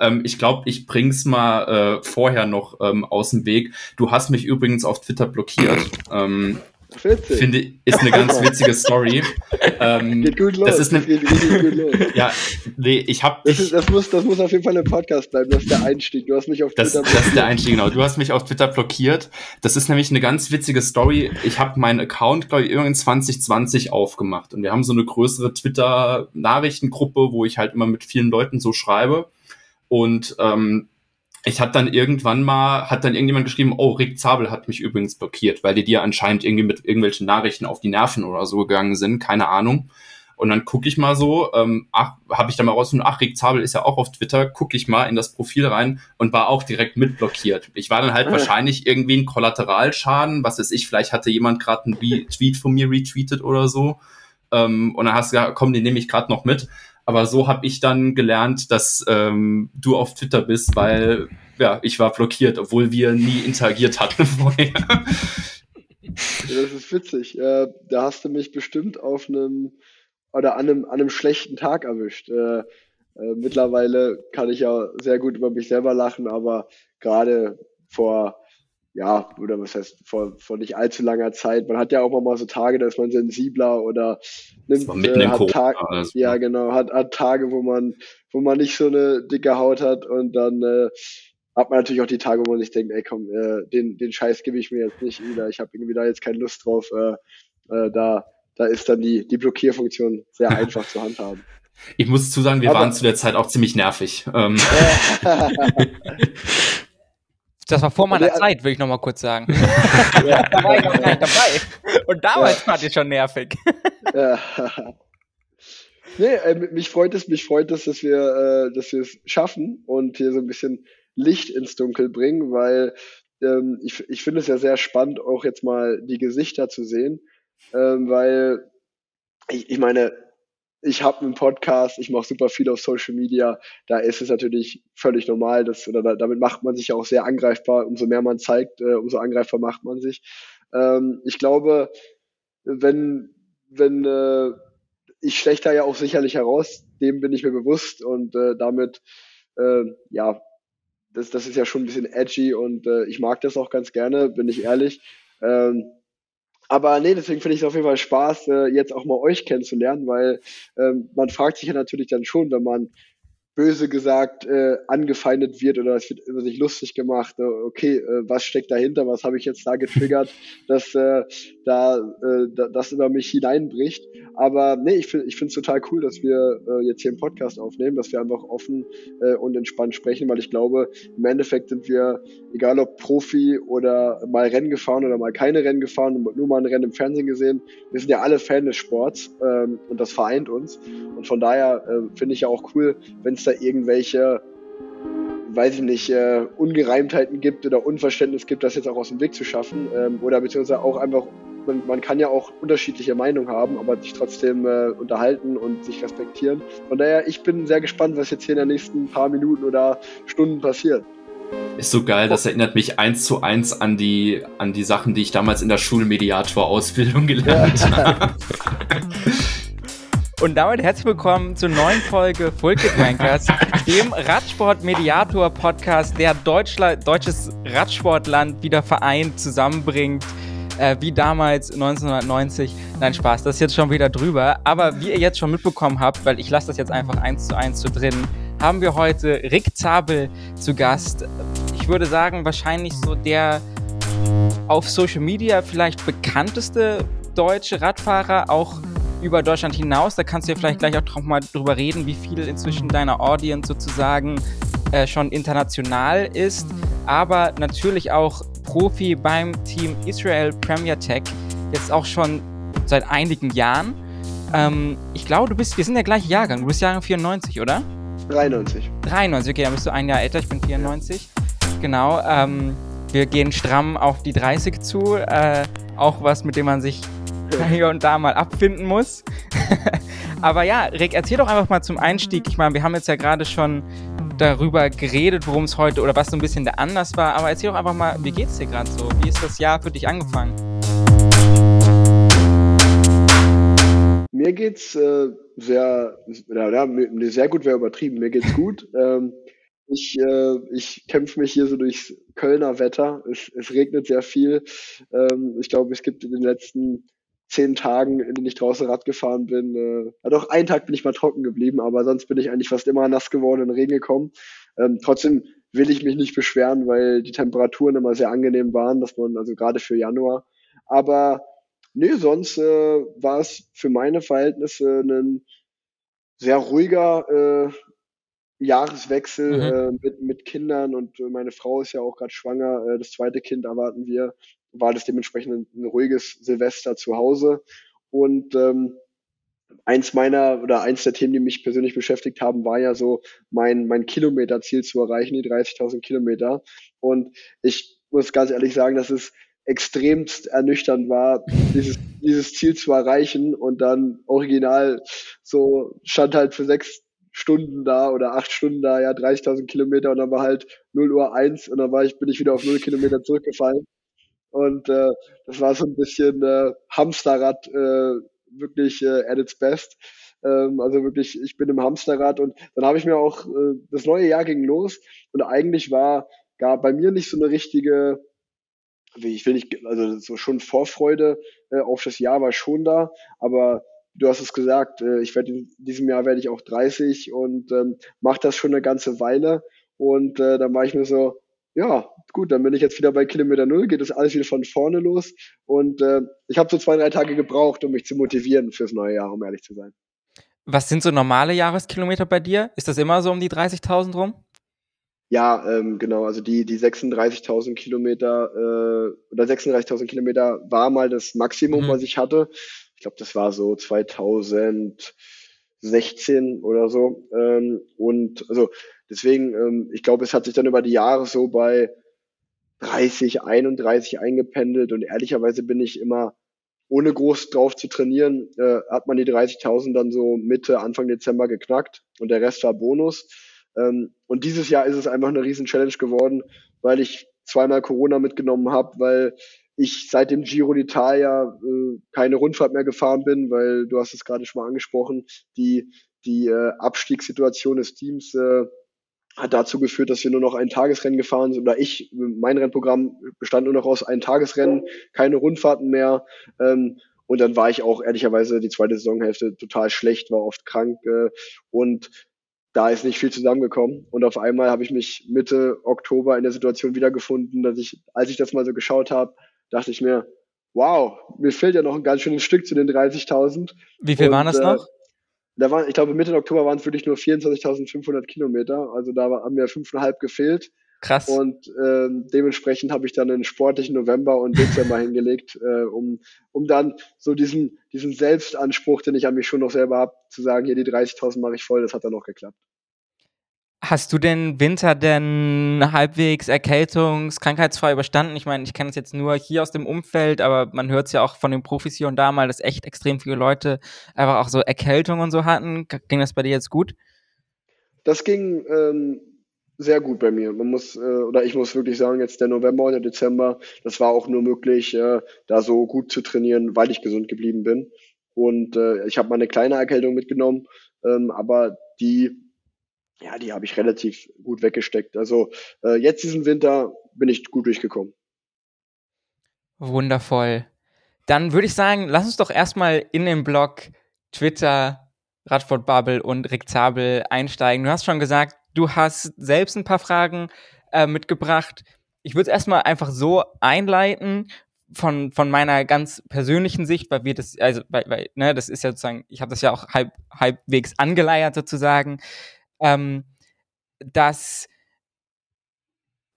Ähm, ich glaube, ich bring's mal äh, vorher noch ähm, aus dem Weg. Du hast mich übrigens auf Twitter blockiert. ähm, Witzig. Finde ist eine ganz witzige Story. ähm, geht gut los. Das ist eine, geht, geht gut los. ja, nee, ich habe das, ist, das muss das muss auf jeden Fall im Podcast bleiben. Das ist der Einstieg. Du hast mich auf Twitter das, blockiert. Das ist der Einstieg, genau. Du hast mich auf Twitter blockiert. Das ist nämlich eine ganz witzige Story. Ich habe meinen Account, glaube ich, irgendwann 2020 aufgemacht und wir haben so eine größere Twitter-Nachrichtengruppe, wo ich halt immer mit vielen Leuten so schreibe und ähm, ich hatte dann irgendwann mal, hat dann irgendjemand geschrieben, oh, Rick Zabel hat mich übrigens blockiert, weil die dir anscheinend irgendwie mit irgendwelchen Nachrichten auf die Nerven oder so gegangen sind, keine Ahnung. Und dann gucke ich mal so, ähm, ach, habe ich da mal rausgefunden, ach, Rick Zabel ist ja auch auf Twitter, gucke ich mal in das Profil rein und war auch direkt mit blockiert. Ich war dann halt ah. wahrscheinlich irgendwie ein Kollateralschaden, was weiß ich, vielleicht hatte jemand gerade einen Tweet von mir retweetet oder so. Ähm, und dann hast du gesagt, komm, den nehme ich gerade noch mit. Aber so habe ich dann gelernt, dass ähm, du auf Twitter bist, weil ja, ich war blockiert, obwohl wir nie interagiert hatten vorher. das ist witzig. Äh, da hast du mich bestimmt auf einem oder an einem, an einem schlechten Tag erwischt. Äh, äh, mittlerweile kann ich ja sehr gut über mich selber lachen, aber gerade vor ja, oder was heißt, vor, vor nicht allzu langer Zeit. Man hat ja auch mal so Tage, da ist man sensibler oder nimmt, äh, hat Tage, ja genau, hat, hat Tage, wo man, wo man nicht so eine dicke Haut hat und dann äh, hat man natürlich auch die Tage, wo man sich denkt, ey komm, äh, den, den Scheiß gebe ich mir jetzt nicht wieder, ich habe irgendwie da jetzt keine Lust drauf, äh, äh, da, da ist dann die, die Blockierfunktion sehr einfach zu handhaben. Ich muss zu sagen, wir Aber, waren zu der Zeit auch ziemlich nervig. Ähm. Das war vor meiner Zeit, will ich noch mal kurz sagen. Ja. da war ich noch gar nicht dabei. Und damals ja. fand ich schon nervig. Ja. Nee, äh, mich freut es, mich freut es, dass wir, äh, dass wir es schaffen und hier so ein bisschen Licht ins Dunkel bringen, weil ähm, ich, ich finde es ja sehr spannend, auch jetzt mal die Gesichter zu sehen, ähm, weil ich, ich meine, ich habe einen Podcast, ich mache super viel auf Social Media, da ist es natürlich völlig normal, dass, oder da, damit macht man sich ja auch sehr angreifbar. Umso mehr man zeigt, äh, umso angreifbar macht man sich. Ähm, ich glaube, wenn, wenn äh, ich da ja auch sicherlich heraus, dem bin ich mir bewusst und äh, damit, äh, ja, das, das ist ja schon ein bisschen edgy und äh, ich mag das auch ganz gerne, bin ich ehrlich. Ähm, aber nee, deswegen finde ich es auf jeden Fall Spaß, äh, jetzt auch mal euch kennenzulernen, weil ähm, man fragt sich ja natürlich dann schon, wenn man böse gesagt äh, angefeindet wird oder es wird über sich lustig gemacht. Äh, okay, äh, was steckt dahinter? Was habe ich jetzt da getriggert, dass äh, da äh, das über mich hineinbricht? Aber nee, ich finde ich finde es total cool, dass wir äh, jetzt hier einen Podcast aufnehmen, dass wir einfach offen äh, und entspannt sprechen, weil ich glaube, im Endeffekt sind wir, egal ob Profi oder mal Rennen gefahren oder mal keine Rennen gefahren und nur mal ein Rennen im Fernsehen gesehen, wir sind ja alle Fan des Sports ähm, und das vereint uns. Und von daher äh, finde ich ja auch cool, wenn es da irgendwelche, weiß ich nicht, äh, Ungereimtheiten gibt oder Unverständnis gibt, das jetzt auch aus dem Weg zu schaffen. Ähm, oder beziehungsweise auch einfach, man, man, kann ja auch unterschiedliche Meinungen haben, aber sich trotzdem äh, unterhalten und sich respektieren. Von daher, ich bin sehr gespannt, was jetzt hier in den nächsten paar Minuten oder Stunden passiert. Ist so geil, das erinnert mich eins zu eins an die, an die Sachen, die ich damals in der Schulmediator-Ausbildung gelernt ja. habe. Und damit herzlich willkommen zur neuen Folge Full Kit Rankers, dem Radsport-Mediator-Podcast, der Deutschland, deutsches Radsportland wieder vereint, zusammenbringt, äh, wie damals 1990. Nein, Spaß, das ist jetzt schon wieder drüber. Aber wie ihr jetzt schon mitbekommen habt, weil ich lasse das jetzt einfach eins zu eins so drin, haben wir heute Rick Zabel zu Gast. Ich würde sagen, wahrscheinlich so der auf Social Media vielleicht bekannteste deutsche Radfahrer, auch über Deutschland hinaus. Da kannst du ja vielleicht gleich auch noch mal drüber reden, wie viel inzwischen deiner Audience sozusagen äh, schon international ist. Aber natürlich auch Profi beim Team Israel Premier Tech. Jetzt auch schon seit einigen Jahren. Ähm, ich glaube, du bist, wir sind der gleiche Jahrgang. Du bist Jahrgang 94, oder? 93. 93, okay, dann bist du ein Jahr älter, ich bin 94. Genau. Ähm, wir gehen stramm auf die 30 zu. Äh, auch was, mit dem man sich hier und da mal abfinden muss. Aber ja, Rick, erzähl doch einfach mal zum Einstieg. Ich meine, wir haben jetzt ja gerade schon darüber geredet, worum es heute oder was so ein bisschen der Anlass war. Aber erzähl doch einfach mal, wie geht's dir gerade so? Wie ist das Jahr für dich angefangen? Mir geht's äh, sehr, ja, sehr gut wäre übertrieben. Mir geht's gut. ähm, ich, äh, ich kämpfe mich hier so durchs Kölner Wetter. Es, es regnet sehr viel. Ähm, ich glaube, es gibt in den letzten zehn Tagen, in denen ich draußen Rad gefahren bin, äh, ja doch einen Tag bin ich mal trocken geblieben, aber sonst bin ich eigentlich fast immer nass geworden und in Regen gekommen. Ähm, trotzdem will ich mich nicht beschweren, weil die Temperaturen immer sehr angenehm waren, dass man, also gerade für Januar. Aber nee, sonst äh, war es für meine Verhältnisse ein sehr ruhiger äh, Jahreswechsel mhm. äh, mit, mit Kindern und äh, meine Frau ist ja auch gerade schwanger. Äh, das zweite Kind erwarten wir. War das dementsprechend ein, ruhiges Silvester zu Hause. Und ähm, eins meiner oder eins der Themen, die mich persönlich beschäftigt haben, war ja so mein, mein Kilometerziel zu erreichen, die 30.000 Kilometer. Und ich muss ganz ehrlich sagen, dass es extremst ernüchternd war, dieses, dieses Ziel zu erreichen und dann original so stand halt für sechs Stunden da oder acht Stunden da, ja, 30.000 Kilometer und dann war halt 0 Uhr eins und dann war ich, bin ich wieder auf 0 Kilometer zurückgefallen. Und äh, das war so ein bisschen äh, Hamsterrad, äh, wirklich äh, at its best. Ähm, also wirklich, ich bin im Hamsterrad und dann habe ich mir auch, äh, das neue Jahr ging los und eigentlich war gar bei mir nicht so eine richtige, ich will nicht, also so schon Vorfreude äh, auf das Jahr war schon da, aber du hast es gesagt, äh, ich werde in diesem Jahr werde ich auch 30 und ähm, mache das schon eine ganze Weile. Und äh, dann war ich mir so, ja, gut, dann bin ich jetzt wieder bei Kilometer Null, geht das alles wieder von vorne los. Und äh, ich habe so zwei, drei Tage gebraucht, um mich zu motivieren fürs neue Jahr, um ehrlich zu sein. Was sind so normale Jahreskilometer bei dir? Ist das immer so um die 30.000 rum? Ja, ähm, genau. Also die, die 36.000 Kilometer äh, oder 36.000 Kilometer war mal das Maximum, mhm. was ich hatte ich glaube, das war so 2016 oder so. Ähm, und also deswegen, ähm, ich glaube, es hat sich dann über die Jahre so bei 30, 31 eingependelt und ehrlicherweise bin ich immer ohne groß drauf zu trainieren, äh, hat man die 30.000 dann so Mitte, Anfang Dezember geknackt und der Rest war Bonus. Ähm, und dieses Jahr ist es einfach eine riesen Challenge geworden, weil ich zweimal Corona mitgenommen habe, weil ich seit dem Giro d'Italia äh, keine Rundfahrt mehr gefahren bin, weil du hast es gerade schon mal angesprochen, die, die äh, Abstiegssituation des Teams äh, hat dazu geführt, dass wir nur noch ein Tagesrennen gefahren sind oder ich, mein Rennprogramm bestand nur noch aus ein Tagesrennen, keine Rundfahrten mehr. Ähm, und dann war ich auch ehrlicherweise die zweite Saisonhälfte total schlecht, war oft krank äh, und da ist nicht viel zusammengekommen. Und auf einmal habe ich mich Mitte Oktober in der Situation wiedergefunden, dass ich, als ich das mal so geschaut habe, dachte ich mir, wow, mir fehlt ja noch ein ganz schönes Stück zu den 30.000. Wie viel und, waren das äh, noch? Da waren, ich glaube, Mitte Oktober waren es wirklich nur 24.500 Kilometer. Also da haben mir fünfeinhalb gefehlt. Krass. Und äh, dementsprechend habe ich dann einen sportlichen November und Dezember hingelegt, äh, um, um dann so diesen, diesen Selbstanspruch, den ich an mich schon noch selber habe, zu sagen, hier die 30.000 mache ich voll, das hat dann noch geklappt. Hast du den Winter denn halbwegs erkältungs-, krankheitsfrei überstanden? Ich meine, ich kenne es jetzt nur hier aus dem Umfeld, aber man hört es ja auch von den Profis hier und da mal, dass echt extrem viele Leute einfach auch so Erkältung und so hatten. Ging das bei dir jetzt gut? Das ging ähm, sehr gut bei mir. Man muss, äh, oder ich muss wirklich sagen, jetzt der November und der Dezember, das war auch nur möglich, äh, da so gut zu trainieren, weil ich gesund geblieben bin. Und äh, ich habe mal eine kleine Erkältung mitgenommen, ähm, aber die ja, die habe ich relativ gut weggesteckt. Also äh, jetzt diesen Winter bin ich gut durchgekommen. Wundervoll. Dann würde ich sagen, lass uns doch erstmal in den Blog Twitter, Radsport Bubble und Rick Zabel einsteigen. Du hast schon gesagt, du hast selbst ein paar Fragen äh, mitgebracht. Ich würde es erstmal einfach so einleiten von, von meiner ganz persönlichen Sicht, weil wir das, also, weil, weil ne, das ist ja sozusagen, ich habe das ja auch halb, halbwegs angeleiert sozusagen ähm, dass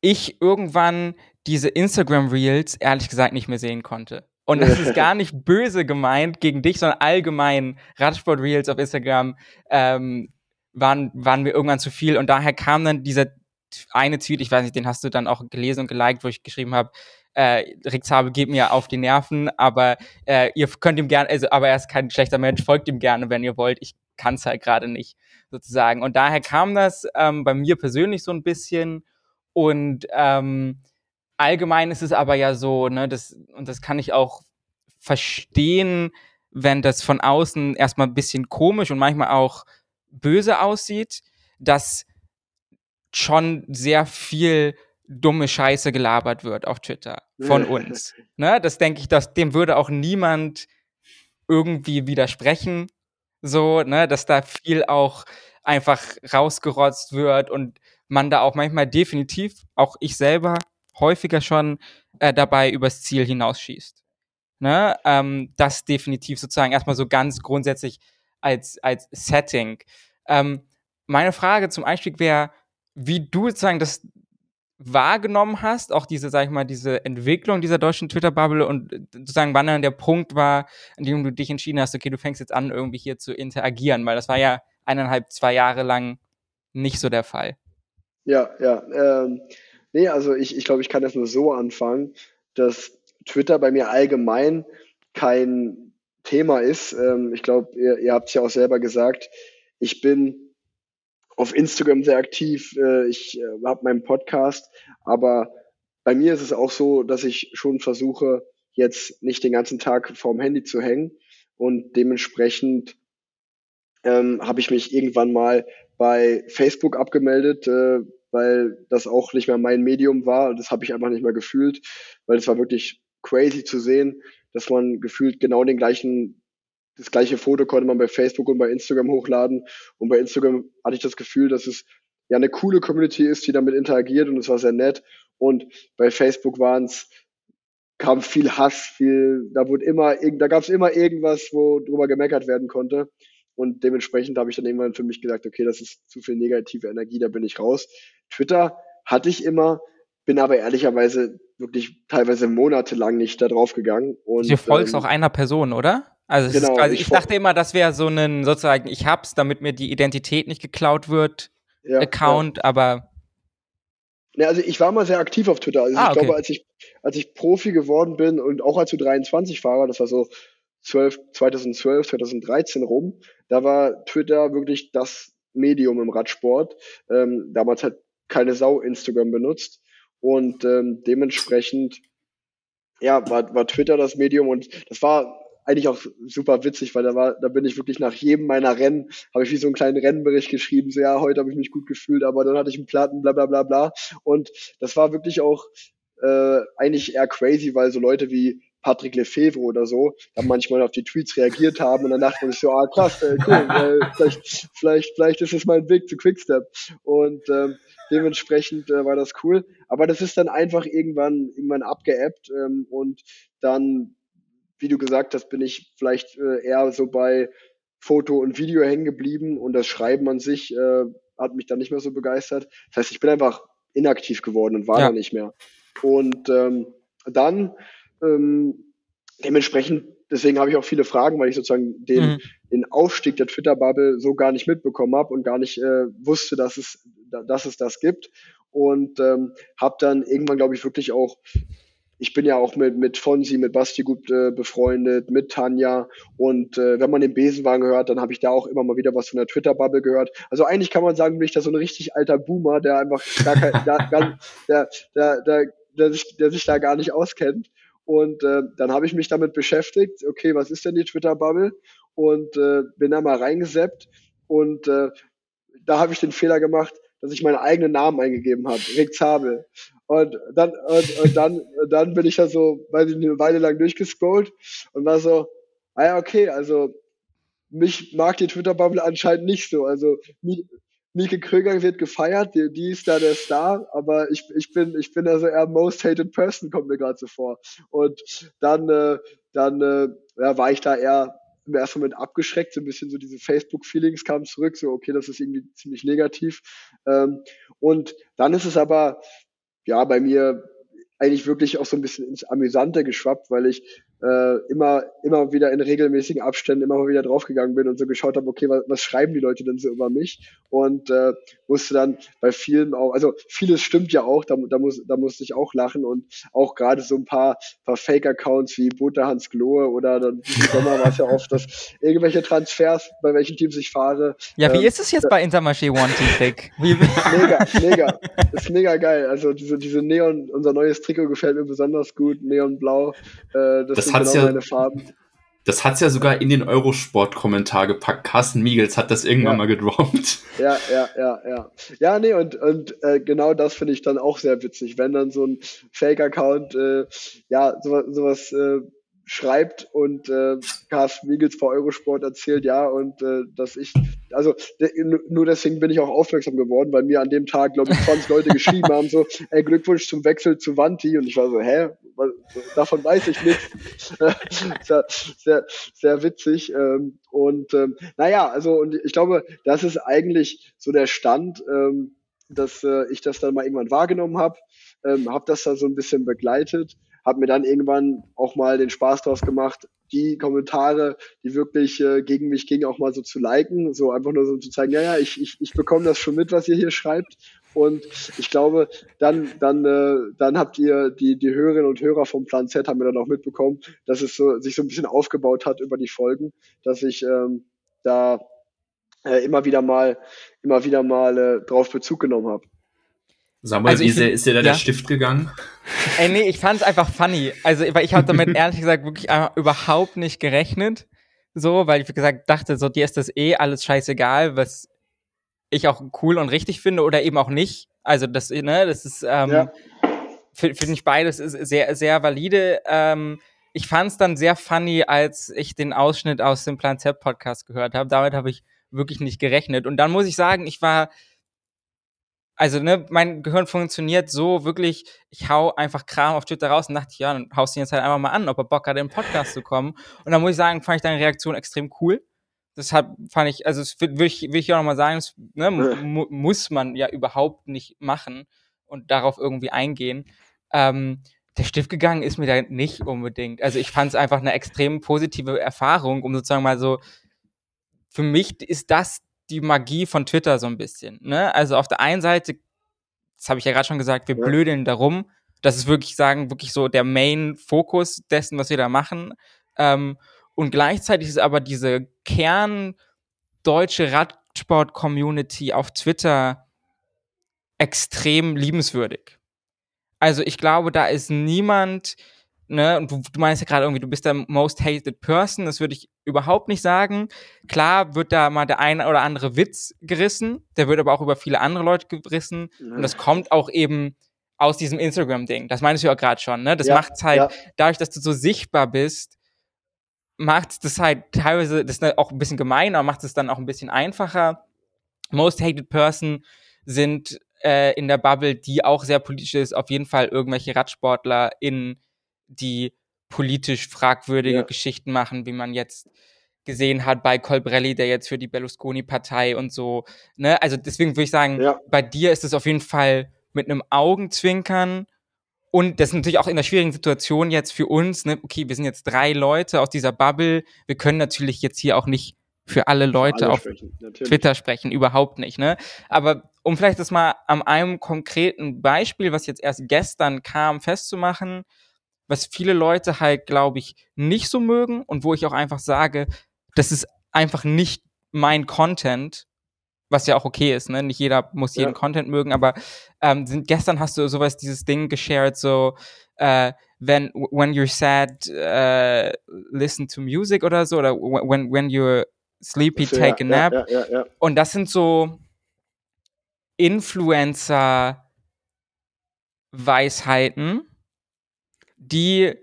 ich irgendwann diese Instagram Reels ehrlich gesagt nicht mehr sehen konnte. Und das ist gar nicht böse gemeint gegen dich, sondern allgemein Radsport Reels auf Instagram ähm, waren, waren mir irgendwann zu viel. Und daher kam dann dieser eine Tweet, ich weiß nicht, den hast du dann auch gelesen und geliked, wo ich geschrieben habe, äh, Rick Zabel geht mir auf die Nerven, aber äh, ihr könnt ihm gerne, also, aber er ist kein schlechter Mensch, folgt ihm gerne, wenn ihr wollt. Ich kann es halt gerade nicht sozusagen. Und daher kam das ähm, bei mir persönlich so ein bisschen. Und ähm, allgemein ist es aber ja so, ne, das, und das kann ich auch verstehen, wenn das von außen erstmal ein bisschen komisch und manchmal auch böse aussieht, dass schon sehr viel dumme Scheiße gelabert wird auf Twitter von uns. ne? Das denke ich, dass dem würde auch niemand irgendwie widersprechen. So, ne, dass da viel auch einfach rausgerotzt wird und man da auch manchmal definitiv, auch ich selber, häufiger schon äh, dabei übers Ziel hinausschießt. Ne? Ähm, das definitiv sozusagen erstmal so ganz grundsätzlich als, als Setting. Ähm, meine Frage zum Einstieg wäre, wie du sozusagen das wahrgenommen hast, auch diese, sag ich mal, diese Entwicklung dieser deutschen Twitter-Bubble und sozusagen wann dann der Punkt war, an dem du dich entschieden hast, okay, du fängst jetzt an, irgendwie hier zu interagieren, weil das war ja eineinhalb, zwei Jahre lang nicht so der Fall. Ja, ja. Ähm, nee, also ich, ich glaube, ich kann das nur so anfangen, dass Twitter bei mir allgemein kein Thema ist. Ähm, ich glaube, ihr, ihr habt es ja auch selber gesagt, ich bin auf Instagram sehr aktiv, äh, ich äh, habe meinen Podcast, aber bei mir ist es auch so, dass ich schon versuche, jetzt nicht den ganzen Tag vorm Handy zu hängen und dementsprechend ähm, habe ich mich irgendwann mal bei Facebook abgemeldet, äh, weil das auch nicht mehr mein Medium war. Das habe ich einfach nicht mehr gefühlt, weil es war wirklich crazy zu sehen, dass man gefühlt genau den gleichen das gleiche Foto konnte man bei Facebook und bei Instagram hochladen. Und bei Instagram hatte ich das Gefühl, dass es ja eine coole Community ist, die damit interagiert und es war sehr nett. Und bei Facebook waren es kam viel Hass, viel, da wurde immer, da gab es immer irgendwas, wo drüber gemeckert werden konnte. Und dementsprechend habe ich dann irgendwann für mich gesagt, okay, das ist zu viel negative Energie, da bin ich raus. Twitter hatte ich immer, bin aber ehrlicherweise wirklich teilweise monatelang nicht da drauf gegangen. Und, du folgst ähm, auch einer Person, oder? Also genau, quasi, ich, ich dachte immer, das wäre so ein sozusagen, ich hab's, damit mir die Identität nicht geklaut wird, ja, Account, ja. aber. Ja, also ich war mal sehr aktiv auf Twitter. Also ah, ich okay. glaube, als ich, als ich Profi geworden bin und auch als du 23 fahrer, das war so 12, 2012, 2013 rum, da war Twitter wirklich das Medium im Radsport. Ähm, damals hat keine Sau Instagram benutzt und ähm, dementsprechend ja, war, war Twitter das Medium und das war eigentlich auch super witzig, weil da war, da bin ich wirklich nach jedem meiner Rennen, habe ich wie so einen kleinen Rennbericht geschrieben, so ja, heute habe ich mich gut gefühlt, aber dann hatte ich einen Platten, bla bla bla bla. Und das war wirklich auch äh, eigentlich eher crazy, weil so Leute wie Patrick Lefevre oder so, dann manchmal auf die Tweets reagiert haben und dann dachte man sich so, ah krass, äh, cool, äh, vielleicht, vielleicht, vielleicht ist es mein Weg zu Quickstep. Und ähm, dementsprechend äh, war das cool. Aber das ist dann einfach irgendwann, irgendwann abgeappt ähm, und dann wie du gesagt hast, bin ich vielleicht äh, eher so bei Foto und Video hängen geblieben und das Schreiben an sich äh, hat mich dann nicht mehr so begeistert. Das heißt, ich bin einfach inaktiv geworden und war ja. da nicht mehr. Und ähm, dann ähm, dementsprechend, deswegen habe ich auch viele Fragen, weil ich sozusagen den, mhm. den Aufstieg der Twitter-Bubble so gar nicht mitbekommen habe und gar nicht äh, wusste, dass es, dass es das gibt. Und ähm, habe dann irgendwann, glaube ich, wirklich auch ich bin ja auch mit, mit Fonsi, mit Basti gut äh, befreundet, mit Tanja. Und äh, wenn man den Besenwagen hört, dann habe ich da auch immer mal wieder was von der Twitter-Bubble gehört. Also eigentlich kann man sagen, bin ich da so ein richtig alter Boomer, der einfach gar kein, da, gar, der, der, der, der, sich, der sich da gar nicht auskennt. Und äh, dann habe ich mich damit beschäftigt, okay, was ist denn die Twitter-Bubble? Und äh, bin da mal reingeseppt und äh, da habe ich den Fehler gemacht, dass ich meinen eigenen Namen eingegeben habe, Rick Zabel. Und dann, und, und dann, dann bin ich da so, weiß ich eine Weile lang durchgescrollt und war so, ah ja, okay, also mich mag die Twitter-Bubble anscheinend nicht so. Also Mieke Kröger wird gefeiert, die, die ist da der Star, aber ich, ich bin, ich bin also eher most hated person, kommt mir gerade so vor. Und dann, äh, dann äh, ja, war ich da eher im ersten Moment abgeschreckt, so ein bisschen so diese Facebook-Feelings kamen zurück, so okay, das ist irgendwie ziemlich negativ. Ähm, und dann ist es aber ja, bei mir eigentlich wirklich auch so ein bisschen ins Amüsante geschwappt, weil ich äh, immer, immer wieder in regelmäßigen Abständen immer mal wieder draufgegangen bin und so geschaut habe, okay, was, was schreiben die Leute denn so über mich? Und äh, musste dann bei vielen auch, also vieles stimmt ja auch, da, da, muss, da musste ich auch lachen und auch gerade so ein paar, paar Fake-Accounts wie Butter Hans Glohe oder dann diesen Sommer war es ja oft, dass irgendwelche Transfers, bei welchen Teams ich fahre. Ja, wie ähm, ist es jetzt bei Intermarché One Team Trick? mega, mega. ist mega geil. Also diese, diese Neon, unser neues Trikot gefällt mir besonders gut, Neonblau. Äh, das, das hat's genau ja, meine Farben. Das hat's ja sogar in den Eurosport-Kommentar gepackt. Carsten Miegels hat das irgendwann Ja. mal gedroppt. Ja, ja, ja, ja. Ja, nee, und, und äh, genau das finde ich dann auch sehr witzig, wenn dann so ein Fake-Account äh, ja sowas, sowas äh, schreibt und äh, Carsten Miegels vor Eurosport erzählt, ja, und äh, dass ich, also de, nur deswegen bin ich auch aufmerksam geworden, weil mir an dem Tag, glaube ich, 20 Leute geschrieben haben, so, ey, Glückwunsch zum Wechsel zu Wanti und ich war so, hä, davon weiß ich nichts. sehr, sehr, sehr witzig. Ähm, und ähm, naja, also und ich glaube, das ist eigentlich so der Stand, ähm, dass äh, ich das dann mal irgendwann wahrgenommen habe, ähm, habe das dann so ein bisschen begleitet, habe mir dann irgendwann auch mal den Spaß draus gemacht, die Kommentare, die wirklich äh, gegen mich gingen, auch mal so zu liken, so einfach nur so zu zeigen, ja, ja, ich, ich, ich bekomme das schon mit, was ihr hier schreibt. Und ich glaube, dann, dann, äh, dann habt ihr die, die Hörerinnen und Hörer vom Plan Z haben wir dann auch mitbekommen, dass es so, sich so ein bisschen aufgebaut hat über die Folgen, dass ich ähm, da äh, immer wieder mal, immer wieder mal äh, drauf Bezug genommen habe. Samuel, Also wie sehr ist dir da ja. der Stift gegangen? Ey, nee, ich fand's einfach funny. Also, weil ich habe damit ehrlich gesagt wirklich einfach überhaupt nicht gerechnet. So, weil ich, wie gesagt, dachte, so, dir ist das eh alles scheißegal, was ich auch cool und richtig finde oder eben auch nicht. Also, das, ne, das ist, ähm, Ja. fi- finde ich beides ist sehr, sehr valide. Ähm, ich fand's dann sehr funny, als ich den Ausschnitt aus dem Plan Z Podcast gehört habe. Damit habe ich wirklich nicht gerechnet. Und dann muss ich sagen, ich war, also ne, mein Gehirn funktioniert so wirklich, ich hau einfach Kram auf Twitter raus und dachte, ja, dann haust du ihn jetzt halt einfach mal an, ob er Bock hat, in den Podcast zu kommen. Und dann muss ich sagen, fand ich deine Reaktion extrem cool. Deshalb fand ich, also das will ich, will ich auch nochmal sagen, das ne, mu muss man ja überhaupt nicht machen und darauf irgendwie eingehen. Ähm, der Stift gegangen ist mir da nicht unbedingt. Also ich fand es einfach eine extrem positive Erfahrung, um sozusagen mal so, für mich ist das die Magie von Twitter so ein bisschen. Ne? Also auf der einen Seite, das habe ich ja gerade schon gesagt, wir Ja. blödeln darum. Das ist wirklich sagen, wirklich so der Main-Fokus dessen, was wir da machen. Ähm, und gleichzeitig ist aber diese Kern deutsche Radsport-Community auf Twitter extrem liebenswürdig. Also ich glaube, da ist niemand, ne, und du, du meinst ja gerade irgendwie, du bist der most hated person, das würde ich überhaupt nicht sagen. Klar wird da mal der eine oder andere Witz gerissen, der wird aber auch über viele andere Leute gerissen und das kommt auch eben aus diesem Instagram-Ding. Das meinst du ja gerade schon, ne? Das Ja, macht's halt, ja. dadurch, dass du so sichtbar bist, macht das halt teilweise, das ist auch ein bisschen gemein, aber macht es dann auch ein bisschen einfacher. Most hated person sind äh, in der Bubble, die auch sehr politisch ist, auf jeden Fall irgendwelche Radsportler in die politisch fragwürdige Ja. Geschichten machen, wie man jetzt gesehen hat bei Colbrelli, der jetzt für die Berlusconi-Partei und so. Ne? Also deswegen würde ich sagen, Ja. bei dir ist es auf jeden Fall mit einem Augenzwinkern und das ist natürlich auch in der schwierigen Situation jetzt für uns, ne? okay, wir sind jetzt drei Leute aus dieser Bubble, wir können natürlich jetzt hier auch nicht für alle Leute Alle auf sprechen. Twitter sprechen, überhaupt nicht, ne? Aber um vielleicht das mal an einem konkreten Beispiel, was jetzt erst gestern kam, festzumachen, was viele Leute halt, glaube ich, nicht so mögen und wo ich auch einfach sage, das ist einfach nicht mein Content, was ja auch okay ist, ne? Nicht jeder muss jeden Ja. Content mögen, aber ähm, sind, gestern hast du sowas, dieses Ding geshared, so äh, when when you're sad, äh, listen to music oder so, oder when when you're sleepy, So, take a ja, nap. Ja, ja, ja. Und das sind so Influencer-Weisheiten, die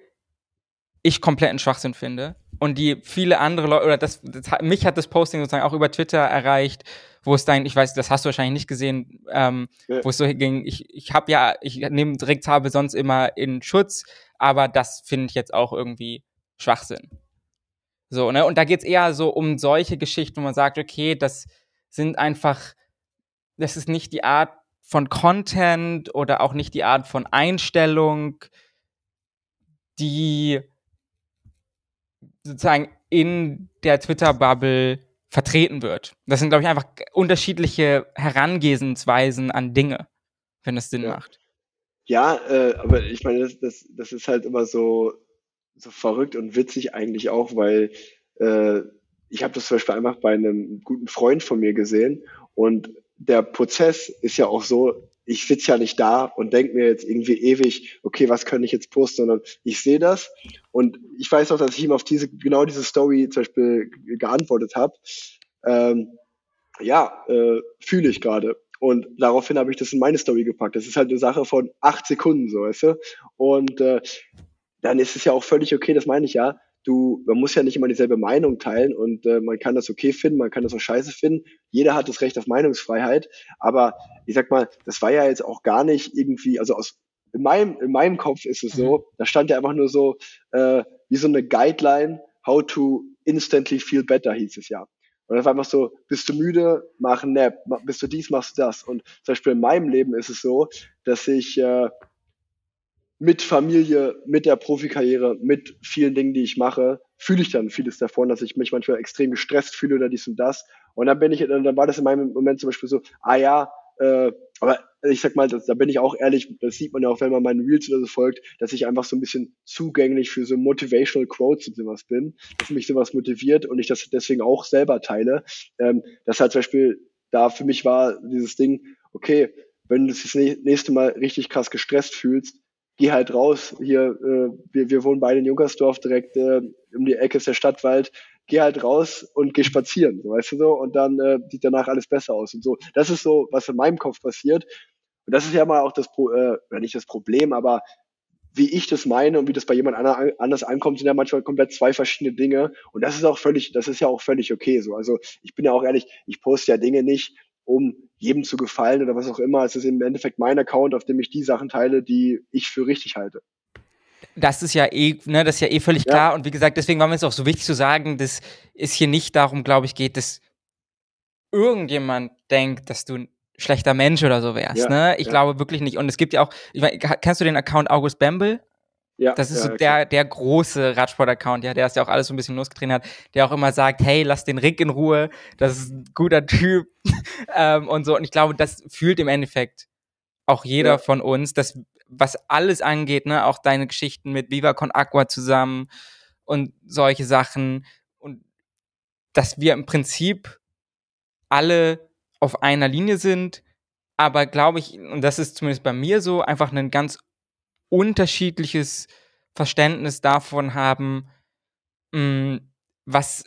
ich kompletten Schwachsinn finde. Und die viele andere Leute, oder das, das, mich hat das Posting sozusagen auch über Twitter erreicht, wo es dein, ich weiß, das hast du wahrscheinlich nicht gesehen, ähm, Ja. wo es so ging, ich, ich habe ja, ich nehme Direkthabe sonst immer in Schutz, aber das finde ich jetzt auch irgendwie Schwachsinn. So, ne? Und da geht's eher so um solche Geschichten, wo man sagt, okay, das sind einfach, das ist nicht die Art von Content oder auch nicht die Art von Einstellung, die sozusagen in der Twitter-Bubble vertreten wird. Das sind, glaube ich, einfach unterschiedliche Herangehensweisen an Dinge, wenn es Sinn Ja. macht. Ja, äh, aber ich meine, das, das, das ist halt immer so, so verrückt und witzig eigentlich auch, weil äh, ich habe das zum Beispiel einfach bei einem guten Freund von mir gesehen und der Prozess ist ja auch so, ich sitze ja nicht da und denke mir jetzt irgendwie ewig, okay, was kann ich jetzt posten, sondern ich sehe das und ich weiß auch, dass ich ihm auf diese genau diese Story zum Beispiel geantwortet habe. Ähm, ja, äh, fühle ich gerade. Und daraufhin habe ich das in meine Story gepackt. Das ist halt eine Sache von acht Sekunden, so weißt du. Und äh, dann ist es ja auch völlig okay, das meine ich ja. Du, man muss ja nicht immer dieselbe Meinung teilen und äh, man kann das okay finden, man kann das auch scheiße finden. Jeder hat das Recht auf Meinungsfreiheit. Aber ich sag mal, das war ja jetzt auch gar nicht irgendwie, also aus in meinem, in meinem Kopf ist es so, mhm. da stand ja einfach nur so, äh, wie so eine Guideline, how to instantly feel better, hieß es ja. Und das war einfach so, bist du müde, mach ein Nap, bist du dies, machst du das. Und zum Beispiel in meinem Leben ist es so, dass ich äh, mit Familie, mit der Profikarriere, mit vielen Dingen, die ich mache, fühle ich dann vieles davon, dass ich mich manchmal extrem gestresst fühle oder dies und das. Und dann bin ich, dann war das in meinem Moment zum Beispiel so, ah ja, äh, aber ich sag mal, das, da bin ich auch ehrlich, das sieht man ja auch, wenn man meinen Reels oder so folgt, dass ich einfach so ein bisschen zugänglich für so Motivational Quotes und sowas bin, dass mich sowas motiviert und ich das deswegen auch selber teile. Ähm, das halt zum Beispiel da für mich war dieses Ding, okay, wenn du dich das nächste Mal richtig krass gestresst fühlst, geh halt raus. Hier, äh, wir, wir wohnen beide in Junkersdorf, direkt äh, um die Ecke ist der Stadtwald geh halt raus und geh spazieren, so, weißt du so, und dann äh, sieht danach alles besser aus und so. Das ist so, was in meinem Kopf passiert. Und das ist ja mal auch das, Pro äh, nicht das Problem, aber wie ich das meine und wie das bei jemand anders ankommt, sind ja manchmal komplett zwei verschiedene Dinge. Und das ist auch völlig, das ist ja auch völlig okay so. Also ich bin ja auch ehrlich, ich poste ja Dinge nicht, um jedem zu gefallen oder was auch immer. Es ist im Endeffekt mein Account, auf dem ich die Sachen teile, die ich für richtig halte. Das ist ja eh, ne, das ist ja eh völlig ja. klar. Und wie gesagt, deswegen war mir es auch so wichtig zu sagen, dass es hier nicht darum, glaube ich, geht, dass irgendjemand denkt, dass du ein schlechter Mensch oder so wärst. Ja, ne? Ich ja. glaube wirklich nicht. Und es gibt ja auch, ich mein, kennst du den Account August Bamble? Ja, das ist ja, so der, der große Radsport-Account, ja, der ist ja auch alles so ein bisschen losgetreten hat, der auch immer sagt, hey, lass den Rick in Ruhe, das ist ein guter Typ ähm, und so. Und ich glaube, das fühlt im Endeffekt auch jeder ja. von uns, dass was alles angeht, ne, auch deine Geschichten mit Viva Con Aqua zusammen und solche Sachen und dass wir im Prinzip alle auf einer Linie sind, aber glaube ich, und das ist zumindest bei mir so, einfach ein ganz unterschiedliches Verständnis davon haben, mh, mm, was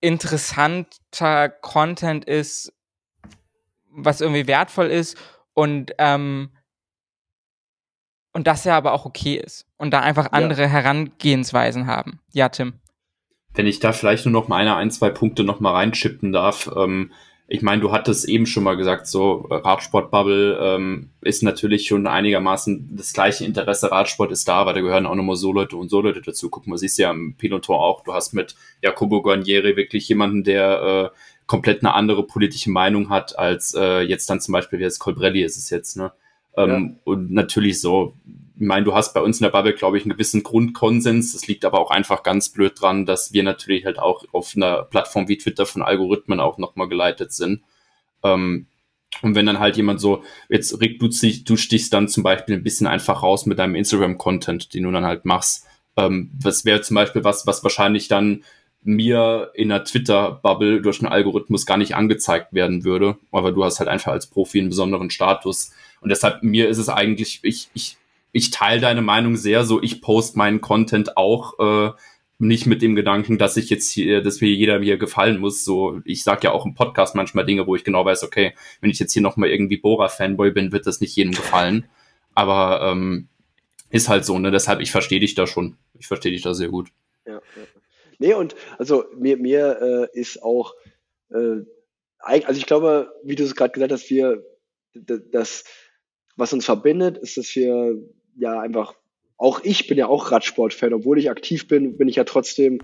interessanter Content ist, was irgendwie wertvoll ist und ähm, und das ja aber auch okay ist und da einfach andere ja. Herangehensweisen haben. Ja, Tim. Wenn ich da vielleicht nur noch meine ein, zwei Punkte noch mal reinchippen darf. Ähm, ich meine, du hattest eben schon mal gesagt, so Radsportbubble ähm, ist natürlich schon einigermaßen das gleiche Interesse. Radsport ist da, aber da gehören auch nochmal so Leute und so Leute dazu. Guck mal, siehst du ja im Peloton auch. Du hast mit Jacobo Guarnieri wirklich jemanden, der äh, komplett eine andere politische Meinung hat als äh, jetzt dann zum Beispiel wie jetzt Colbrelli ist es jetzt. Ne? Ähm, ja. Und natürlich so, ich meine, du hast bei uns in der Bubble, glaube ich, einen gewissen Grundkonsens. Das liegt aber auch einfach ganz blöd dran, dass wir natürlich halt auch auf einer Plattform wie Twitter von Algorithmen auch nochmal geleitet sind. Ähm, und wenn dann halt jemand so, jetzt Rick, du, du stichst dann zum Beispiel ein bisschen einfach raus mit deinem Instagram-Content, den du dann halt machst. Ähm, das wäre zum Beispiel was, was wahrscheinlich dann mir in der Twitter-Bubble durch einen Algorithmus gar nicht angezeigt werden würde. Aber du hast halt einfach als Profi einen besonderen Status. Und deshalb, mir ist es eigentlich, ich, ich, ich teile deine Meinung sehr so, ich post meinen Content auch äh, nicht mit dem Gedanken, dass ich jetzt hier, dass mir jeder mir gefallen muss. So, ich sag ja auch im Podcast manchmal Dinge, wo ich genau weiß, okay, wenn ich jetzt hier nochmal irgendwie Bora-Fanboy bin, wird das nicht jedem gefallen. Aber ähm, ist halt so, ne? Deshalb, ich verstehe dich da schon. Ich verstehe dich da sehr gut. Ja, ja. Nee, und also mir, mir äh, ist auch, äh, also ich glaube, wie du es gerade gesagt hast, wir, das, was uns verbindet, ist, dass wir ja einfach, auch ich bin ja auch Radsport-Fan, obwohl ich aktiv bin, bin ich ja trotzdem,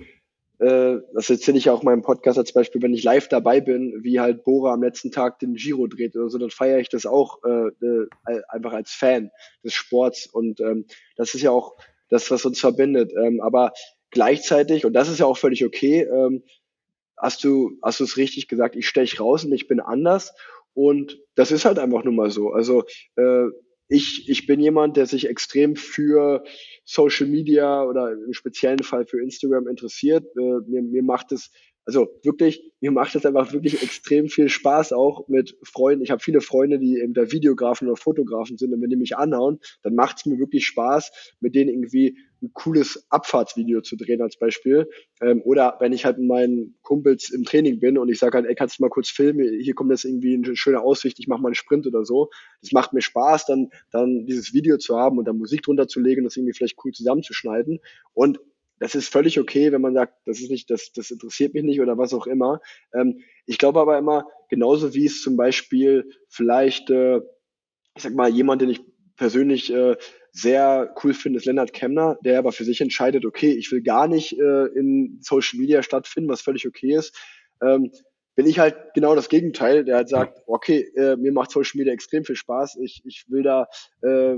äh, das erzähle ich ja auch meinem Podcast als Beispiel, wenn ich live dabei bin, wie halt Bora am letzten Tag den Giro dreht oder so, dann feiere ich das auch äh, äh, einfach als Fan des Sports und ähm, das ist ja auch das, was uns verbindet. Ähm, aber gleichzeitig, und das ist ja auch völlig okay, ähm, hast du hast du es richtig gesagt, ich stech raus und ich bin anders und das ist halt einfach nur mal so. Also äh, ich, ich bin jemand, der sich extrem für Social Media oder im speziellen Fall für Instagram interessiert. Äh, mir, mir macht es Also wirklich, mir macht es einfach wirklich extrem viel Spaß auch mit Freunden. Ich habe viele Freunde, die eben da Videografen oder Fotografen sind und wenn die mich anhauen, dann macht es mir wirklich Spaß, mit denen irgendwie ein cooles Abfahrtsvideo zu drehen als Beispiel. Ähm, oder wenn ich halt mit meinen Kumpels im Training bin und ich sage halt, ey, kannst du mal kurz filmen, hier kommt jetzt irgendwie eine schöne Aussicht, ich mache mal einen Sprint oder so. Das macht mir Spaß, dann, dann dieses Video zu haben und dann Musik drunter zu legen und das irgendwie vielleicht cool zusammenzuschneiden. Und das ist völlig okay, wenn man sagt, das ist nicht, das, das interessiert mich nicht oder was auch immer. Ähm, ich glaube aber immer, genauso wie es zum Beispiel vielleicht, äh, ich sag mal, jemand, den ich persönlich äh, sehr cool finde, ist Lennart Kemner, der aber für sich entscheidet, okay, ich will gar nicht äh, in Social Media stattfinden, was völlig okay ist. Ähm, bin ich halt genau das Gegenteil, der halt sagt, okay, äh, mir macht Social Media extrem viel Spaß, ich, ich will da, äh,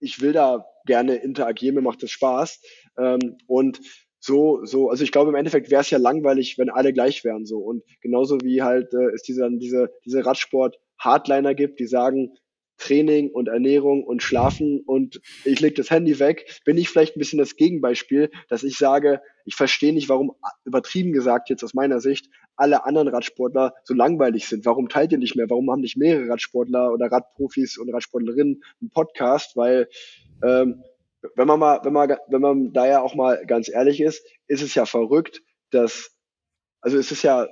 ich will da gerne interagieren, mir macht das Spaß. Ähm, und so, so, also ich glaube im Endeffekt wäre es ja langweilig, wenn alle gleich wären so. Und genauso wie halt äh, es diese, diese, diese Radsport-Hardliner gibt, die sagen, Training und Ernährung und Schlafen und ich leg das Handy weg, bin ich vielleicht ein bisschen das Gegenbeispiel, dass ich sage, ich verstehe nicht, warum übertrieben gesagt jetzt aus meiner Sicht alle anderen Radsportler so langweilig sind. Warum teilt ihr nicht mehr? Warum haben nicht mehrere Radsportler oder Radprofis und Radsportlerinnen einen Podcast? Weil ähm, wenn man mal, wenn man, wenn man da ja auch mal ganz ehrlich ist, ist es ja verrückt, dass, also es ist ja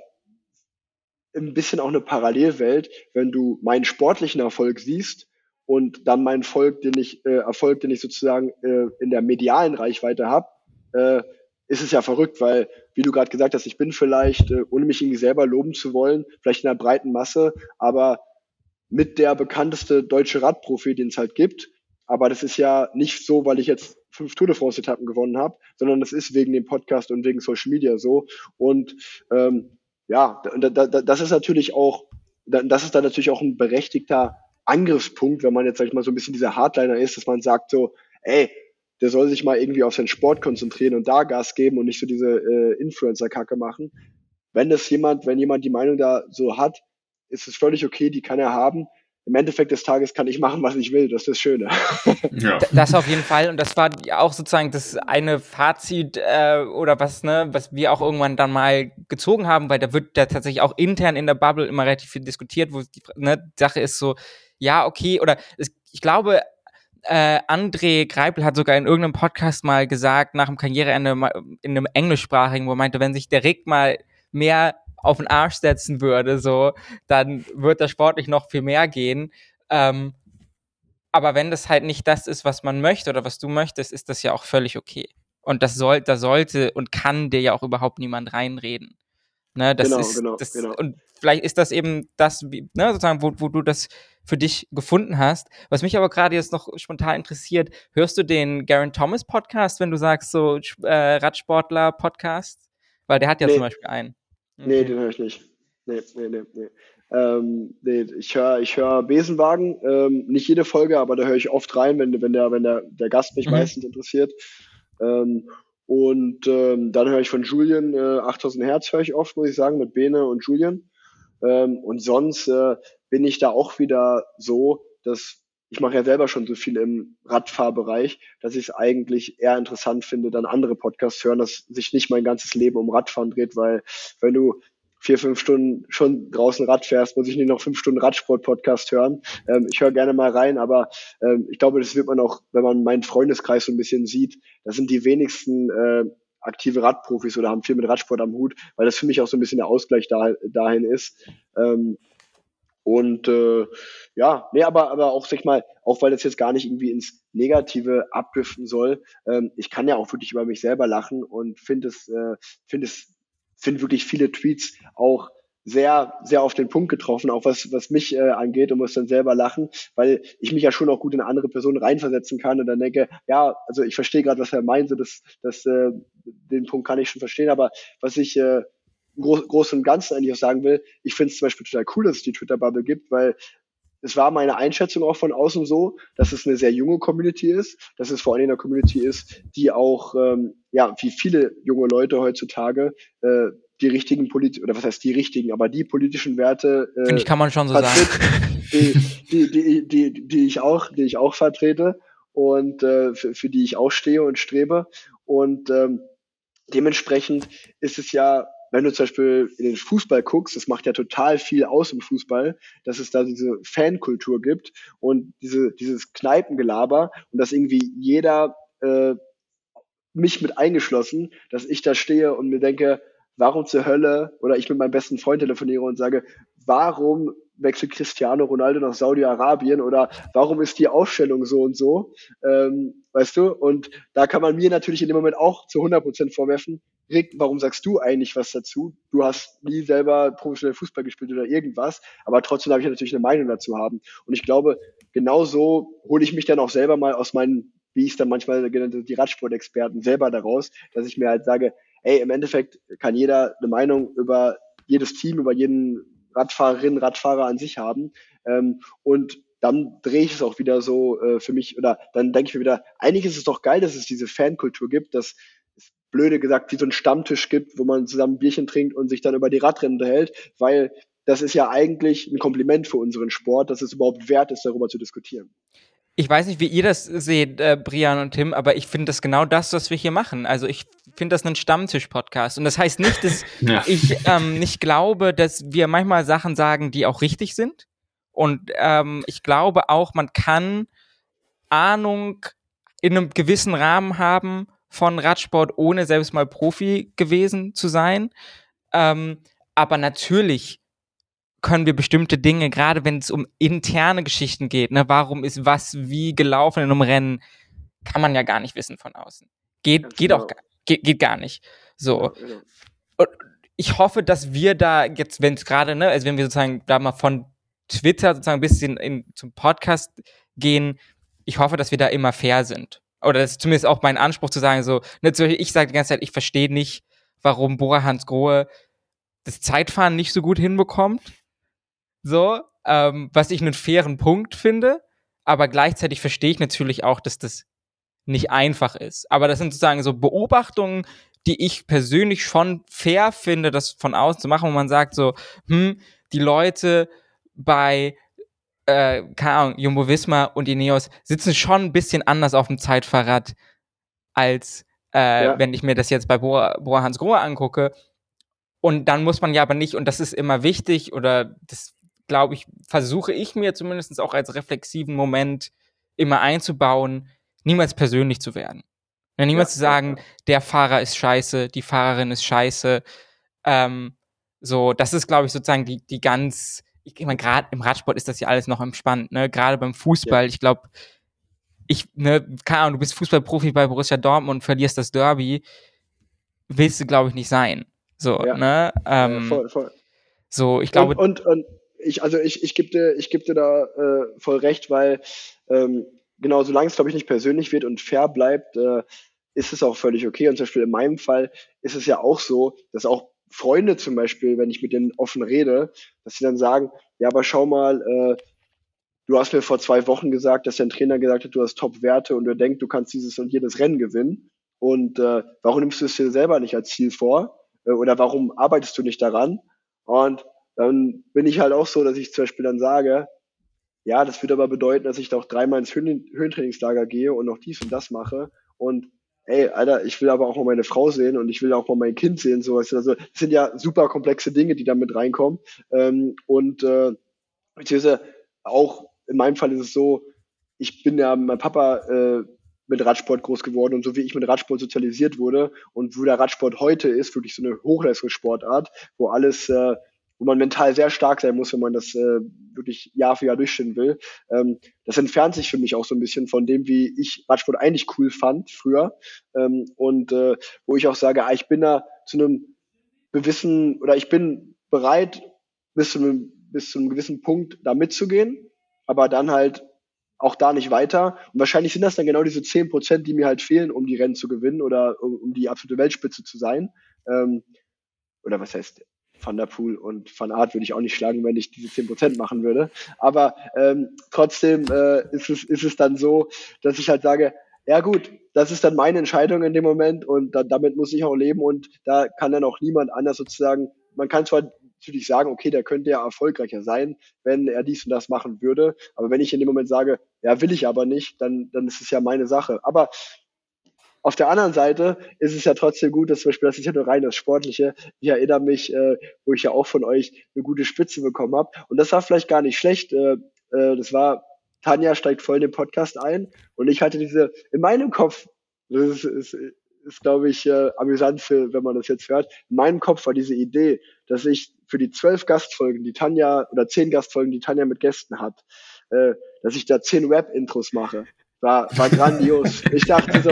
ein bisschen auch eine Parallelwelt, wenn du meinen sportlichen Erfolg siehst und dann meinen Erfolg, den ich, äh, Erfolg, den ich sozusagen äh, in der medialen Reichweite habe, äh, ist es ja verrückt, weil, wie du gerade gesagt hast, ich bin vielleicht, äh, ohne mich irgendwie selber loben zu wollen, vielleicht in der breiten Masse, aber mit der bekannteste deutsche Radprofi, den es halt gibt. Aber das ist ja nicht so, weil ich jetzt fünf Tour de France Etappen gewonnen habe, sondern das ist wegen dem Podcast und wegen Social Media so. Und ähm, ja, da, da, das ist natürlich auch, das ist dann natürlich auch ein berechtigter Angriffspunkt, wenn man jetzt, sag ich mal, so ein bisschen dieser Hardliner ist, dass man sagt so, ey, der soll sich mal irgendwie auf seinen Sport konzentrieren und da Gas geben und nicht so diese äh, Influencer-Kacke machen. Wenn das jemand, wenn jemand die Meinung da so hat, ist es völlig okay, die kann er haben im Endeffekt des Tages kann ich machen, was ich will. Das ist das Schöne. Ja. Das auf jeden Fall. Und das war auch sozusagen das eine Fazit äh, oder was, ne, was wir auch irgendwann dann mal gezogen haben, weil da wird da tatsächlich auch intern in der Bubble immer relativ viel diskutiert, wo die ne, Sache ist so, ja, okay, oder es, ich glaube, äh, André Greipel hat sogar in irgendeinem Podcast mal gesagt, nach dem Karriereende in einem englischsprachigen, wo er meinte, wenn sich der Rick mal mehr auf den Arsch setzen würde, so, dann wird das sportlich noch viel mehr gehen. Ähm, aber wenn das halt nicht das ist, was man möchte oder was du möchtest, ist das ja auch völlig okay. Und das soll, da sollte und kann dir ja auch überhaupt niemand reinreden. Ne, das genau, ist, genau, das, genau. Und vielleicht ist das eben das, ne, sozusagen, wo, wo du das für dich gefunden hast. Was mich aber gerade jetzt noch spontan interessiert, hörst du den Garen Thomas Podcast, wenn du sagst, so äh, Radsportler-Podcast? Weil der hat ja nee. zum Beispiel einen. Okay. Nee, den höre ich nicht. Nee, nee, nee, nee. Ähm, nee, ich höre ich hör Besenwagen, ähm, nicht jede Folge, aber da höre ich oft rein, wenn, wenn, der, wenn der, der Gast mich mhm. meistens interessiert. Ähm, und ähm, dann höre ich von Julian äh, 8000 Hertz höre ich oft, muss ich sagen, mit Bene und Julian. Ähm, und sonst äh, bin ich da auch wieder so, dass ich mache ja selber schon so viel im Radfahrbereich, dass ich es eigentlich eher interessant finde, dann andere Podcasts hören, dass sich nicht mein ganzes Leben um Radfahren dreht, weil wenn du vier, fünf Stunden schon draußen Rad fährst, muss ich nicht noch fünf Stunden Radsport-Podcast hören. Ähm, ich höre gerne mal rein, aber ähm, ich glaube, das wird man auch, wenn man meinen Freundeskreis so ein bisschen sieht, das sind die wenigsten äh, aktive Radprofis oder haben viel mit Radsport am Hut, weil das für mich auch so ein bisschen der Ausgleich da, dahin ist. Ähm, und äh, ja, nee, aber, aber auch, sag ich mal, auch weil das jetzt gar nicht irgendwie ins Negative abdriften soll, ähm, ich kann ja auch wirklich über mich selber lachen und finde es, äh, finde es, finde wirklich viele Tweets auch sehr, sehr auf den Punkt getroffen, auch was, was mich äh, angeht und muss dann selber lachen, weil ich mich ja schon auch gut in andere Person reinversetzen kann und dann denke, ja, also ich verstehe gerade, was er meint, so das, das, äh, den Punkt kann ich schon verstehen, aber was ich äh, Groß, Großen und Ganzen eigentlich auch sagen will, ich finde es zum Beispiel total cool, dass es die Twitter-Bubble gibt, weil es war meine Einschätzung auch von außen so, dass es eine sehr junge Community ist, dass es vor allem eine Community ist, die auch, ähm, ja, wie viele junge Leute heutzutage, äh, die richtigen Polit oder was heißt die richtigen, aber die politischen Werte äh, Finde ich, kann man schon so sagen. Die, die, die, die, die ich auch, die ich auch vertrete und äh, für, für die ich auch stehe und strebe. Und ähm, dementsprechend ist es ja wenn du zum Beispiel in den Fußball guckst, das macht ja total viel aus im Fußball, dass es da diese Fankultur gibt und diese, dieses Kneipengelaber und dass irgendwie jeder, äh, mich mit eingeschlossen, dass ich da stehe und mir denke, warum zur Hölle, oder ich mit meinem besten Freund telefoniere und sage, warum wechselt Cristiano Ronaldo nach Saudi-Arabien oder warum ist die Aufstellung so und so, ähm, weißt du? Und da kann man mir natürlich in dem Moment auch zu 100 Prozent vorwerfen, Rick, warum sagst du eigentlich was dazu? Du hast nie selber professionell Fußball gespielt oder irgendwas, aber trotzdem habe ich natürlich eine Meinung dazu haben. Und ich glaube, genau so hole ich mich dann auch selber mal aus meinen, wie ich es dann manchmal genannt die Radsportexperten selber daraus, dass ich mir halt sage, ey, im Endeffekt kann jeder eine Meinung über jedes Team, über jeden Radfahrerin, Radfahrer an sich haben. Ähm, und dann drehe ich es auch wieder so äh, für mich, oder dann denke ich mir wieder, eigentlich ist es doch geil, dass es diese Fankultur gibt, dass es blöde gesagt wie so ein Stammtisch gibt, wo man zusammen ein Bierchen trinkt und sich dann über die Radrennen unterhält, weil das ist ja eigentlich ein Kompliment für unseren Sport, dass es überhaupt wert ist, darüber zu diskutieren. Ich weiß nicht, wie ihr das seht, äh, Brian und Tim, aber ich finde das genau das, was wir hier machen. Also ich finde das einen Stammtisch-Podcast. Und das heißt nicht, dass ja. ich ähm, nicht glaube, dass wir manchmal Sachen sagen, die auch richtig sind. Und ähm, ich glaube auch, man kann Ahnung in einem gewissen Rahmen haben von Radsport, ohne selbst mal Profi gewesen zu sein. Ähm, aber natürlich können wir bestimmte Dinge, gerade wenn es um interne Geschichten geht, ne, warum ist was wie gelaufen in einem Rennen, kann man ja gar nicht wissen von außen. Geht, geht auch, geht, geht gar nicht. So. Genau. Und ich hoffe, dass wir da jetzt, wenn es gerade, ne, also wenn wir sozusagen da mal von Twitter sozusagen ein bisschen in, zum Podcast gehen, ich hoffe, dass wir da immer fair sind. Oder das ist zumindest auch mein Anspruch zu sagen, so, ne, ich sage die ganze Zeit, ich verstehe nicht, warum Bora Hans Grohe das Zeitfahren nicht so gut hinbekommt so, ähm, was ich einen fairen Punkt finde. Aber gleichzeitig verstehe ich natürlich auch, dass das nicht einfach ist. Aber das sind sozusagen so Beobachtungen, die ich persönlich schon fair finde, das von außen zu machen, wo man sagt so, hm, die Leute bei, äh, keine Ahnung, Jumbo Visma und Ineos sitzen schon ein bisschen anders auf dem Zeitfahrrad, als äh, ja. wenn ich mir das jetzt bei Bora, Bora Hans Grohe angucke. Und dann muss man ja aber nicht, und das ist immer wichtig, oder das glaube ich, versuche ich mir zumindest auch als reflexiven Moment immer einzubauen, niemals persönlich zu werden. Ja, niemals ja, zu sagen, ja. der Fahrer ist scheiße, die Fahrerin ist scheiße. Ähm, so, das ist, glaube ich, sozusagen die, die ganz, ich meine, gerade im Radsport ist das ja alles noch entspannt, ne? Gerade beim Fußball, ich glaube, ich, ne, keine Ahnung, du bist Fußballprofi bei Borussia Dortmund und verlierst das Derby, willst du, glaube ich, nicht sein. So, ne? Ähm, voll, voll. So, ich glaube. Und, und, und ich, also ich, ich gebe dir, ich geb dir da äh, voll recht, weil ähm, genau, solange es, glaube ich, nicht persönlich wird und fair bleibt, äh, ist es auch völlig okay. Und zum Beispiel in meinem Fall ist es ja auch so, dass auch Freunde zum Beispiel, wenn ich mit denen offen rede, dass sie dann sagen, ja, aber schau mal, äh, du hast mir vor zwei Wochen gesagt, dass dein Trainer gesagt hat, du hast Top-Werte und du denkst, du kannst dieses und jedes Rennen gewinnen. Und äh, warum nimmst du es dir selber nicht als Ziel vor? Äh, oder warum arbeitest du nicht daran? Und dann bin ich halt auch so, dass ich zum Beispiel dann sage, ja, das würde aber bedeuten, dass ich doch dreimal ins Höhen Höhentrainingslager gehe und noch dies und das mache. Und ey, Alter, ich will aber auch mal meine Frau sehen und ich will auch mal mein Kind sehen. Sowas. Also das sind ja super komplexe Dinge, die da mit reinkommen. Ähm, und äh, beziehungsweise auch in meinem Fall ist es so, ich bin ja mein Papa äh, mit Radsport groß geworden und so wie ich mit Radsport sozialisiert wurde und wo der Radsport heute ist, wirklich so eine Hochleistungssportart, wo alles äh, wo man mental sehr stark sein muss, wenn man das äh, wirklich Jahr für Jahr durchstehen will. Ähm, das entfernt sich für mich auch so ein bisschen von dem, wie ich Radsport eigentlich cool fand früher. Ähm, und äh, wo ich auch sage, ah, ich bin da zu einem gewissen, oder ich bin bereit, bis zu einem, bis zu einem gewissen Punkt da mitzugehen, aber dann halt auch da nicht weiter. Und wahrscheinlich sind das dann genau diese zehn Prozent, die mir halt fehlen, um die Rennen zu gewinnen oder um, um die absolute Weltspitze zu sein. Ähm, oder was heißt Van der Poel und Van Art würde ich auch nicht schlagen, wenn ich diese 10% machen würde. Aber ähm, trotzdem äh, ist, es, ist es dann so, dass ich halt sage, ja gut, das ist dann meine Entscheidung in dem Moment und da, damit muss ich auch leben und da kann dann auch niemand anders sozusagen, man kann zwar natürlich sagen, okay, der könnte ja erfolgreicher sein, wenn er dies und das machen würde, aber wenn ich in dem Moment sage, ja, will ich aber nicht, dann, dann ist es ja meine Sache. Aber auf der anderen Seite ist es ja trotzdem gut, dass zum Beispiel, das ist ja nur rein das Sportliche. Ich erinnere mich, äh, wo ich ja auch von euch eine gute Spitze bekommen habe. Und das war vielleicht gar nicht schlecht. Äh, äh, das war, Tanja steigt voll in den Podcast ein und ich hatte diese, in meinem Kopf, das ist, ist, ist glaube ich, äh, amüsant, für, wenn man das jetzt hört, in meinem Kopf war diese Idee, dass ich für die zwölf Gastfolgen, die Tanja, oder zehn Gastfolgen, die Tanja mit Gästen hat, äh, dass ich da zehn Web-Intros mache. War, war grandios. Ich dachte so,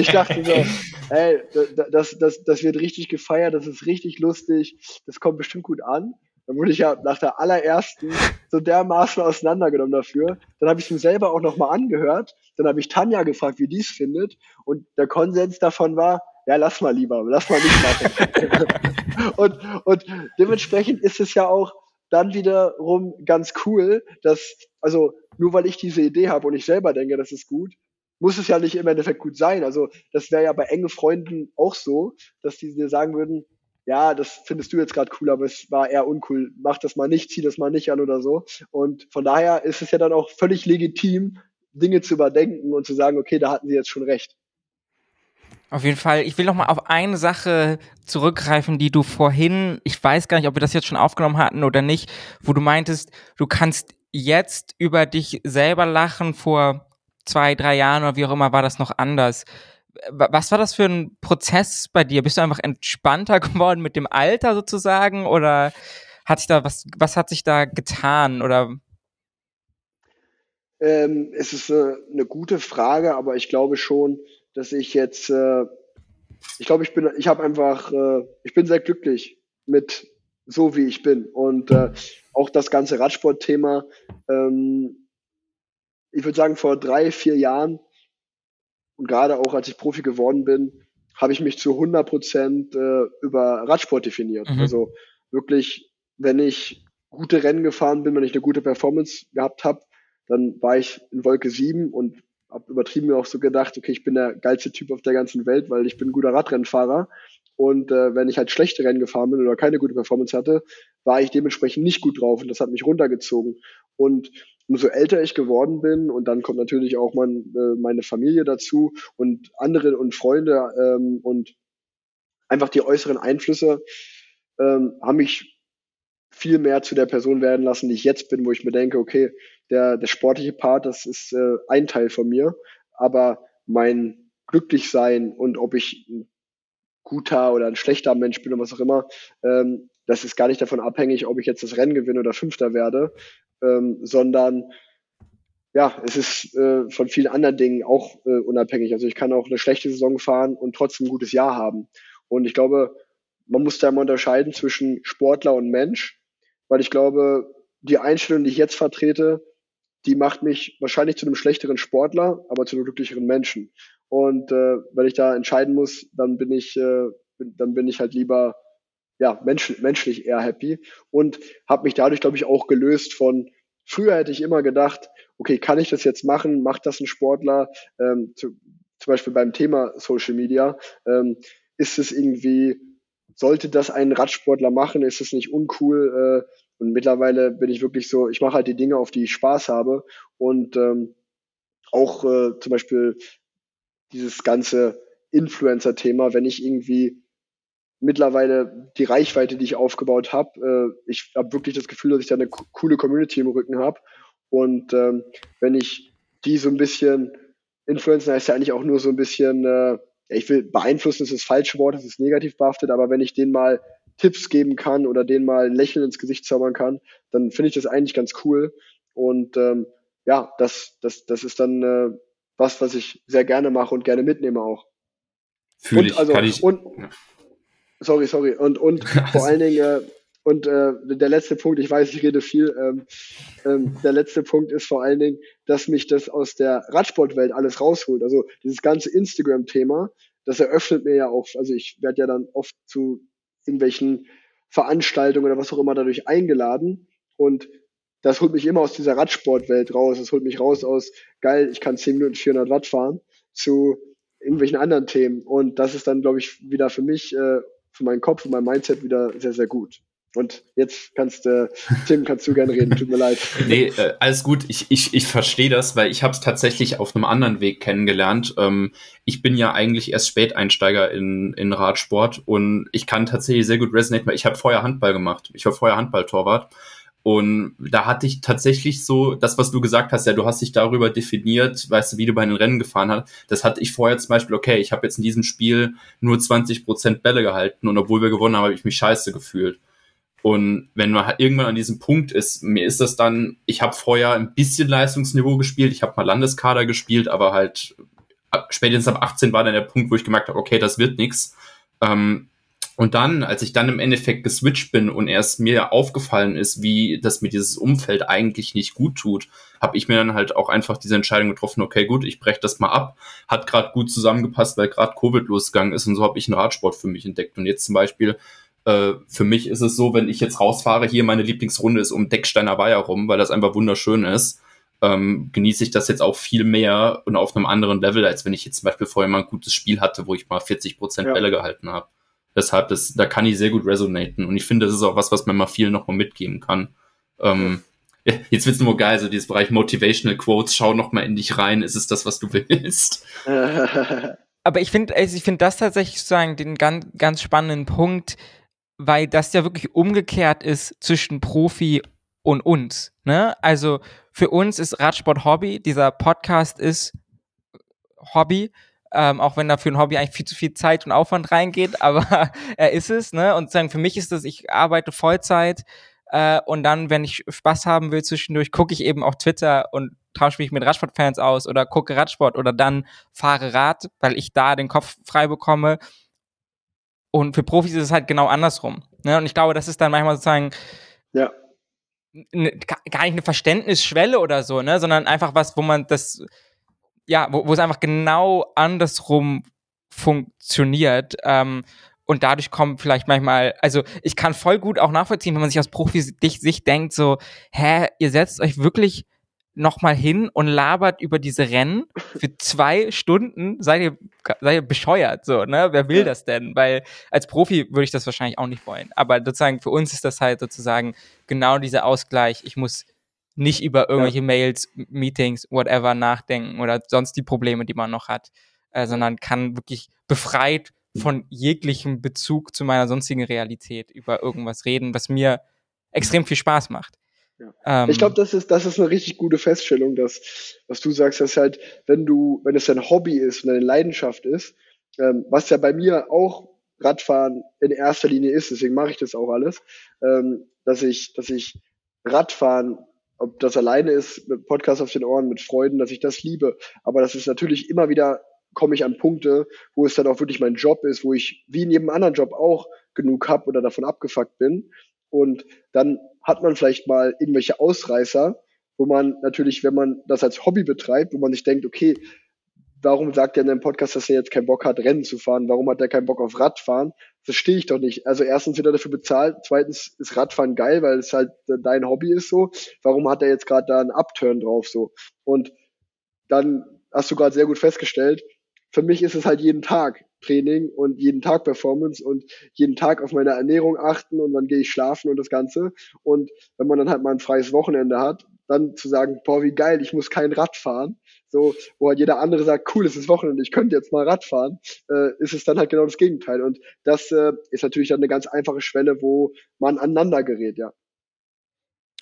ich dachte so, ey, das, das, das wird richtig gefeiert, das ist richtig lustig, das kommt bestimmt gut an. Dann wurde ich ja nach der allerersten so dermaßen auseinandergenommen dafür. Dann habe ich es mir selber auch nochmal angehört. Dann habe ich Tanja gefragt, wie die es findet. Und der Konsens davon war, ja, lass mal lieber, lass mal nicht machen. und, und dementsprechend ist es ja auch dann wiederum ganz cool, dass, also nur weil ich diese Idee habe und ich selber denke, das ist gut, muss es ja nicht im Endeffekt gut sein. Also das wäre ja bei engen Freunden auch so, dass die dir sagen würden, ja, das findest du jetzt gerade cool, aber es war eher uncool. Mach das mal nicht, zieh das mal nicht an oder so. Und von daher ist es ja dann auch völlig legitim, Dinge zu überdenken und zu sagen, okay, da hatten sie jetzt schon recht. Auf jeden Fall. Ich will noch mal auf eine Sache zurückgreifen, die du vorhin, ich weiß gar nicht, ob wir das jetzt schon aufgenommen hatten oder nicht, wo du meintest, du kannst jetzt über dich selber lachen. Vor zwei, drei Jahren oder wie auch immer war das noch anders. Was war das für ein Prozess bei dir? Bist du einfach entspannter geworden mit dem Alter sozusagen oder hat sich da was, was hat sich da getan oder? Ähm, es ist eine, äh, eine gute Frage, aber ich glaube schon, dass ich jetzt, äh, ich glaube, ich bin, ich habe einfach, äh, ich bin sehr glücklich mit so wie ich bin und äh, auch das ganze Radsportthema. Ähm, ich würde sagen, vor drei, vier Jahren und gerade auch als ich Profi geworden bin, habe ich mich zu 100 Prozent äh, über Radsport definiert. Mhm. Also wirklich, wenn ich gute Rennen gefahren bin, wenn ich eine gute Performance gehabt habe, dann war ich in Wolke 7 und habe übertrieben mir auch so gedacht, okay, ich bin der geilste Typ auf der ganzen Welt, weil ich bin ein guter Radrennfahrer. Und äh, wenn ich halt schlechte Rennen gefahren bin oder keine gute Performance hatte, war ich dementsprechend nicht gut drauf und das hat mich runtergezogen. Und umso älter ich geworden bin und dann kommt natürlich auch mein, äh, meine Familie dazu und andere und Freunde ähm, und einfach die äußeren Einflüsse ähm, haben mich viel mehr zu der Person werden lassen, die ich jetzt bin, wo ich mir denke, okay, der, der sportliche Part, das ist äh, ein Teil von mir, aber mein Glücklichsein und ob ich ein guter oder ein schlechter Mensch bin oder was auch immer, ähm, das ist gar nicht davon abhängig, ob ich jetzt das Rennen gewinne oder Fünfter werde, ähm, sondern ja, es ist äh, von vielen anderen Dingen auch äh, unabhängig. Also ich kann auch eine schlechte Saison fahren und trotzdem ein gutes Jahr haben. Und ich glaube, man muss da immer unterscheiden zwischen Sportler und Mensch, weil ich glaube, die Einstellung, die ich jetzt vertrete, die macht mich wahrscheinlich zu einem schlechteren Sportler, aber zu einem glücklicheren Menschen. Und äh, wenn ich da entscheiden muss, dann bin ich, äh, dann bin ich halt lieber ja mensch, menschlich eher happy und habe mich dadurch, glaube ich, auch gelöst von. Früher hätte ich immer gedacht, okay, kann ich das jetzt machen? Macht das ein Sportler? Ähm, zu, zum Beispiel beim Thema Social Media ähm, ist es irgendwie sollte das ein Radsportler machen? Ist es nicht uncool? Äh, und mittlerweile bin ich wirklich so, ich mache halt die Dinge, auf die ich Spaß habe. Und ähm, auch äh, zum Beispiel dieses ganze Influencer-Thema, wenn ich irgendwie mittlerweile die Reichweite, die ich aufgebaut habe, äh, ich habe wirklich das Gefühl, dass ich da eine coole Community im Rücken habe. Und ähm, wenn ich die so ein bisschen Influencer heißt ja eigentlich auch nur so ein bisschen, äh, ich will beeinflussen, ist das falsche Wort, das ist negativ behaftet, aber wenn ich denen mal Tipps geben kann oder denen mal ein Lächeln ins Gesicht zaubern kann, dann finde ich das eigentlich ganz cool. Und ähm, ja, das, das, das ist dann äh, was, was ich sehr gerne mache und gerne mitnehme auch. Fühle ich, also, kann ich. Und, sorry, sorry. Und, und vor allen Dingen, äh, und äh, der letzte Punkt, ich weiß, ich rede viel, ähm, ähm, der letzte Punkt ist vor allen Dingen, dass mich das aus der Radsportwelt alles rausholt. Also dieses ganze Instagram-Thema, das eröffnet mir ja auch, also ich werde ja dann oft zu irgendwelchen Veranstaltungen oder was auch immer dadurch eingeladen und das holt mich immer aus dieser Radsportwelt raus. Das holt mich raus aus, geil, ich kann 10 Minuten 400 Watt fahren, zu irgendwelchen anderen Themen. Und das ist dann, glaube ich, wieder für mich, äh, für meinen Kopf und mein Mindset wieder sehr, sehr gut. Und jetzt kannst du, äh, Tim, kannst du gerne reden, tut mir leid. Nee, äh, alles gut, ich, ich, ich verstehe das, weil ich habe es tatsächlich auf einem anderen Weg kennengelernt. Ähm, ich bin ja eigentlich erst Späteinsteiger in, in Radsport und ich kann tatsächlich sehr gut resonate, weil ich habe vorher Handball gemacht. Ich war vorher Handballtorwart. Und da hatte ich tatsächlich so, das, was du gesagt hast, ja, du hast dich darüber definiert, weißt du, wie du bei den Rennen gefahren hast. Das hatte ich vorher zum Beispiel, okay, ich habe jetzt in diesem Spiel nur 20 Prozent Bälle gehalten und obwohl wir gewonnen haben, habe ich mich scheiße gefühlt. Und wenn man halt irgendwann an diesem Punkt ist, mir ist das dann, ich habe vorher ein bisschen Leistungsniveau gespielt, ich habe mal Landeskader gespielt, aber halt spätestens ab 18 war dann der Punkt, wo ich gemerkt habe, okay, das wird nix. Ähm, und dann, als ich dann im Endeffekt geswitcht bin und erst mir aufgefallen ist, wie das mir dieses Umfeld eigentlich nicht gut tut, habe ich mir dann halt auch einfach diese Entscheidung getroffen, okay, gut, ich breche das mal ab. Hat gerade gut zusammengepasst, weil gerade Covid losgegangen ist und so habe ich einen Radsport für mich entdeckt. Und jetzt zum Beispiel äh, für mich ist es so, wenn ich jetzt rausfahre, hier meine Lieblingsrunde ist um Decksteiner Weiher rum, weil das einfach wunderschön ist, ähm, genieße ich das jetzt auch viel mehr und auf einem anderen Level, als wenn ich jetzt zum Beispiel vorher mal ein gutes Spiel hatte, wo ich mal 40 Prozent ja. Bälle gehalten habe. Deshalb, das, da kann ich sehr gut resonaten. Und ich finde, das ist auch was, was man mal viel noch mal mitgeben kann. Ähm, ja. Jetzt wird's nur geil, so dieses Bereich Motivational Quotes, schau noch mal in dich rein, ist es das, was du willst? Aber ich finde, also ich finde das tatsächlich sozusagen den ganz, ganz spannenden Punkt, weil das ja wirklich umgekehrt ist zwischen Profi und uns. Ne? Also für uns ist Radsport Hobby, dieser Podcast ist Hobby, ähm, auch wenn da für ein Hobby eigentlich viel zu viel Zeit und Aufwand reingeht, aber er ist es. Ne? Und sagen, für mich ist das, ich arbeite Vollzeit äh, und dann, wenn ich Spaß haben will zwischendurch, gucke ich eben auf Twitter und tausche mich mit Radsportfans aus oder gucke Radsport oder dann fahre Rad, weil ich da den Kopf frei bekomme und für Profis ist es halt genau andersrum. Ne? Und ich glaube, das ist dann manchmal sozusagen ja. Ne, gar nicht eine Verständnisschwelle oder so, ne? sondern einfach was, wo man das, ja, wo, wo es einfach genau andersrum funktioniert. Ähm, und dadurch kommt vielleicht manchmal, also ich kann voll gut auch nachvollziehen, wenn man sich als Profi sich denkt, so, hä, ihr setzt euch wirklich nochmal hin und labert über diese Rennen für zwei Stunden, seid ihr, seid ihr bescheuert, so, ne? Wer will ja. das denn? Weil als Profi würde ich das wahrscheinlich auch nicht wollen. Aber sozusagen für uns ist das halt sozusagen genau dieser Ausgleich. Ich muss nicht über irgendwelche ja. Mails, Meetings, whatever nachdenken oder sonst die Probleme, die man noch hat, äh, sondern kann wirklich befreit von jeglichem Bezug zu meiner sonstigen Realität über irgendwas reden, was mir extrem viel Spaß macht. Ja. Ähm, ich glaube, das ist, das ist eine richtig gute Feststellung, dass, was du sagst, dass halt, wenn du, wenn es dein Hobby ist und deine Leidenschaft ist, ähm, was ja bei mir auch Radfahren in erster Linie ist, deswegen mache ich das auch alles, ähm, dass ich, dass ich Radfahren, ob das alleine ist, mit Podcast auf den Ohren, mit Freuden, dass ich das liebe, aber das ist natürlich immer wieder komme ich an Punkte, wo es dann auch wirklich mein Job ist, wo ich wie in jedem anderen Job auch genug habe oder davon abgefuckt bin. Und dann hat man vielleicht mal irgendwelche Ausreißer, wo man natürlich, wenn man das als Hobby betreibt, wo man sich denkt, okay, warum sagt er in dem Podcast, dass er jetzt keinen Bock hat, Rennen zu fahren? Warum hat er keinen Bock auf Radfahren? Das verstehe ich doch nicht. Also erstens wird er dafür bezahlt, zweitens ist Radfahren geil, weil es halt dein Hobby ist so. Warum hat er jetzt gerade da einen Upturn drauf so? Und dann hast du gerade sehr gut festgestellt, für mich ist es halt jeden Tag. Training und jeden Tag Performance und jeden Tag auf meine Ernährung achten und wann gehe ich schlafen und das Ganze. Und wenn man dann halt mal ein freies Wochenende hat, dann zu sagen, boah, wie geil, ich muss kein Rad fahren. So, wo halt jeder andere sagt, cool, es ist Wochenende, ich könnte jetzt mal Rad fahren, äh, ist es dann halt genau das Gegenteil. Und das äh, ist natürlich dann eine ganz einfache Schwelle, wo man aneinander gerät, ja.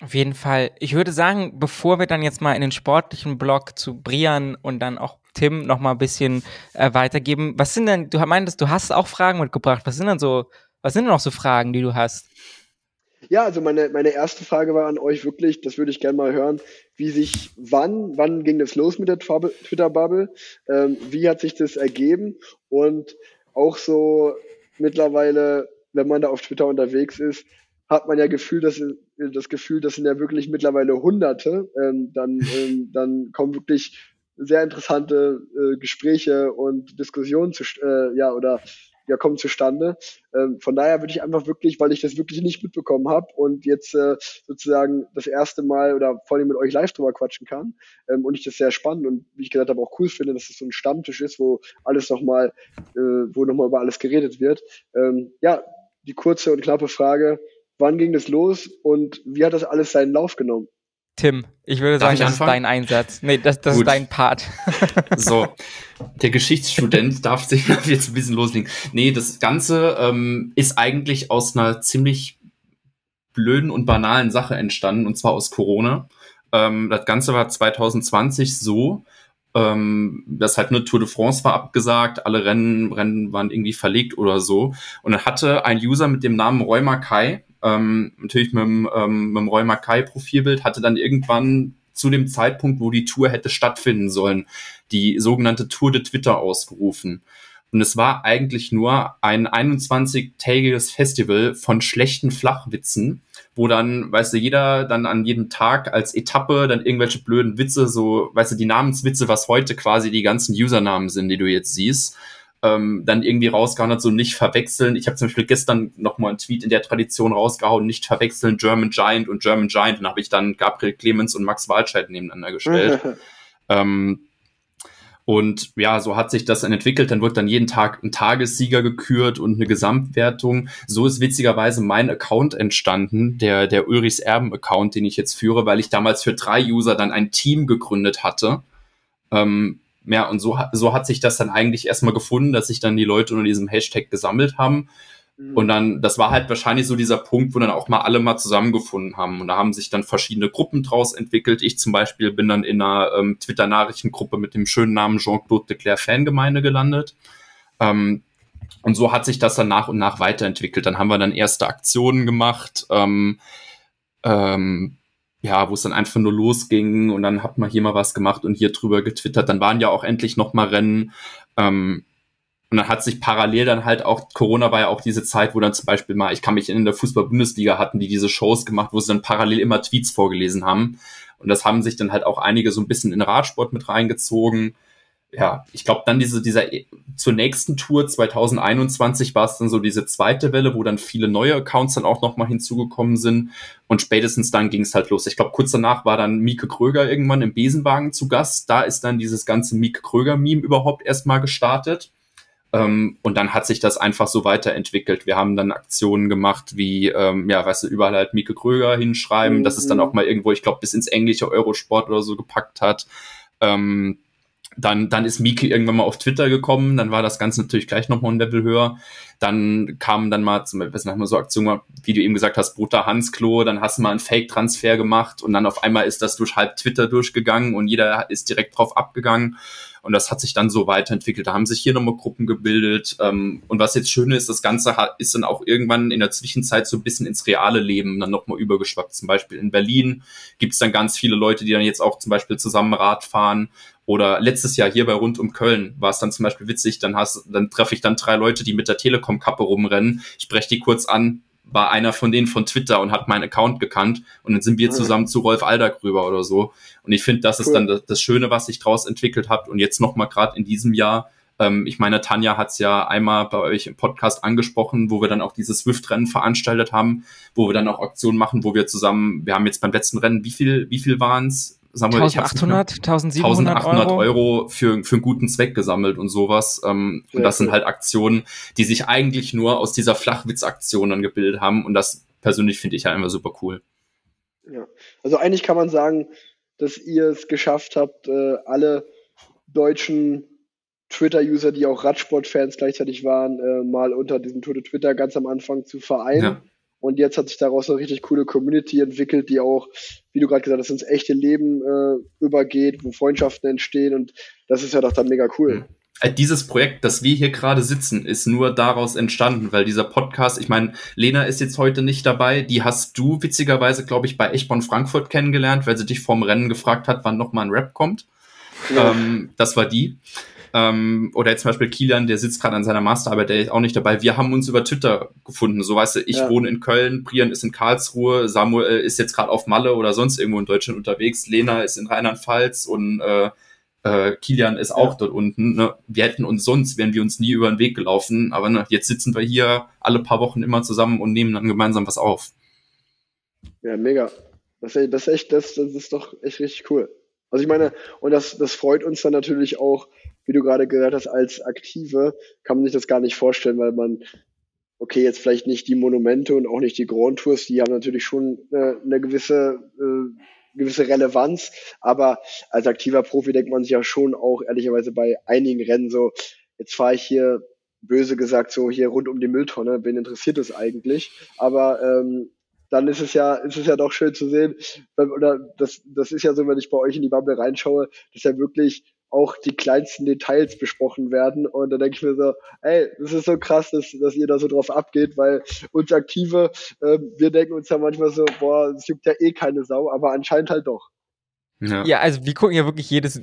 Auf jeden Fall. Ich würde sagen, bevor wir dann jetzt mal in den sportlichen Block zu Brian und dann auch Tim noch mal ein bisschen äh, weitergeben. Was sind denn, du meintest, du hast auch Fragen mitgebracht. Was sind denn so, was sind denn noch so Fragen, die du hast? Ja, also meine, meine erste Frage war an euch wirklich, das würde ich gerne mal hören, wie sich, wann, wann ging das los mit der Twitter-Bubble? Ähm, wie hat sich das ergeben? Und auch so mittlerweile, wenn man da auf Twitter unterwegs ist, hat man ja Gefühl, dass, das Gefühl, das sind ja wirklich mittlerweile Hunderte. Ähm, dann, ähm, dann kommen wirklich sehr interessante äh, Gespräche und Diskussionen zu, äh, ja, oder ja, kommen zustande. Ähm, von daher würde ich einfach wirklich, weil ich das wirklich nicht mitbekommen habe und jetzt äh, sozusagen das erste Mal oder vor allem mit euch live drüber quatschen kann ähm, und ich das sehr spannend und wie ich gesagt habe auch cool finde, dass es das so ein Stammtisch ist, wo alles nochmal, äh, wo nochmal über alles geredet wird. Ähm, ja, die kurze und knappe Frage, wann ging das los und wie hat das alles seinen Lauf genommen? Tim, ich würde sagen, ich das ist dein Einsatz. Nee, das, das ist dein Part. so, der Geschichtsstudent darf sich jetzt ein bisschen loslegen. Nee, das Ganze ähm, ist eigentlich aus einer ziemlich blöden und banalen Sache entstanden, und zwar aus Corona. Ähm, das Ganze war 2020 so, ähm, das halt eine Tour de France war abgesagt, alle Rennen, Rennen waren irgendwie verlegt oder so. Und dann hatte ein User mit dem Namen Roy Mackay, ähm, natürlich mit dem, ähm, mit dem Roy Mackay Profilbild, hatte dann irgendwann zu dem Zeitpunkt, wo die Tour hätte stattfinden sollen, die sogenannte Tour de Twitter ausgerufen. Und es war eigentlich nur ein 21-tägiges Festival von schlechten Flachwitzen, wo dann, weißt du, jeder dann an jedem Tag als Etappe dann irgendwelche blöden Witze, so, weißt du, die Namenswitze, was heute quasi die ganzen Usernamen sind, die du jetzt siehst, ähm, dann irgendwie rausgehauen hat, so nicht verwechseln. Ich habe zum Beispiel gestern noch mal einen Tweet in der Tradition rausgehauen, nicht verwechseln German Giant und German Giant. Dann habe ich dann Gabriel Clemens und Max Walscheid nebeneinander gestellt. ähm, und ja, so hat sich das dann entwickelt. Dann wird dann jeden Tag ein Tagessieger gekürt und eine Gesamtwertung. So ist witzigerweise mein Account entstanden, der, der Ulrichs Erben-Account, den ich jetzt führe, weil ich damals für drei User dann ein Team gegründet hatte. Ähm, ja, und so, so hat sich das dann eigentlich erstmal gefunden, dass sich dann die Leute unter diesem Hashtag gesammelt haben. Mhm. Und dann, das war halt wahrscheinlich so dieser Punkt, wo dann auch mal alle mal zusammengefunden haben. Und da haben sich dann verschiedene Gruppen draus entwickelt. Ich zum Beispiel bin dann in einer ähm, Twitter-Nachrichtengruppe mit dem schönen Namen Jean-Claude de Claire Fangemeinde gelandet. Ähm, und so hat sich das dann nach und nach weiterentwickelt. Dann haben wir dann erste Aktionen gemacht, ähm, ähm, ja, wo es dann einfach nur losging und dann hat man hier mal was gemacht und hier drüber getwittert. Dann waren ja auch endlich noch mal Rennen. Ähm, und dann hat sich parallel dann halt auch, Corona war ja auch diese Zeit, wo dann zum Beispiel mal, ich kann mich in der Fußball-Bundesliga hatten, die diese Shows gemacht, wo sie dann parallel immer Tweets vorgelesen haben. Und das haben sich dann halt auch einige so ein bisschen in Radsport mit reingezogen. Ja, ich glaube dann diese, dieser, zur nächsten Tour 2021 war es dann so diese zweite Welle, wo dann viele neue Accounts dann auch nochmal hinzugekommen sind. Und spätestens dann ging es halt los. Ich glaube, kurz danach war dann Mieke Kröger irgendwann im Besenwagen zu Gast. Da ist dann dieses ganze Mieke Kröger-Meme überhaupt erstmal gestartet. Ähm, und dann hat sich das einfach so weiterentwickelt. Wir haben dann Aktionen gemacht wie, ähm, ja, weißt du, überall halt Mieke Kröger hinschreiben, mhm. dass es dann auch mal irgendwo, ich glaube, bis ins englische Eurosport oder so gepackt hat. Ähm, dann, dann ist Mieke irgendwann mal auf Twitter gekommen, dann war das Ganze natürlich gleich nochmal ein Level höher. Dann kamen dann mal, zum Beispiel, mal so Aktionen, wie du eben gesagt hast, Bruder Hansklo, dann hast du mal einen Fake-Transfer gemacht und dann auf einmal ist das durch halb Twitter durchgegangen und jeder ist direkt drauf abgegangen. Und das hat sich dann so weiterentwickelt. Da haben sich hier nochmal Gruppen gebildet. Ähm, und was jetzt schön ist, das Ganze ist dann auch irgendwann in der Zwischenzeit so ein bisschen ins reale Leben dann nochmal übergeschwappt. Zum Beispiel in Berlin gibt es dann ganz viele Leute, die dann jetzt auch zum Beispiel zusammen Rad fahren. Oder letztes Jahr hier bei Rund um Köln war es dann zum Beispiel witzig, dann hast, dann treffe ich dann drei Leute, die mit der Telekom-Kappe rumrennen. Ich spreche die kurz an, war einer von denen von Twitter und hat meinen Account gekannt und dann sind wir zusammen zu Rolf Aldag rüber oder so. Und ich finde, das cool. ist dann das, das, Schöne, was sich daraus entwickelt hat. Und jetzt nochmal gerade in diesem Jahr, ähm, ich meine, Tanja hat es ja einmal bei euch im Podcast angesprochen, wo wir dann auch dieses Swift-Rennen veranstaltet haben, wo wir dann auch Aktionen machen, wo wir zusammen, wir haben jetzt beim letzten Rennen, wie viel, wie viel waren es? Samuel, 1800, 1700 1800 Euro, Euro für, für einen guten Zweck gesammelt und sowas. Ähm, und das sind halt Aktionen, die sich eigentlich nur aus dieser Flachwitz-Aktion dann gebildet haben. Und das persönlich finde ich halt einfach super cool. Ja, also eigentlich kann man sagen, dass ihr es geschafft habt, äh, alle deutschen Twitter-User, die auch Radsport-Fans gleichzeitig waren, äh, mal unter diesem Tour de Twitter ganz am Anfang zu vereinen. Ja. Und jetzt hat sich daraus eine richtig coole Community entwickelt, die auch, wie du gerade gesagt hast, ins echte Leben äh, übergeht, wo Freundschaften entstehen. Und das ist ja doch dann mega cool. Mhm. Dieses Projekt, das wir hier gerade sitzen, ist nur daraus entstanden, weil dieser Podcast, ich meine, Lena ist jetzt heute nicht dabei, die hast du witzigerweise, glaube ich, bei Echtborn Frankfurt kennengelernt, weil sie dich vorm Rennen gefragt hat, wann nochmal ein Rap kommt. Ja. Ähm, das war die. Ähm, oder jetzt zum Beispiel Kilian, der sitzt gerade an seiner Masterarbeit, der ist auch nicht dabei. Wir haben uns über Twitter gefunden. So weißt du, ich ja. wohne in Köln, Brian ist in Karlsruhe, Samuel ist jetzt gerade auf Malle oder sonst irgendwo in Deutschland unterwegs, Lena ist in Rheinland-Pfalz und äh, äh, Kilian ist auch ja. dort unten. Ne? Wir hätten uns sonst, wären wir uns nie über den Weg gelaufen, aber ne, jetzt sitzen wir hier alle paar Wochen immer zusammen und nehmen dann gemeinsam was auf. Ja, mega. Das ist, das ist echt, das, das ist doch echt richtig cool. Also ich meine, und das, das freut uns dann natürlich auch, wie du gerade gesagt hast, als Aktive kann man sich das gar nicht vorstellen, weil man okay, jetzt vielleicht nicht die Monumente und auch nicht die Grand Tours, die haben natürlich schon äh, eine gewisse, äh, gewisse Relevanz, aber als aktiver Profi denkt man sich ja schon auch ehrlicherweise bei einigen Rennen so, jetzt fahre ich hier böse gesagt so hier rund um die Mülltonne, wen interessiert es eigentlich? Aber ähm, dann ist es ja, ist es ja doch schön zu sehen, oder das, das ist ja so, wenn ich bei euch in die Bubble reinschaue, dass ja wirklich auch die kleinsten Details besprochen werden. Und da denke ich mir so, ey, das ist so krass, dass, dass ihr da so drauf abgeht, weil uns Aktive, äh, wir denken uns ja manchmal so, boah, es juckt ja eh keine Sau, aber anscheinend halt doch. Ja, ja also wir gucken ja wirklich jedes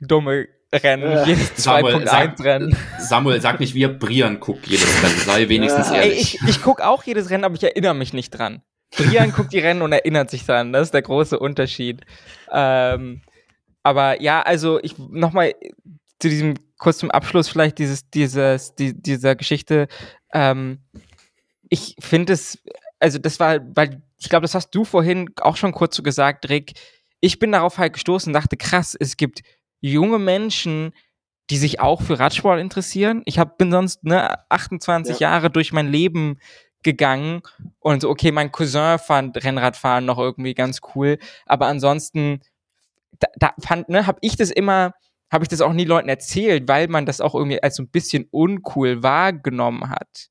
dumme Rennen, ja. jedes 2.1 Rennen. Samuel, sag nicht wir, Brian guckt jedes Rennen, sei wenigstens ja. ehrlich. Ey, ich, ich gucke auch jedes Rennen, aber ich erinnere mich nicht dran. Brian guckt die Rennen und erinnert sich dran, das ist der große Unterschied. Ähm, aber ja, also ich nochmal zu diesem kurz zum Abschluss vielleicht dieses, dieses, die, dieser Geschichte. Ähm, ich finde es, also das war, weil ich glaube, das hast du vorhin auch schon kurz so gesagt, Rick. Ich bin darauf halt gestoßen und dachte, krass, es gibt junge Menschen, die sich auch für Radsport interessieren. Ich hab, bin sonst ne, 28 ja. Jahre durch mein Leben gegangen und so, okay, mein Cousin fand Rennradfahren noch irgendwie ganz cool, aber ansonsten da, da fand, ne, habe ich das immer, habe ich das auch nie Leuten erzählt, weil man das auch irgendwie als so ein bisschen uncool wahrgenommen hat.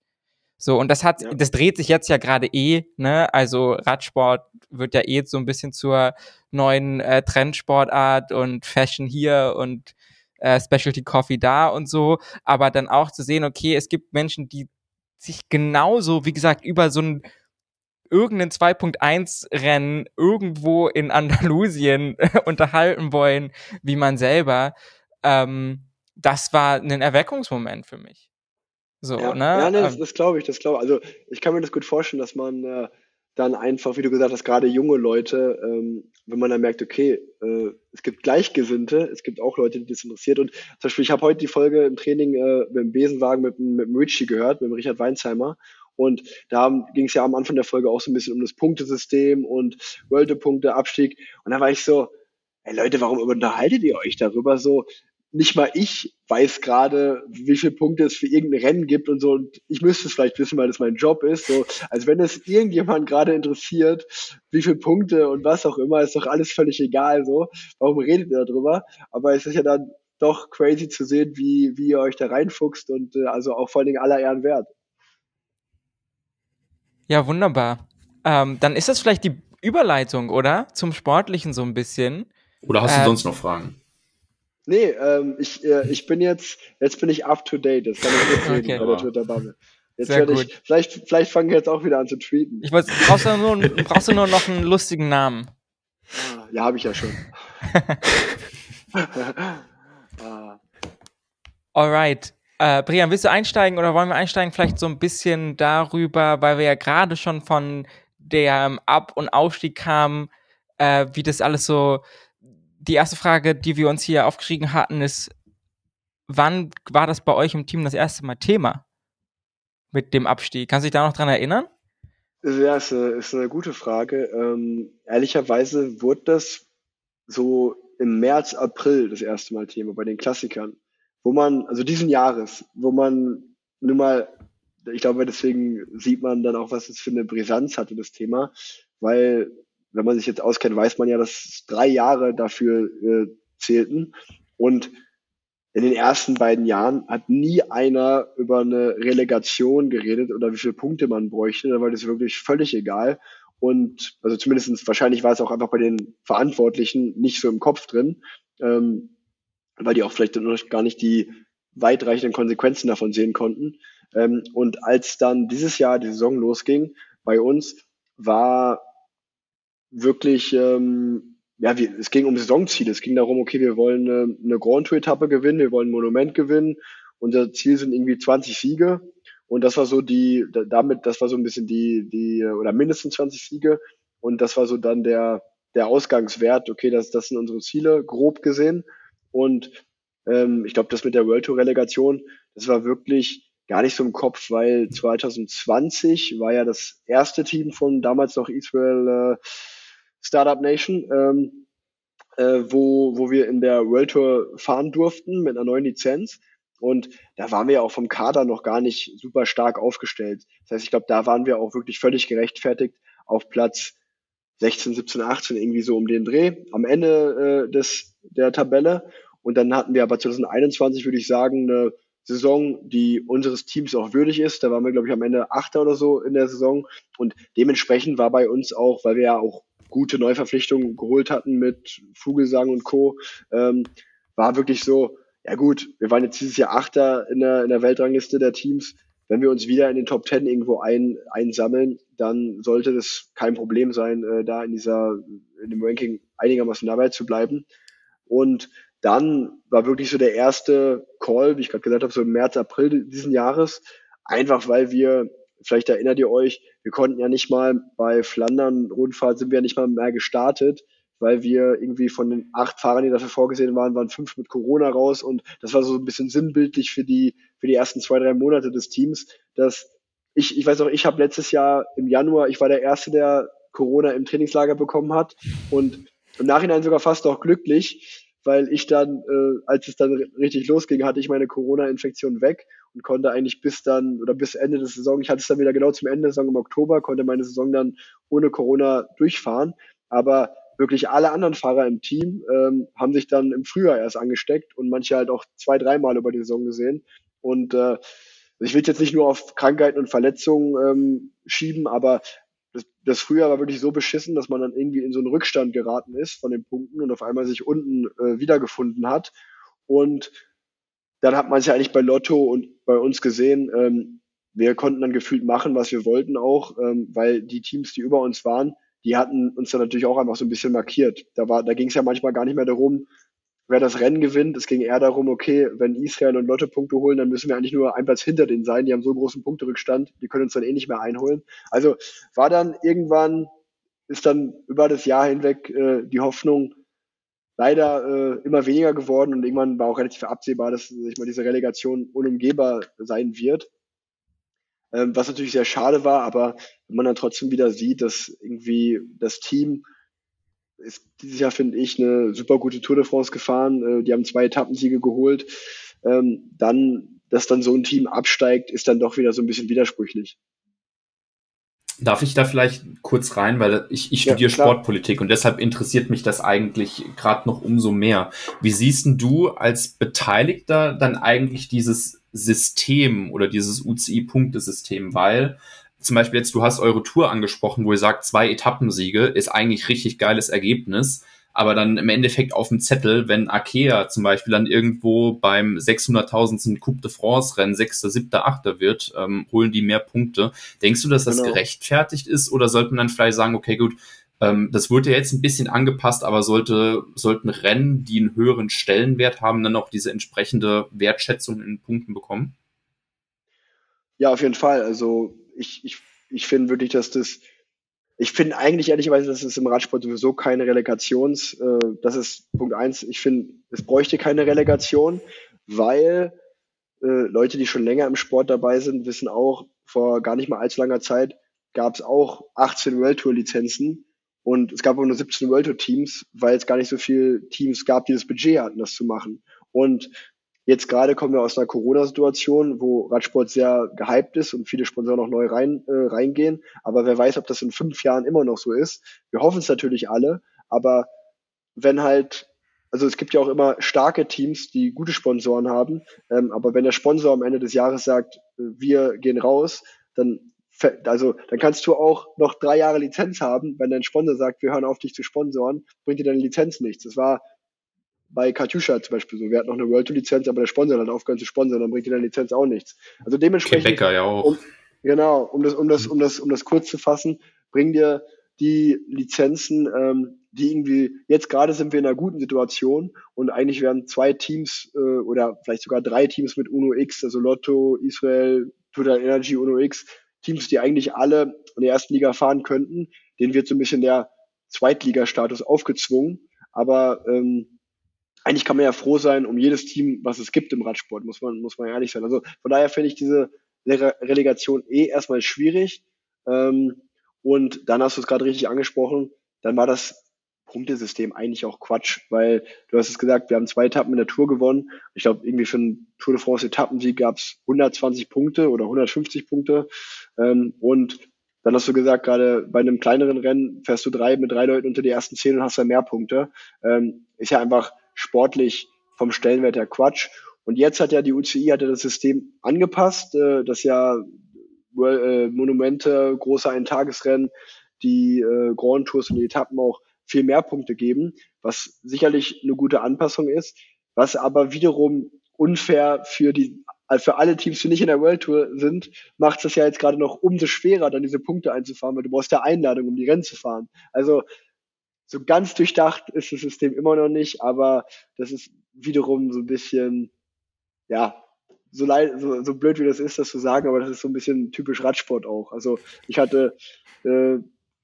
So, und das hat, ja. das dreht sich jetzt ja gerade eh, ne? Also Radsport wird ja eh so ein bisschen zur neuen äh, Trendsportart und Fashion hier und äh, Specialty Coffee da und so. Aber dann auch zu sehen, okay, es gibt Menschen, die sich genauso, wie gesagt, über so ein irgendein 2.1-Rennen irgendwo in Andalusien unterhalten wollen, wie man selber, ähm, das war ein Erweckungsmoment für mich. So, ja, ne? Ja, ne, das, ähm, das glaube ich, das glaube ich. Also ich kann mir das gut vorstellen, dass man äh, dann einfach, wie du gesagt hast, gerade junge Leute, ähm, wenn man dann merkt, okay, äh, es gibt Gleichgesinnte, es gibt auch Leute, die das interessiert. Und zum Beispiel, ich habe heute die Folge im Training äh, mit dem Besenwagen mit, mit dem Richie gehört, mit dem Richard Weinsheimer. Und da ging es ja am Anfang der Folge auch so ein bisschen um das Punktesystem und World-Punkte, Abstieg. Und da war ich so, ey Leute, warum unterhaltet ihr euch darüber so? Nicht mal ich weiß gerade, wie viele Punkte es für irgendein Rennen gibt und so. Und ich müsste es vielleicht wissen, weil das mein Job ist. So, als wenn es irgendjemand gerade interessiert, wie viele Punkte und was auch immer, ist doch alles völlig egal. So, warum redet ihr darüber? Aber es ist ja dann doch crazy zu sehen, wie, wie ihr euch da reinfuchst und äh, also auch vor allen Dingen aller Ehren wert. Ja, wunderbar. Ähm, dann ist das vielleicht die Überleitung, oder? Zum Sportlichen so ein bisschen. Oder hast du äh, sonst noch Fragen? Nee, ähm, ich, äh, ich bin jetzt, jetzt bin ich up to date. Das kann ich jetzt okay. bei der Twitter-Bubble. Jetzt Sehr gut. Ich, vielleicht, vielleicht fangen wir jetzt auch wieder an zu tweeten. Ich wollte, brauchst du nur, brauchst du nur noch einen lustigen Namen? Ah, ja, habe ich ja schon. ah. Alright. Äh, Brian, willst du einsteigen oder wollen wir einsteigen vielleicht so ein bisschen darüber, weil wir ja gerade schon von der ähm, Ab- und Aufstieg kamen, äh, wie das alles so. Die erste Frage, die wir uns hier aufgeschrieben hatten, ist, wann war das bei euch im Team das erste Mal Thema mit dem Abstieg? Kannst du dich da noch dran erinnern? Ja, ist eine, ist eine gute Frage. Ähm, ehrlicherweise wurde das so im März, April das erste Mal Thema bei den Klassikern wo man, also diesen Jahres, wo man nun mal, ich glaube, deswegen sieht man dann auch, was es für eine Brisanz hatte, das Thema, weil, wenn man sich jetzt auskennt, weiß man ja, dass drei Jahre dafür äh, zählten und in den ersten beiden Jahren hat nie einer über eine Relegation geredet oder wie viele Punkte man bräuchte, da war das wirklich völlig egal. Und also zumindestens wahrscheinlich war es auch einfach bei den Verantwortlichen nicht so im Kopf drin. Ähm, weil die auch vielleicht noch gar nicht die weitreichenden Konsequenzen davon sehen konnten. Ähm, und als dann dieses Jahr die Saison losging bei uns, war wirklich, ähm, ja, wie, es ging um Saisonziele. Es ging darum, okay, wir wollen eine, eine Grand Tour-Etappe gewinnen, wir wollen ein Monument gewinnen. Unser Ziel sind irgendwie 20 Siege. Und das war so die, damit, das war so ein bisschen die, die, oder mindestens 20 Siege. Und das war so dann der, der Ausgangswert. Okay, das, das sind unsere Ziele, grob gesehen. Und ähm, ich glaube, das mit der World Tour Relegation, das war wirklich gar nicht so im Kopf, weil 2020 war ja das erste Team von damals noch Israel äh, Startup Nation, ähm, äh, wo, wo wir in der World Tour fahren durften mit einer neuen Lizenz. Und da waren wir ja auch vom Kader noch gar nicht super stark aufgestellt. Das heißt, ich glaube, da waren wir auch wirklich völlig gerechtfertigt auf Platz 16, 17, 18, irgendwie so um den Dreh am Ende äh, des, der Tabelle. Und dann hatten wir aber 2021, würde ich sagen, eine Saison, die unseres Teams auch würdig ist. Da waren wir, glaube ich, am Ende Achter oder so in der Saison. Und dementsprechend war bei uns auch, weil wir ja auch gute Neuverpflichtungen geholt hatten mit Vogelsang und Co., ähm, war wirklich so, ja gut, wir waren jetzt dieses Jahr Achter in der, in der Weltrangliste der Teams. Wenn wir uns wieder in den Top Ten irgendwo ein, einsammeln, dann sollte das kein Problem sein, äh, da in dieser, in dem Ranking einigermaßen dabei zu bleiben. Und dann war wirklich so der erste Call, wie ich gerade gesagt habe, so im März, April diesen Jahres, einfach weil wir, vielleicht erinnert ihr euch, wir konnten ja nicht mal bei Flandern Rundfahrt sind wir ja nicht mal mehr gestartet, weil wir irgendwie von den acht Fahrern, die dafür vorgesehen waren, waren fünf mit Corona raus und das war so ein bisschen sinnbildlich für die für die ersten zwei drei Monate des Teams, dass ich ich weiß auch, ich habe letztes Jahr im Januar, ich war der erste, der Corona im Trainingslager bekommen hat und im Nachhinein sogar fast auch glücklich, weil ich dann, äh, als es dann richtig losging, hatte ich meine Corona-Infektion weg und konnte eigentlich bis dann oder bis Ende der Saison, ich hatte es dann wieder genau zum Ende der Saison im Oktober, konnte meine Saison dann ohne Corona durchfahren. Aber wirklich alle anderen Fahrer im Team ähm, haben sich dann im Frühjahr erst angesteckt und manche halt auch zwei, dreimal über die Saison gesehen. Und äh, ich will jetzt nicht nur auf Krankheiten und Verletzungen ähm, schieben, aber das, das Frühjahr war wirklich so beschissen, dass man dann irgendwie in so einen Rückstand geraten ist von den Punkten und auf einmal sich unten äh, wiedergefunden hat. Und dann hat man es ja eigentlich bei Lotto und bei uns gesehen, ähm, wir konnten dann gefühlt machen, was wir wollten auch, ähm, weil die Teams, die über uns waren, die hatten uns dann natürlich auch einfach so ein bisschen markiert. Da war, da ging es ja manchmal gar nicht mehr darum, wer das Rennen gewinnt. Es ging eher darum, okay, wenn Israel und Lotte Punkte holen, dann müssen wir eigentlich nur ein Platz hinter denen sein. Die haben so großen Punkterückstand, die können uns dann eh nicht mehr einholen. Also war dann irgendwann, ist dann über das Jahr hinweg äh, die Hoffnung leider äh, immer weniger geworden und irgendwann war auch relativ absehbar, dass sich mal diese Relegation unumgehbar sein wird. Ähm, was natürlich sehr schade war, aber wenn man dann trotzdem wieder sieht, dass irgendwie das Team ist dieses Jahr, finde ich, eine super gute Tour de France gefahren. Äh, die haben zwei Etappensiege geholt. Ähm, dann, dass dann so ein Team absteigt, ist dann doch wieder so ein bisschen widersprüchlich. Darf ich da vielleicht kurz rein, weil ich, ich studiere ja, Sportpolitik und deshalb interessiert mich das eigentlich gerade noch umso mehr. Wie siehst denn du als Beteiligter dann eigentlich dieses System oder dieses UCI-Punktesystem? Weil zum Beispiel jetzt, du hast eure Tour angesprochen, wo ihr sagt, zwei Etappensiege ist eigentlich richtig geiles Ergebnis. Aber dann im Endeffekt auf dem Zettel, wenn Akea zum Beispiel dann irgendwo beim 600.000. Coupe de France Rennen 6., 7., 8. wird, ähm, holen die mehr Punkte. Denkst du, dass das genau. gerechtfertigt ist? Oder sollte man dann vielleicht sagen, okay, gut, ähm, das wurde ja jetzt ein bisschen angepasst, aber sollte, sollten Rennen, die einen höheren Stellenwert haben, dann auch diese entsprechende Wertschätzung in Punkten bekommen? Ja, auf jeden Fall. Also ich, ich, ich finde wirklich, dass das, ich finde eigentlich ehrlicherweise, dass es im Radsport sowieso keine Relegations, äh, das ist Punkt eins. Ich finde, es bräuchte keine Relegation, weil äh, Leute, die schon länger im Sport dabei sind, wissen auch, vor gar nicht mal allzu langer Zeit gab es auch 18 World Tour Lizenzen und es gab auch nur 17 World Tour Teams, weil es gar nicht so viele Teams gab, die das Budget hatten, das zu machen. Und Jetzt gerade kommen wir aus einer Corona-Situation, wo Radsport sehr gehypt ist und viele Sponsoren noch neu rein, äh, reingehen. Aber wer weiß, ob das in fünf Jahren immer noch so ist. Wir hoffen es natürlich alle. Aber wenn halt, also es gibt ja auch immer starke Teams, die gute Sponsoren haben. Ähm, aber wenn der Sponsor am Ende des Jahres sagt, äh, wir gehen raus, dann also dann kannst du auch noch drei Jahre Lizenz haben, wenn dein Sponsor sagt, wir hören auf, dich zu sponsoren, bringt dir deine Lizenz nichts. Das war bei Katusha zum Beispiel so. Wir hatten noch eine World Tour Lizenz, aber der Sponsor hat aufgehört zu sponsern, dann bringt dir deine Lizenz auch nichts. Also dementsprechend. Quebecer ja auch. Um, genau, um das, um das, um das, um das kurz zu fassen, bring dir die Lizenzen, ähm, die irgendwie, jetzt gerade sind wir in einer guten Situation und eigentlich werden zwei Teams äh, oder vielleicht sogar drei Teams mit UNO X, also Lotto, Israel, Total Energy, UNO X, Teams, die eigentlich alle in der ersten Liga fahren könnten, denen wird so ein bisschen der Zweitligastatus aufgezwungen. Aber ähm, eigentlich kann man ja froh sein um jedes Team, was es gibt im Radsport, muss man, muss man ehrlich sein. Also von daher finde ich diese Relegation eh erstmal schwierig. Ähm, und dann hast du es gerade richtig angesprochen, dann war das Punktesystem eigentlich auch Quatsch, weil du hast es gesagt, wir haben zwei Etappen in der Tour gewonnen. Ich glaube, irgendwie für einen Tour de France Etappensieg gab es 120 Punkte oder 150 Punkte. Ähm, und dann hast du gesagt, gerade bei einem kleineren Rennen fährst du drei mit drei Leuten unter die ersten zehn und hast dann mehr Punkte. Ähm, ist ja einfach sportlich vom Stellenwert her Quatsch. Und jetzt hat ja die UCI hat ja das System angepasst, äh, dass ja äh, Monumente, große Eintagesrennen, die äh, Grand Tours und die Etappen auch viel mehr Punkte geben, was sicherlich eine gute Anpassung ist, was aber wiederum unfair für die für alle Teams, die nicht in der World Tour sind, macht es ja jetzt gerade noch umso schwerer, dann diese Punkte einzufahren, weil du brauchst ja Einladung, um die Rennen zu fahren. Also so ganz durchdacht ist das System immer noch nicht, aber das ist wiederum so ein bisschen, ja, so, leid, so, so blöd wie das ist, das zu sagen, aber das ist so ein bisschen typisch Radsport auch. Also ich hatte äh,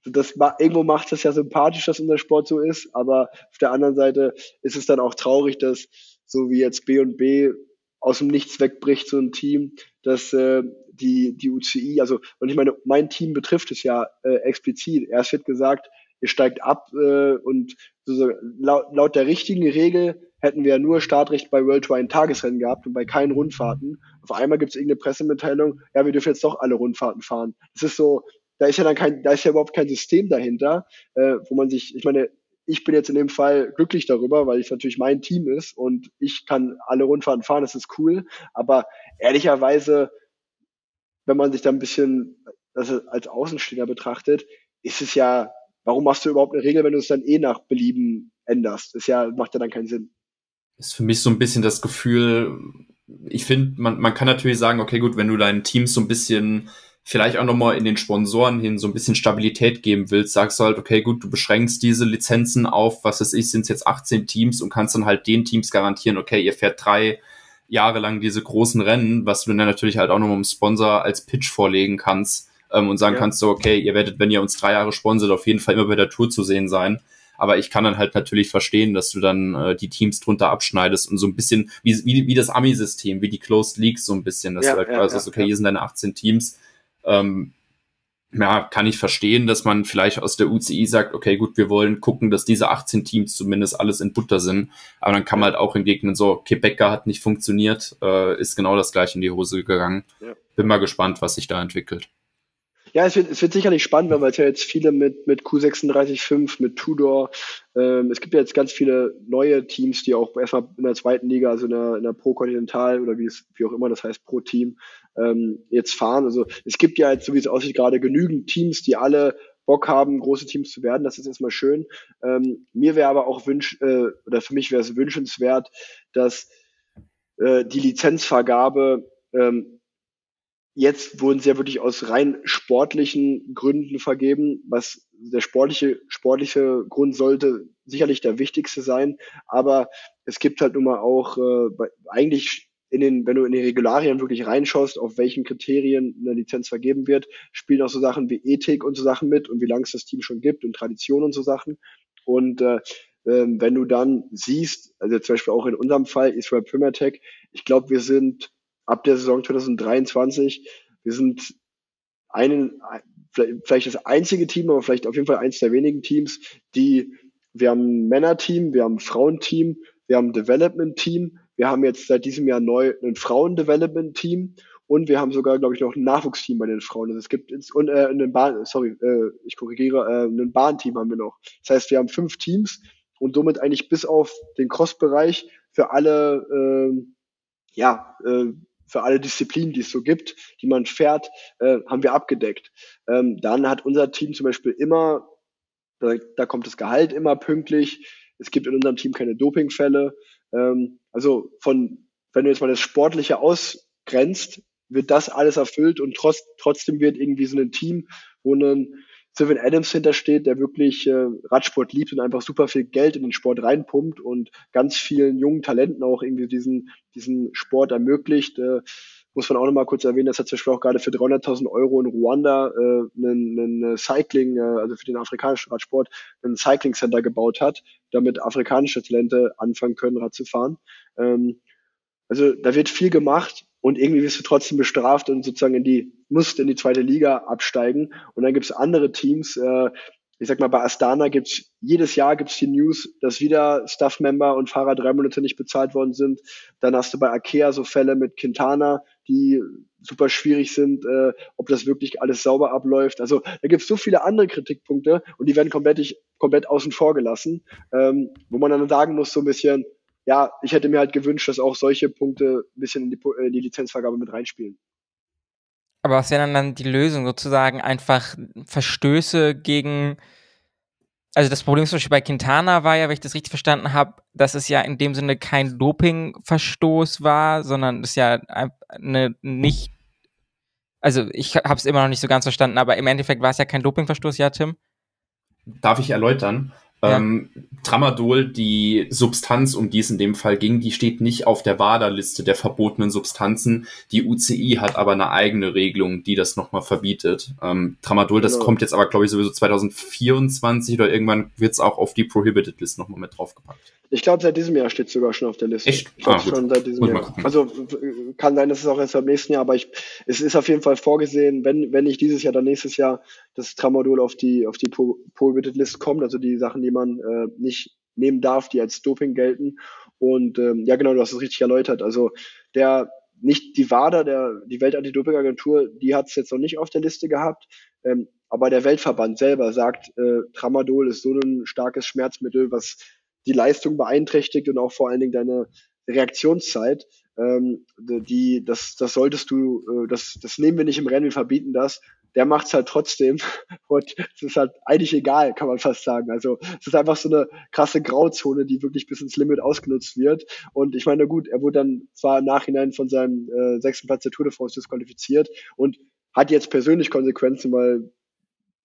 das irgendwo macht es ja sympathisch, dass unser Sport so ist, aber auf der anderen Seite ist es dann auch traurig, dass so wie jetzt B und B aus dem Nichts wegbricht, so ein Team, dass äh, die, die UCI, also und ich meine, mein Team betrifft es ja äh, explizit. Erst wird gesagt, ihr steigt ab äh, und so, laut, laut der richtigen Regel hätten wir ja nur Startrecht bei World Tour ein Tagesrennen gehabt und bei keinen Rundfahrten. Auf einmal gibt es irgendeine Pressemitteilung, ja, wir dürfen jetzt doch alle Rundfahrten fahren. Das ist so, da ist ja dann kein, da ist ja überhaupt kein System dahinter, äh, wo man sich, ich meine, ich bin jetzt in dem Fall glücklich darüber, weil es natürlich mein Team ist und ich kann alle Rundfahrten fahren, das ist cool. Aber ehrlicherweise, wenn man sich da ein bisschen also als Außenstehender betrachtet, ist es ja, warum machst du überhaupt eine Regel, wenn du es dann eh nach Belieben änderst? Das ja, macht ja dann keinen Sinn. Ist für mich so ein bisschen das Gefühl, ich finde, man, man kann natürlich sagen, okay, gut, wenn du deinen Teams so ein bisschen vielleicht auch nochmal in den Sponsoren hin so ein bisschen Stabilität geben willst, sagst du halt, okay, gut, du beschränkst diese Lizenzen auf, was weiß ich, sind es jetzt 18 Teams und kannst dann halt den Teams garantieren, okay, ihr fährt drei Jahre lang diese großen Rennen, was du dann natürlich halt auch nochmal im Sponsor als Pitch vorlegen kannst ähm, und sagen ja. kannst so, okay, ihr werdet, wenn ihr uns drei Jahre sponsert, auf jeden Fall immer bei der Tour zu sehen sein. Aber ich kann dann halt natürlich verstehen, dass du dann äh, die Teams drunter abschneidest und so ein bisschen, wie, wie, wie das Ami-System, wie die Closed Leagues so ein bisschen, dass ja, du halt ja, sagst, okay, hier sind deine 18 Teams, ähm, ja, kann ich verstehen, dass man vielleicht aus der UCI sagt, okay, gut, wir wollen gucken, dass diese 18 Teams zumindest alles in Butter sind. Aber dann kann man halt auch entgegnen, so, Quebecer hat nicht funktioniert, äh, ist genau das gleiche in die Hose gegangen. Ja. Bin mal gespannt, was sich da entwickelt. Ja, es wird, es wird sicherlich spannend, weil es ja jetzt viele mit, mit Q365, mit Tudor, ähm, es gibt ja jetzt ganz viele neue Teams, die auch erstmal in der zweiten Liga, also in der, in der Pro Continental oder wie es, wie auch immer das heißt, Pro Team, ähm, jetzt fahren. Also es gibt ja jetzt, so wie es aussieht, gerade genügend Teams, die alle Bock haben, große Teams zu werden. Das ist erstmal schön. Ähm, mir wäre aber auch wünsch, äh, oder für mich wäre es wünschenswert, dass äh, die Lizenzvergabe ähm, Jetzt wurden sie ja wirklich aus rein sportlichen Gründen vergeben, was der sportliche, sportliche Grund sollte sicherlich der wichtigste sein. Aber es gibt halt nun mal auch äh, eigentlich in den, wenn du in die Regularien wirklich reinschaust, auf welchen Kriterien eine Lizenz vergeben wird, spielen auch so Sachen wie Ethik und so Sachen mit und wie lange es das Team schon gibt und Tradition und so Sachen. Und äh, ähm, wenn du dann siehst, also zum Beispiel auch in unserem Fall Israel Premier Tech, ich glaube, wir sind ab der Saison 2023. Wir sind einen, vielleicht das einzige Team, aber vielleicht auf jeden Fall eins der wenigen Teams, die, wir haben ein Männerteam, wir haben ein Frauenteam, wir haben ein Development-Team, wir haben jetzt seit diesem Jahr neu ein Frauen-Development-Team und wir haben sogar, glaube ich, noch ein Nachwuchsteam bei den Frauen. Also es gibt ins, und äh, ein Bahn, sorry, äh, ich korrigiere, äh, ein Bahnteam haben wir noch. Das heißt, wir haben fünf Teams und somit eigentlich bis auf den Cross-Bereich für alle äh, ja, äh, für alle Disziplinen, die es so gibt, die man fährt, äh, haben wir abgedeckt. Ähm, dann hat unser Team zum Beispiel immer, da, da kommt das Gehalt immer pünktlich. Es gibt in unserem Team keine Dopingfälle. Ähm, also von, wenn du jetzt mal das Sportliche ausgrenzt, wird das alles erfüllt und trotz, trotzdem wird irgendwie so ein Team, wo ein Sylvan Adams hintersteht, der wirklich äh, Radsport liebt und einfach super viel Geld in den Sport reinpumpt und ganz vielen jungen Talenten auch irgendwie diesen, diesen Sport ermöglicht. Äh, muss man auch nochmal kurz erwähnen, dass er zum Beispiel auch gerade für 300.000 Euro in Ruanda äh, einen, einen Cycling, äh, also für den afrikanischen Radsport, ein Cycling Center gebaut hat, damit afrikanische Talente anfangen können, Rad zu fahren. Ähm, also da wird viel gemacht und irgendwie wirst du trotzdem bestraft und sozusagen in die, musst in die zweite Liga absteigen. Und dann gibt es andere Teams, äh, ich sag mal, bei Astana gibt's jedes Jahr gibt's die News, dass wieder Staff-Member und Fahrer drei Monate nicht bezahlt worden sind. Dann hast du bei Akea so Fälle mit Quintana, die super schwierig sind, äh, ob das wirklich alles sauber abläuft. Also da gibt's so viele andere Kritikpunkte und die werden komplett, komplett außen vor gelassen, ähm, wo man dann sagen muss, so ein bisschen, ja, ich hätte mir halt gewünscht, dass auch solche Punkte ein bisschen in die, in die Lizenzvergabe mit reinspielen. Aber was wäre dann die Lösung? Sozusagen einfach Verstöße gegen. Also das Problem zum Beispiel bei Quintana war ja, wenn ich das richtig verstanden habe, dass es ja in dem Sinne kein Dopingverstoß war, sondern es ja eine nicht. Also ich habe es immer noch nicht so ganz verstanden, aber im Endeffekt war es ja kein Dopingverstoß, ja, Tim? Darf ich erläutern? Ja. Ähm, Tramadol, die Substanz, um die es in dem Fall ging, die steht nicht auf der WADA-Liste der verbotenen Substanzen. Die UCI hat aber eine eigene Regelung, die das nochmal verbietet. Ähm, Tramadol, das genau. kommt jetzt aber, glaube ich, sowieso 2024 oder irgendwann wird es auch auf die Prohibited List nochmal mit draufgepackt. Ich glaube, seit diesem Jahr steht es sogar schon auf der Liste. Echt? Ich ah, schon seit diesem Jahr. Also kann sein, dass es auch erst beim nächsten Jahr, aber ich, es ist auf jeden Fall vorgesehen, wenn, wenn nicht dieses Jahr, dann nächstes Jahr, dass Tramadol auf die, auf die Prohibited List kommt, also die Sachen, die man äh, nicht nehmen darf, die als Doping gelten. Und ähm, ja, genau, du hast es richtig erläutert. Also der nicht die WADA, der, die Weltantidopingagentur, die hat es jetzt noch nicht auf der Liste gehabt. Ähm, aber der Weltverband selber sagt, äh, Tramadol ist so ein starkes Schmerzmittel, was die Leistung beeinträchtigt und auch vor allen Dingen deine Reaktionszeit. Ähm, die, das, das solltest du, äh, das, das nehmen wir nicht im Rennen, wir verbieten das. Der macht's halt trotzdem und es ist halt eigentlich egal, kann man fast sagen. Also es ist einfach so eine krasse Grauzone, die wirklich bis ins Limit ausgenutzt wird. Und ich meine, gut, er wurde dann zwar im Nachhinein von seinem äh, sechsten Platz der Tour de France disqualifiziert und hat jetzt persönlich Konsequenzen, weil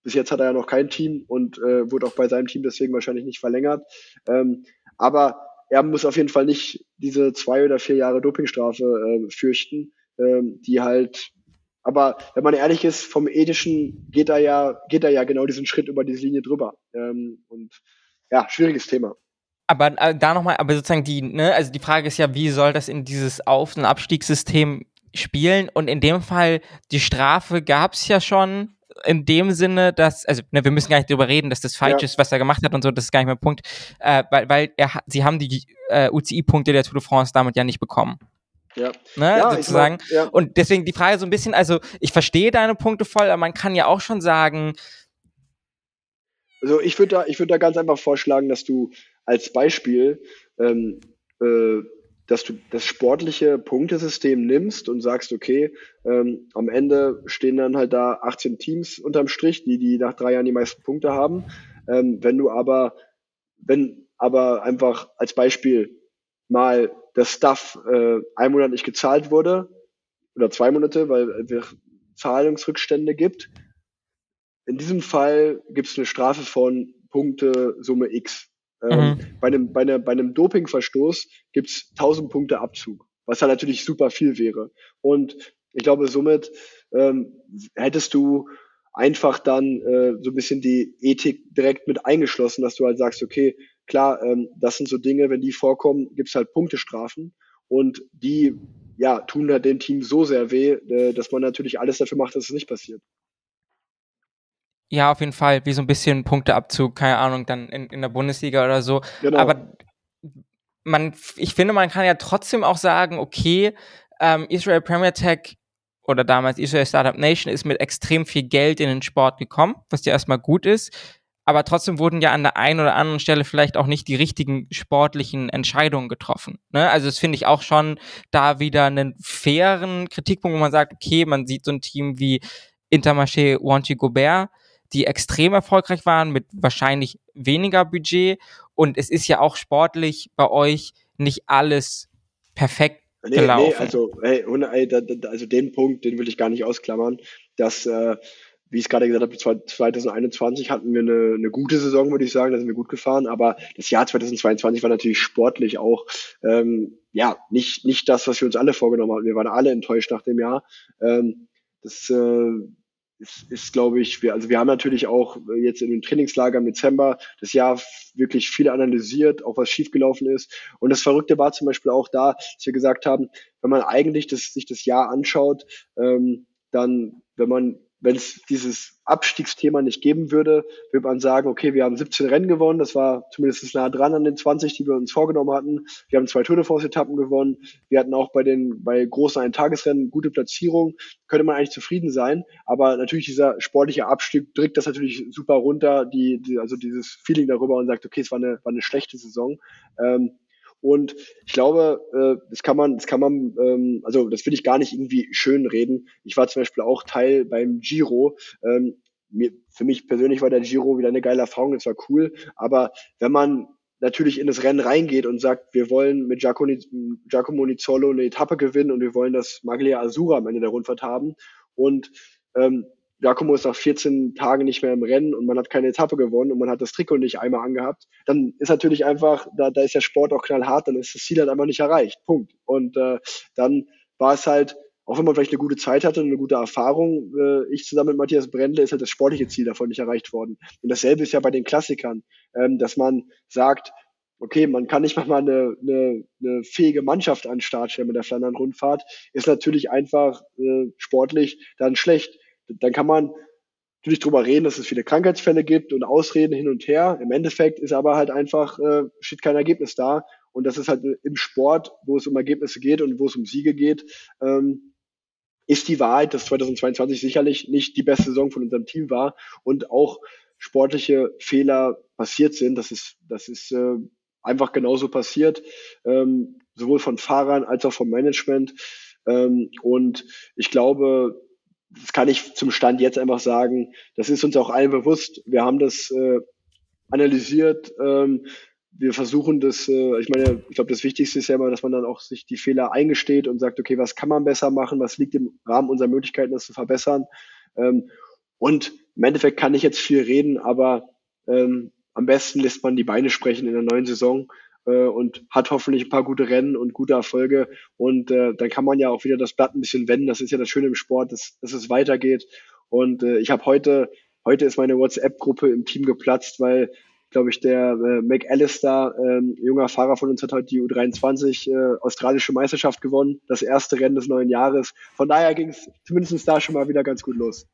bis jetzt hat er ja noch kein Team und äh, wurde auch bei seinem Team deswegen wahrscheinlich nicht verlängert. Ähm, aber er muss auf jeden Fall nicht diese zwei oder vier Jahre Dopingstrafe äh, fürchten, ähm, die halt aber wenn man ehrlich ist, vom Ethischen geht er ja, geht er ja genau diesen Schritt über diese Linie drüber. Ähm, und ja, schwieriges Thema. Aber äh, da nochmal, aber sozusagen die, ne, also die Frage ist ja, wie soll das in dieses Auf- und Abstiegssystem spielen? Und in dem Fall, die Strafe gab es ja schon in dem Sinne, dass, also ne, wir müssen gar nicht darüber reden, dass das falsch ja. ist, was er gemacht hat und so, das ist gar nicht mehr Punkt, äh, weil, weil er, sie haben die äh, UCI-Punkte der Tour de France damit ja nicht bekommen. Ja. Ne, ja, sozusagen. Mein, ja. Und deswegen die Frage so ein bisschen, also ich verstehe deine Punkte voll, aber man kann ja auch schon sagen. Also ich würde da, ich würde da ganz einfach vorschlagen, dass du als Beispiel ähm, äh, dass du das sportliche Punktesystem nimmst und sagst, okay, ähm, am Ende stehen dann halt da 18 Teams unterm Strich, die, die nach drei Jahren die meisten Punkte haben. Ähm, wenn du aber, wenn aber einfach als Beispiel mal das Stuff äh, ein Monat nicht gezahlt wurde oder zwei Monate, weil es Zahlungsrückstände gibt, in diesem Fall gibt es eine Strafe von Punkte Summe X. Ähm, mhm. bei, einem, bei, einer, bei einem Dopingverstoß gibt's 1000 Punkte Abzug, was halt natürlich super viel wäre. Und ich glaube, somit ähm, hättest du einfach dann äh, so ein bisschen die Ethik direkt mit eingeschlossen, dass du halt sagst, okay, klar, ähm, das sind so Dinge, wenn die vorkommen, gibt's halt Punktestrafen und die ja, tun halt dem Team so sehr weh, äh, dass man natürlich alles dafür macht, dass es nicht passiert. Ja, auf jeden Fall, wie so ein bisschen Punkteabzug, keine Ahnung, dann in, in der Bundesliga oder so. Genau. Aber man, ich finde, man kann ja trotzdem auch sagen, okay, ähm, Israel Premier Tech oder damals Israel Startup Nation ist mit extrem viel Geld in den Sport gekommen, was ja erstmal gut ist. Aber trotzdem wurden ja an der einen oder anderen Stelle vielleicht auch nicht die richtigen sportlichen Entscheidungen getroffen. Ne? Also das finde ich auch schon da wieder einen fairen Kritikpunkt, wo man sagt, okay, man sieht so ein Team wie Intermarché Wanty Gobert, die extrem erfolgreich waren mit wahrscheinlich weniger Budget. Und es ist ja auch sportlich bei euch nicht alles perfekt nee, gelaufen. Nee, also, hey, also den Punkt, den will ich gar nicht ausklammern, dass, äh, wie ich es gerade gesagt habe, 2021 hatten wir eine, eine gute Saison, würde ich sagen, da sind wir gut gefahren, aber das Jahr 2022 war natürlich sportlich auch ähm, ja nicht nicht das, was wir uns alle vorgenommen haben. Wir waren alle enttäuscht nach dem Jahr. Ähm, das äh, ist, ist glaube ich, wir, also wir haben natürlich auch jetzt in dem Trainingslager im Dezember das Jahr wirklich viel analysiert, auch was schiefgelaufen ist. Und das Verrückte war zum Beispiel auch da, dass wir gesagt haben, wenn man eigentlich das, sich das Jahr anschaut, ähm, dann, wenn man wenn es dieses Abstiegsthema nicht geben würde, würde man sagen, okay, wir haben 17 Rennen gewonnen, das war zumindest nah dran an den 20, die wir uns vorgenommen hatten. Wir haben zwei Tour de France-Etappen gewonnen. Wir hatten auch bei den bei großen Eintagesrennen gute Platzierung. Könnte man eigentlich zufrieden sein, aber natürlich dieser sportliche Abstieg drückt das natürlich super runter, die, die also dieses Feeling darüber und sagt, okay, es war eine, war eine schlechte Saison. Ähm, und ich glaube, äh, das kann man, das kann man, ähm, also das will ich gar nicht irgendwie schön reden. Ich war zum Beispiel auch Teil beim Giro. Ähm, mir, für mich persönlich war der Giro wieder eine geile Erfahrung, das war cool. Aber wenn man natürlich in das Rennen reingeht und sagt, wir wollen mit Giacomo Nizzolo eine Etappe gewinnen und wir wollen das Maglia Azura am Ende der Rundfahrt haben und ähm, Giacomo ist nach 14 Tagen nicht mehr im Rennen und man hat keine Etappe gewonnen und man hat das Trikot nicht einmal angehabt, dann ist natürlich einfach, da, da ist der Sport auch knallhart, dann ist das Ziel halt einfach nicht erreicht. Punkt. Und äh, dann war es halt, auch wenn man vielleicht eine gute Zeit hatte und eine gute Erfahrung, äh, ich zusammen mit Matthias Brendle ist halt das sportliche Ziel davon nicht erreicht worden. Und dasselbe ist ja bei den Klassikern, ähm, dass man sagt, okay, man kann nicht mal eine, eine, eine fähige Mannschaft an den Start stellen mit der Flandern-Rundfahrt, ist natürlich einfach äh, sportlich dann schlecht dann kann man natürlich drüber reden, dass es viele Krankheitsfälle gibt und Ausreden hin und her. Im Endeffekt ist aber halt einfach, äh, steht kein Ergebnis da. Und das ist halt im Sport, wo es um Ergebnisse geht und wo es um Siege geht, ähm, ist die Wahrheit, dass 2022 sicherlich nicht die beste Saison von unserem Team war und auch sportliche Fehler passiert sind. Das ist, das ist äh, einfach genauso passiert, ähm, sowohl von Fahrern als auch vom Management. Ähm, und ich glaube, das kann ich zum Stand jetzt einfach sagen, das ist uns auch allen bewusst. Wir haben das äh, analysiert. Ähm, wir versuchen das, äh, ich meine, ich glaube, das Wichtigste ist ja immer, dass man dann auch sich die Fehler eingesteht und sagt, okay, was kann man besser machen, was liegt im Rahmen unserer Möglichkeiten, das zu verbessern. Ähm, und im Endeffekt kann ich jetzt viel reden, aber ähm, am besten lässt man die Beine sprechen in der neuen Saison äh, und hat hoffentlich ein paar gute Rennen und gute Erfolge. Und äh, dann kann man ja auch wieder das Blatt ein bisschen wenden. Das ist ja das Schöne im Sport, dass, dass es weitergeht. Und äh, ich habe heute, heute ist meine WhatsApp-Gruppe im Team geplatzt, weil glaube ich, der äh, McAllister, ähm, junger Fahrer von uns, hat heute die U23 äh, australische Meisterschaft gewonnen, das erste Rennen des neuen Jahres. Von daher ging es zumindest da schon mal wieder ganz gut los.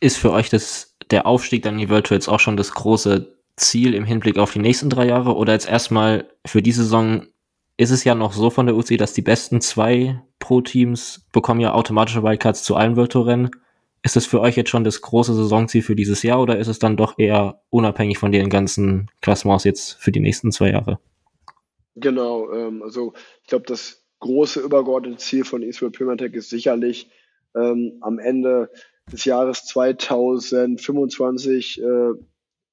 Ist für euch das der Aufstieg dann in die jetzt auch schon das große Ziel im Hinblick auf die nächsten drei Jahre? Oder jetzt erstmal für die Saison ist es ja noch so von der UCI, dass die besten zwei Pro-Teams bekommen ja automatische Wildcards zu allen World Tour Rennen. Ist das für euch jetzt schon das große Saisonziel für dieses Jahr oder ist es dann doch eher unabhängig von den ganzen Klassements jetzt für die nächsten zwei Jahre? Genau, ähm, also ich glaube, das große übergeordnete Ziel von Israel Primatech ist sicherlich ähm, am Ende des Jahres 2025 äh,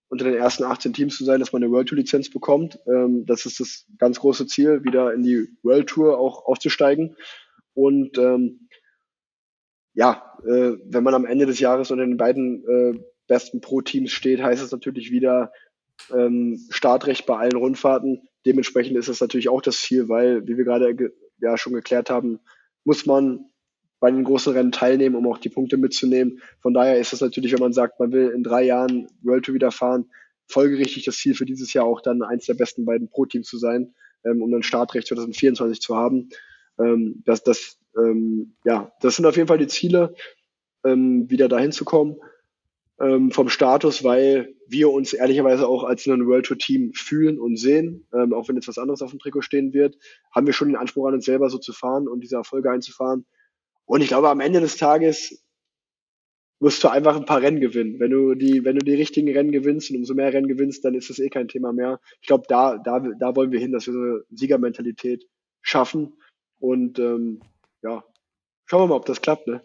unter den ersten 18 Teams zu sein, dass man eine World Tour Lizenz bekommt. Ähm, das ist das ganz große Ziel, wieder in die World Tour auch aufzusteigen. Und ähm, ja, äh, wenn man am Ende des Jahres unter den beiden äh, besten Pro-Teams steht, heißt es natürlich wieder ähm, Startrecht bei allen Rundfahrten. Dementsprechend ist es natürlich auch das Ziel, weil, wie wir gerade ja schon geklärt haben, muss man bei den großen Rennen teilnehmen, um auch die Punkte mitzunehmen. Von daher ist es natürlich, wenn man sagt, man will in drei Jahren World Tour wieder fahren, folgerichtig das Ziel für dieses Jahr auch dann eins der besten beiden Pro-Teams zu sein, ähm, um dann Startrecht 2024 zu haben. Ähm, das, das, ähm, ja, das sind auf jeden Fall die Ziele, ähm, wieder dahin zu kommen ähm, vom Status, weil wir uns ehrlicherweise auch als ein World Tour Team fühlen und sehen, ähm, auch wenn jetzt was anderes auf dem Trikot stehen wird, haben wir schon den Anspruch an uns selber so zu fahren und diese Erfolge einzufahren. Und ich glaube, am Ende des Tages musst du einfach ein paar Rennen gewinnen. Wenn du die, wenn du die richtigen Rennen gewinnst und umso mehr Rennen gewinnst, dann ist das eh kein Thema mehr. Ich glaube, da, da, da wollen wir hin, dass wir so eine Siegermentalität schaffen. Und ähm, ja, schauen wir mal, ob das klappt, ne?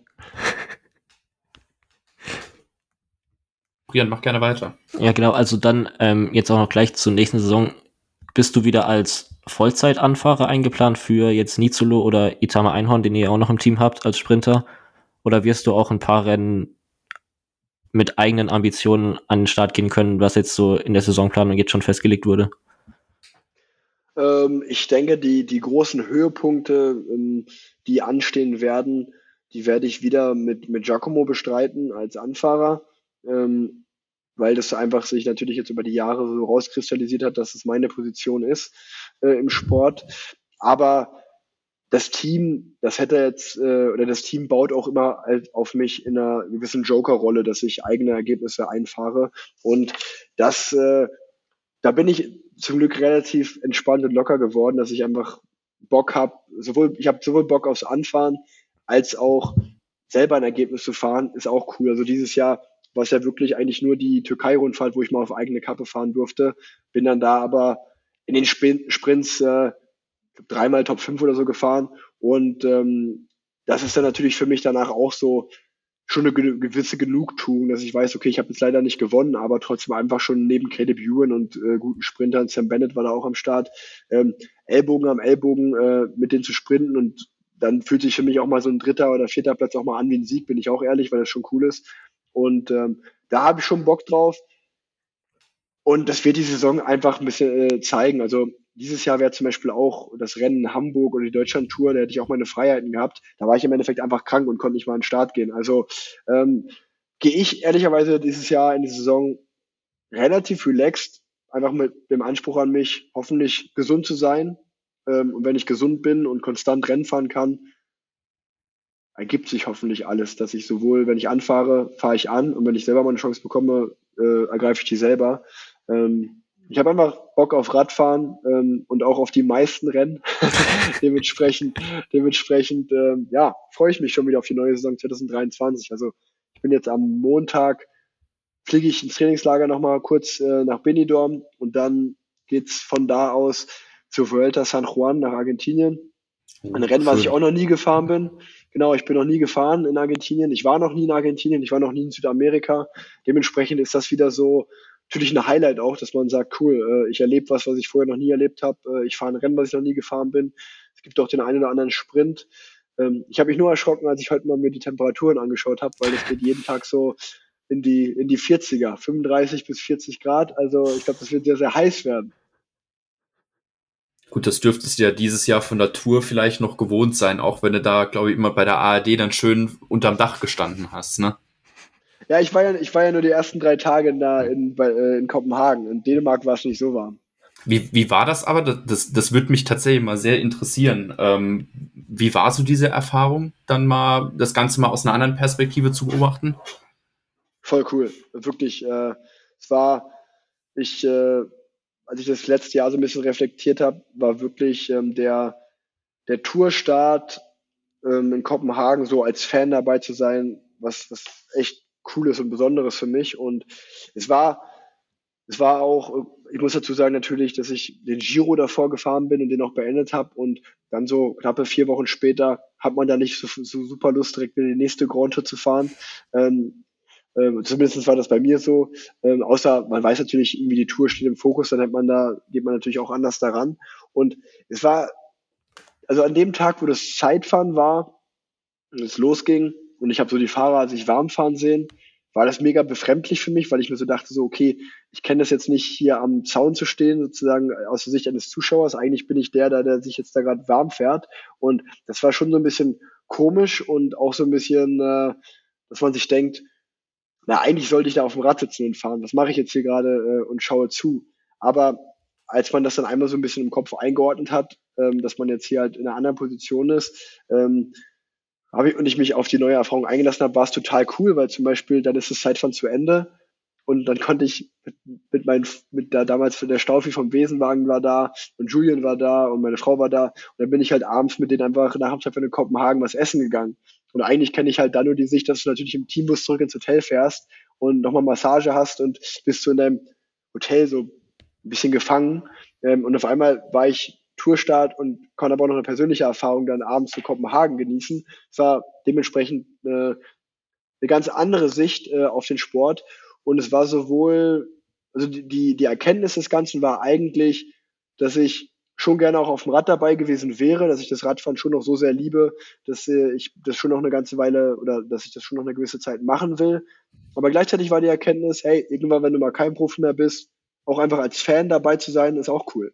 Brian, mach gerne weiter. Ja, genau. Also dann ähm, jetzt auch noch gleich zur nächsten Saison. Bist du wieder als Vollzeitanfahrer eingeplant für jetzt Nizolo oder Itama Einhorn, den ihr auch noch im Team habt als Sprinter? Oder wirst du auch ein paar Rennen mit eigenen Ambitionen an den Start gehen können, was jetzt so in der Saisonplanung jetzt schon festgelegt wurde? Ähm, ich denke, die, die großen Höhepunkte, ähm, die anstehen werden, die werde ich wieder mit, mit Giacomo bestreiten als Anfahrer. Ähm, weil das einfach sich natürlich jetzt über die Jahre so rauskristallisiert hat, dass es meine Position ist äh, im Sport. Aber das Team, das hätte jetzt, äh, oder das Team baut auch immer halt auf mich in einer gewissen Joker-Rolle, dass ich eigene Ergebnisse einfahre. Und das, äh, da bin ich zum Glück relativ entspannt und locker geworden, dass ich einfach Bock habe, sowohl, ich habe sowohl Bock aufs Anfahren als auch selber ein Ergebnis zu fahren, ist auch cool. Also dieses Jahr war es ja wirklich eigentlich nur die Türkei-Rundfahrt, wo ich mal auf eigene Kappe fahren durfte. Bin dann da aber in den Sprints äh, dreimal Top 5 oder so gefahren. Und ähm, das ist dann natürlich für mich danach auch so schon eine gewisse Genugtuung, dass ich weiß, okay, ich habe jetzt leider nicht gewonnen, aber trotzdem einfach schon neben Caleb Ewan und äh, guten Sprintern, Sam Bennett war da auch am Start, ähm, Ellbogen am Ellbogen äh, mit denen zu sprinten und dann fühlt sich für mich auch mal so ein dritter oder vierter Platz auch mal an wie ein Sieg, bin ich auch ehrlich, weil das schon cool ist. Und ähm, da habe ich schon Bock drauf. Und das wird die Saison einfach ein bisschen äh, zeigen. Also dieses Jahr wäre zum Beispiel auch das Rennen Hamburg oder die Deutschland-Tour, da hätte ich auch meine Freiheiten gehabt. Da war ich im Endeffekt einfach krank und konnte nicht mal an den Start gehen. Also ähm, gehe ich ehrlicherweise dieses Jahr in die Saison relativ relaxed, einfach mit dem Anspruch an mich, hoffentlich gesund zu sein. Ähm, und wenn ich gesund bin und konstant Rennen fahren kann, ergibt sich hoffentlich alles, dass ich sowohl, wenn ich anfahre, fahre ich an und wenn ich selber mal eine Chance bekomme, äh, ergreife ich die selber. Ähm, ich habe einfach Bock auf Radfahren ähm, und auch auf die meisten Rennen. dementsprechend, dementsprechend, ähm, ja, freue ich mich schon wieder auf die neue Saison 2023. Also ich bin jetzt am Montag fliege ich ins Trainingslager nochmal kurz äh, nach Benidorm und dann geht's von da aus zur Vuelta San Juan nach Argentinien. Oh, Ein Rennen, was ich auch noch nie gefahren bin. Genau, ich bin noch nie gefahren in Argentinien. Ich war noch nie in Argentinien. Ich war noch nie in Südamerika. Dementsprechend ist das wieder so natürlich ein Highlight auch, dass man sagt, cool, äh, ich erlebe was, was ich vorher noch nie erlebt habe. Äh, ich fahre ein Rennen, was ich noch nie gefahren bin. Es gibt auch den einen oder anderen Sprint. Ähm, ich habe mich nur erschrocken, als ich heute mal mir die Temperaturen angeschaut habe, weil es geht jeden Tag so in die, in die 40er, 35 bis 40 Grad. Also ich glaube, das wird sehr, sehr heiß werden. Gut, das dürftest du ja dieses Jahr von der Tour vielleicht noch gewohnt sein, auch wenn du da, glaube ich, immer bei der ARD dann schön unterm Dach gestanden hast, ne? Ja, ich war ja, ich war ja nur die ersten drei Tage da in, bei, äh, in Kopenhagen. In Dänemark war es nicht so warm. Wie, wie war das aber? Das, das, das würde mich tatsächlich mal sehr interessieren. Ähm, wie war so diese Erfahrung, dann mal das Ganze mal aus einer anderen Perspektive zu beobachten? Voll cool. Wirklich. Äh, es war, ich, äh, als ich das letzte Jahr so ein bisschen reflektiert habe, war wirklich ähm, der, der Tourstart ähm, in Kopenhagen so als Fan dabei zu sein, was, was echt Cooles und Besonderes für mich. Und es war, es war auch, ich muss dazu sagen natürlich, dass ich den Giro davor gefahren bin und den auch beendet habe. Und dann so knappe vier Wochen später hat man da nicht so, so super Lust, direkt in die nächste Grand Tour zu fahren. Ähm, ähm, zumindest war das bei mir so. Ähm, außer man weiß natürlich, irgendwie die Tour steht im Fokus, dann hat man da, geht man natürlich auch anders daran. Und es war, also an dem Tag, wo das Zeitfahren war und es losging, und ich habe so die Fahrer sich warm fahren sehen, war das mega befremdlich für mich, weil ich mir so dachte, so, okay, ich kenne das jetzt nicht hier am Zaun zu stehen, sozusagen aus der Sicht eines Zuschauers. Eigentlich bin ich der, der, der sich jetzt da gerade warm fährt. Und das war schon so ein bisschen komisch und auch so ein bisschen, äh, dass man sich denkt, na, eigentlich sollte ich da auf dem Rad sitzen und fahren. Was mache ich jetzt hier gerade äh, und schaue zu? Aber als man das dann einmal so ein bisschen im Kopf eingeordnet hat, ähm, dass man jetzt hier halt in einer anderen Position ist, ähm, habe ich, und ich mich auf die neue Erfahrung eingelassen habe, war es total cool, weil zum Beispiel dann ist das Zeitfahren zu Ende und dann konnte ich mit, mit meinen, mit der damals der Staufi vom Wesenwagen war da und Julian war da und meine Frau war da und dann bin ich halt abends mit denen einfach nach Zeitfahren in Kopenhagen was essen gegangen. Und eigentlich kenne ich halt dann nur die Sicht, dass du natürlich im Teambus zurück ins Hotel fährst und nochmal Massage hast und bist du in deinem Hotel so ein bisschen gefangen. Ähm, und auf einmal war ich Tourstart und konnte aber auch noch eine persönliche Erfahrung dann abends zu Kopenhagen genießen. Es war dementsprechend äh, eine ganz andere Sicht äh, auf den Sport und es war sowohl, also die, die Erkenntnis des Ganzen war eigentlich, dass ich schon gerne auch auf dem Rad dabei gewesen wäre, dass ich das Radfahren schon noch so sehr liebe, dass äh, ich das schon noch eine ganze Weile oder dass ich das schon noch eine gewisse Zeit machen will. Aber gleichzeitig war die Erkenntnis, hey, irgendwann, wenn du mal kein Profi mehr bist, auch einfach als Fan dabei zu sein, ist auch cool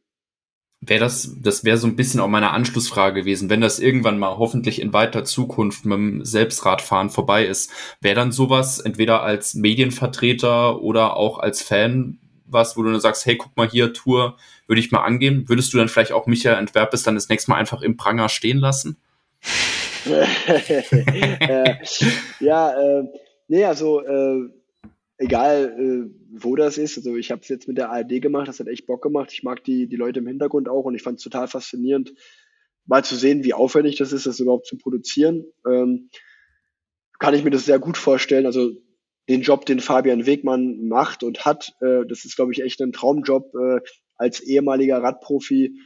wäre das, das wäre so ein bisschen auch meine Anschlussfrage gewesen, wenn das irgendwann mal hoffentlich in weiter Zukunft mit dem Selbstradfahren vorbei ist, wäre dann sowas entweder als Medienvertreter oder auch als Fan was, wo du dann sagst, hey, guck mal hier, Tour, würde ich mal angehen. Würdest du dann vielleicht auch Michael Entwerpes dann das nächste Mal einfach im Pranger stehen lassen? ja, äh, nee, also äh, egal äh, wo das ist. Also ich habe es jetzt mit der ARD gemacht, das hat echt Bock gemacht. Ich mag die, die Leute im Hintergrund auch und ich fand es total faszinierend, mal zu sehen, wie aufwendig das ist, das überhaupt zu produzieren. Ähm, kann ich mir das sehr gut vorstellen. Also den Job, den Fabian Wegmann macht und hat, äh, das ist, glaube ich, echt ein Traumjob, äh, als ehemaliger Radprofi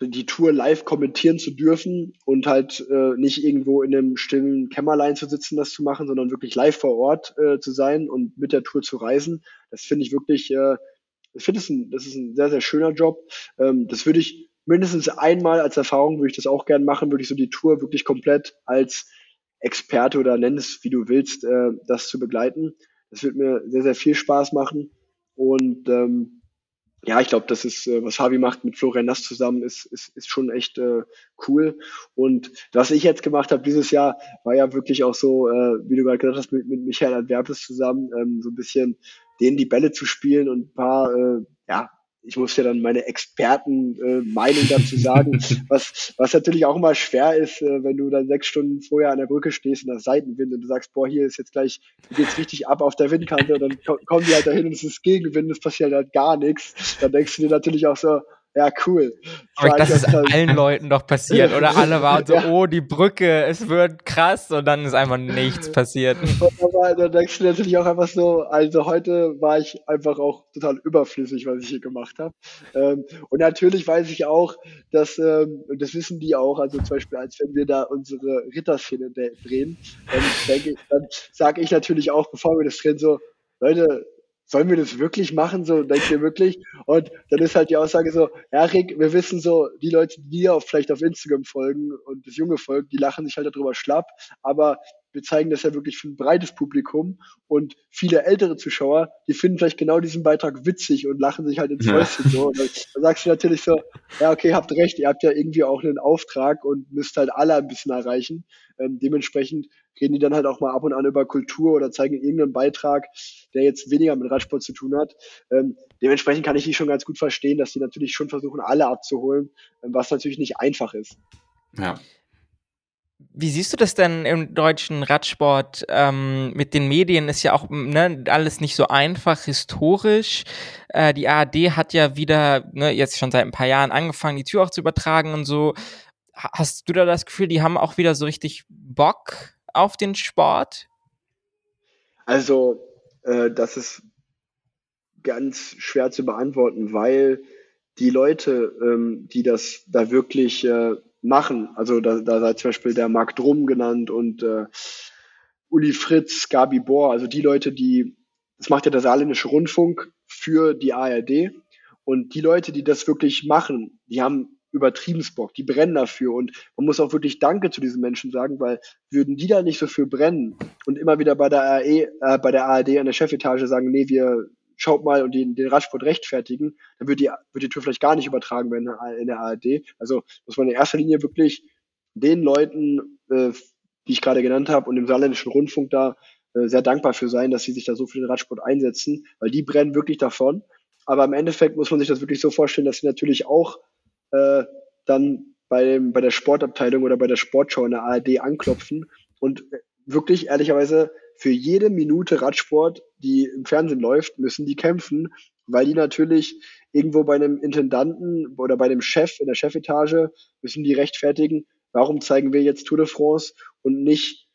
die Tour live kommentieren zu dürfen und halt äh, nicht irgendwo in einem stillen Kämmerlein zu sitzen, das zu machen, sondern wirklich live vor Ort äh, zu sein und mit der Tour zu reisen. Das finde ich wirklich, äh, ich finde, das, ein, das ist ein sehr, sehr schöner Job. Ähm, das würde ich mindestens einmal als Erfahrung, würde ich das auch gern machen, würde ich so die Tour wirklich komplett als Experte oder nenn es, wie du willst, äh, das zu begleiten. Das wird mir sehr, sehr viel Spaß machen. Und ähm, ja, ich glaube, das ist, äh, was Fabi macht mit Florian Nass zusammen, ist, ist, ist schon echt äh, cool. Und was ich jetzt gemacht habe dieses Jahr, war ja wirklich auch so, äh, wie du gerade gesagt hast, mit, mit Michael Adverbes zusammen, ähm, so ein bisschen denen die Bälle zu spielen und ein paar äh, ja, ich muss ja dann meine Expertenmeinung äh, dazu sagen, was, was natürlich auch immer schwer ist, äh, wenn du dann sechs Stunden vorher an der Brücke stehst in der Seitenwind und du sagst, boah, hier ist jetzt gleich, geht's richtig ab auf der Windkante und dann kommen die halt dahin und es ist Gegenwind, es passiert halt gar nichts. Dann denkst du dir natürlich auch so, ja, cool. Aber das ist dann, allen Leuten doch passiert, oder? Alle waren so, ja. oh, die Brücke, es wird krass und dann ist einfach nichts passiert. Aber dann denkst du natürlich auch einfach so, also heute war ich einfach auch total überflüssig, was ich hier gemacht habe. Ähm, und natürlich weiß ich auch, dass, ähm, das wissen die auch, also zum Beispiel, als wenn wir da unsere Ritterszene drehen, dann denke dann sage ich natürlich auch, bevor wir das drehen, so, Leute, sollen wir das wirklich machen? So, denkt ihr wirklich? Und dann ist halt die Aussage so, ja, Rick, wir wissen so, die Leute, die dir vielleicht auf Instagram folgen und das junge Volk, die lachen sich halt darüber schlapp, aber wir zeigen das ja wirklich für ein breites Publikum und viele ältere Zuschauer, die finden vielleicht genau diesen Beitrag witzig und lachen sich halt ins Häuschen so. Und dann, dann sagst du natürlich so, ja, okay, habt recht, ihr habt ja irgendwie auch einen Auftrag und müsst halt alle ein bisschen erreichen. Ähm, dementsprechend reden die dann halt auch mal ab und an über Kultur oder zeigen irgendeinen Beitrag, der jetzt weniger mit Radsport zu tun hat. Ähm, dementsprechend kann ich die schon ganz gut verstehen, dass die natürlich schon versuchen, alle abzuholen, ähm, was natürlich nicht einfach ist. Ja. Wie siehst du das denn im deutschen Radsport? Ähm, mit den Medien ist ja auch ne, alles nicht so einfach historisch. Äh, die ARD hat ja wieder ne, jetzt schon seit ein paar Jahren angefangen, die Tür auch zu übertragen und so. Hast du da das Gefühl, die haben auch wieder so richtig Bock auf den Sport? Also, äh, das ist ganz schwer zu beantworten, weil die Leute, ähm, die das da wirklich äh, machen. Also da, da sei zum Beispiel der Marc Drum genannt und äh, Uli Fritz, Gabi Bohr, also die Leute, die, das macht ja der saarländische Rundfunk für die ARD. Und die Leute, die das wirklich machen, die haben übertrieben Bock, die brennen dafür. Und man muss auch wirklich Danke zu diesen Menschen sagen, weil würden die da nicht so für brennen und immer wieder bei der, ARE, äh, bei der ARD an der Chefetage sagen, nee, wir schaut mal und den, den Radsport rechtfertigen, dann wird die, wird die Tour vielleicht gar nicht übertragen werden in der ARD. Also muss man in erster Linie wirklich den Leuten, äh, die ich gerade genannt habe und dem saarländischen Rundfunk da äh, sehr dankbar für sein, dass sie sich da so für den Radsport einsetzen, weil die brennen wirklich davon. Aber im Endeffekt muss man sich das wirklich so vorstellen, dass sie natürlich auch äh, dann bei, dem, bei der Sportabteilung oder bei der Sportschau in der ARD anklopfen und wirklich ehrlicherweise für jede Minute Radsport, die im Fernsehen läuft, müssen die kämpfen, weil die natürlich irgendwo bei einem Intendanten oder bei dem Chef in der Chefetage müssen die rechtfertigen, warum zeigen wir jetzt Tour de France und nicht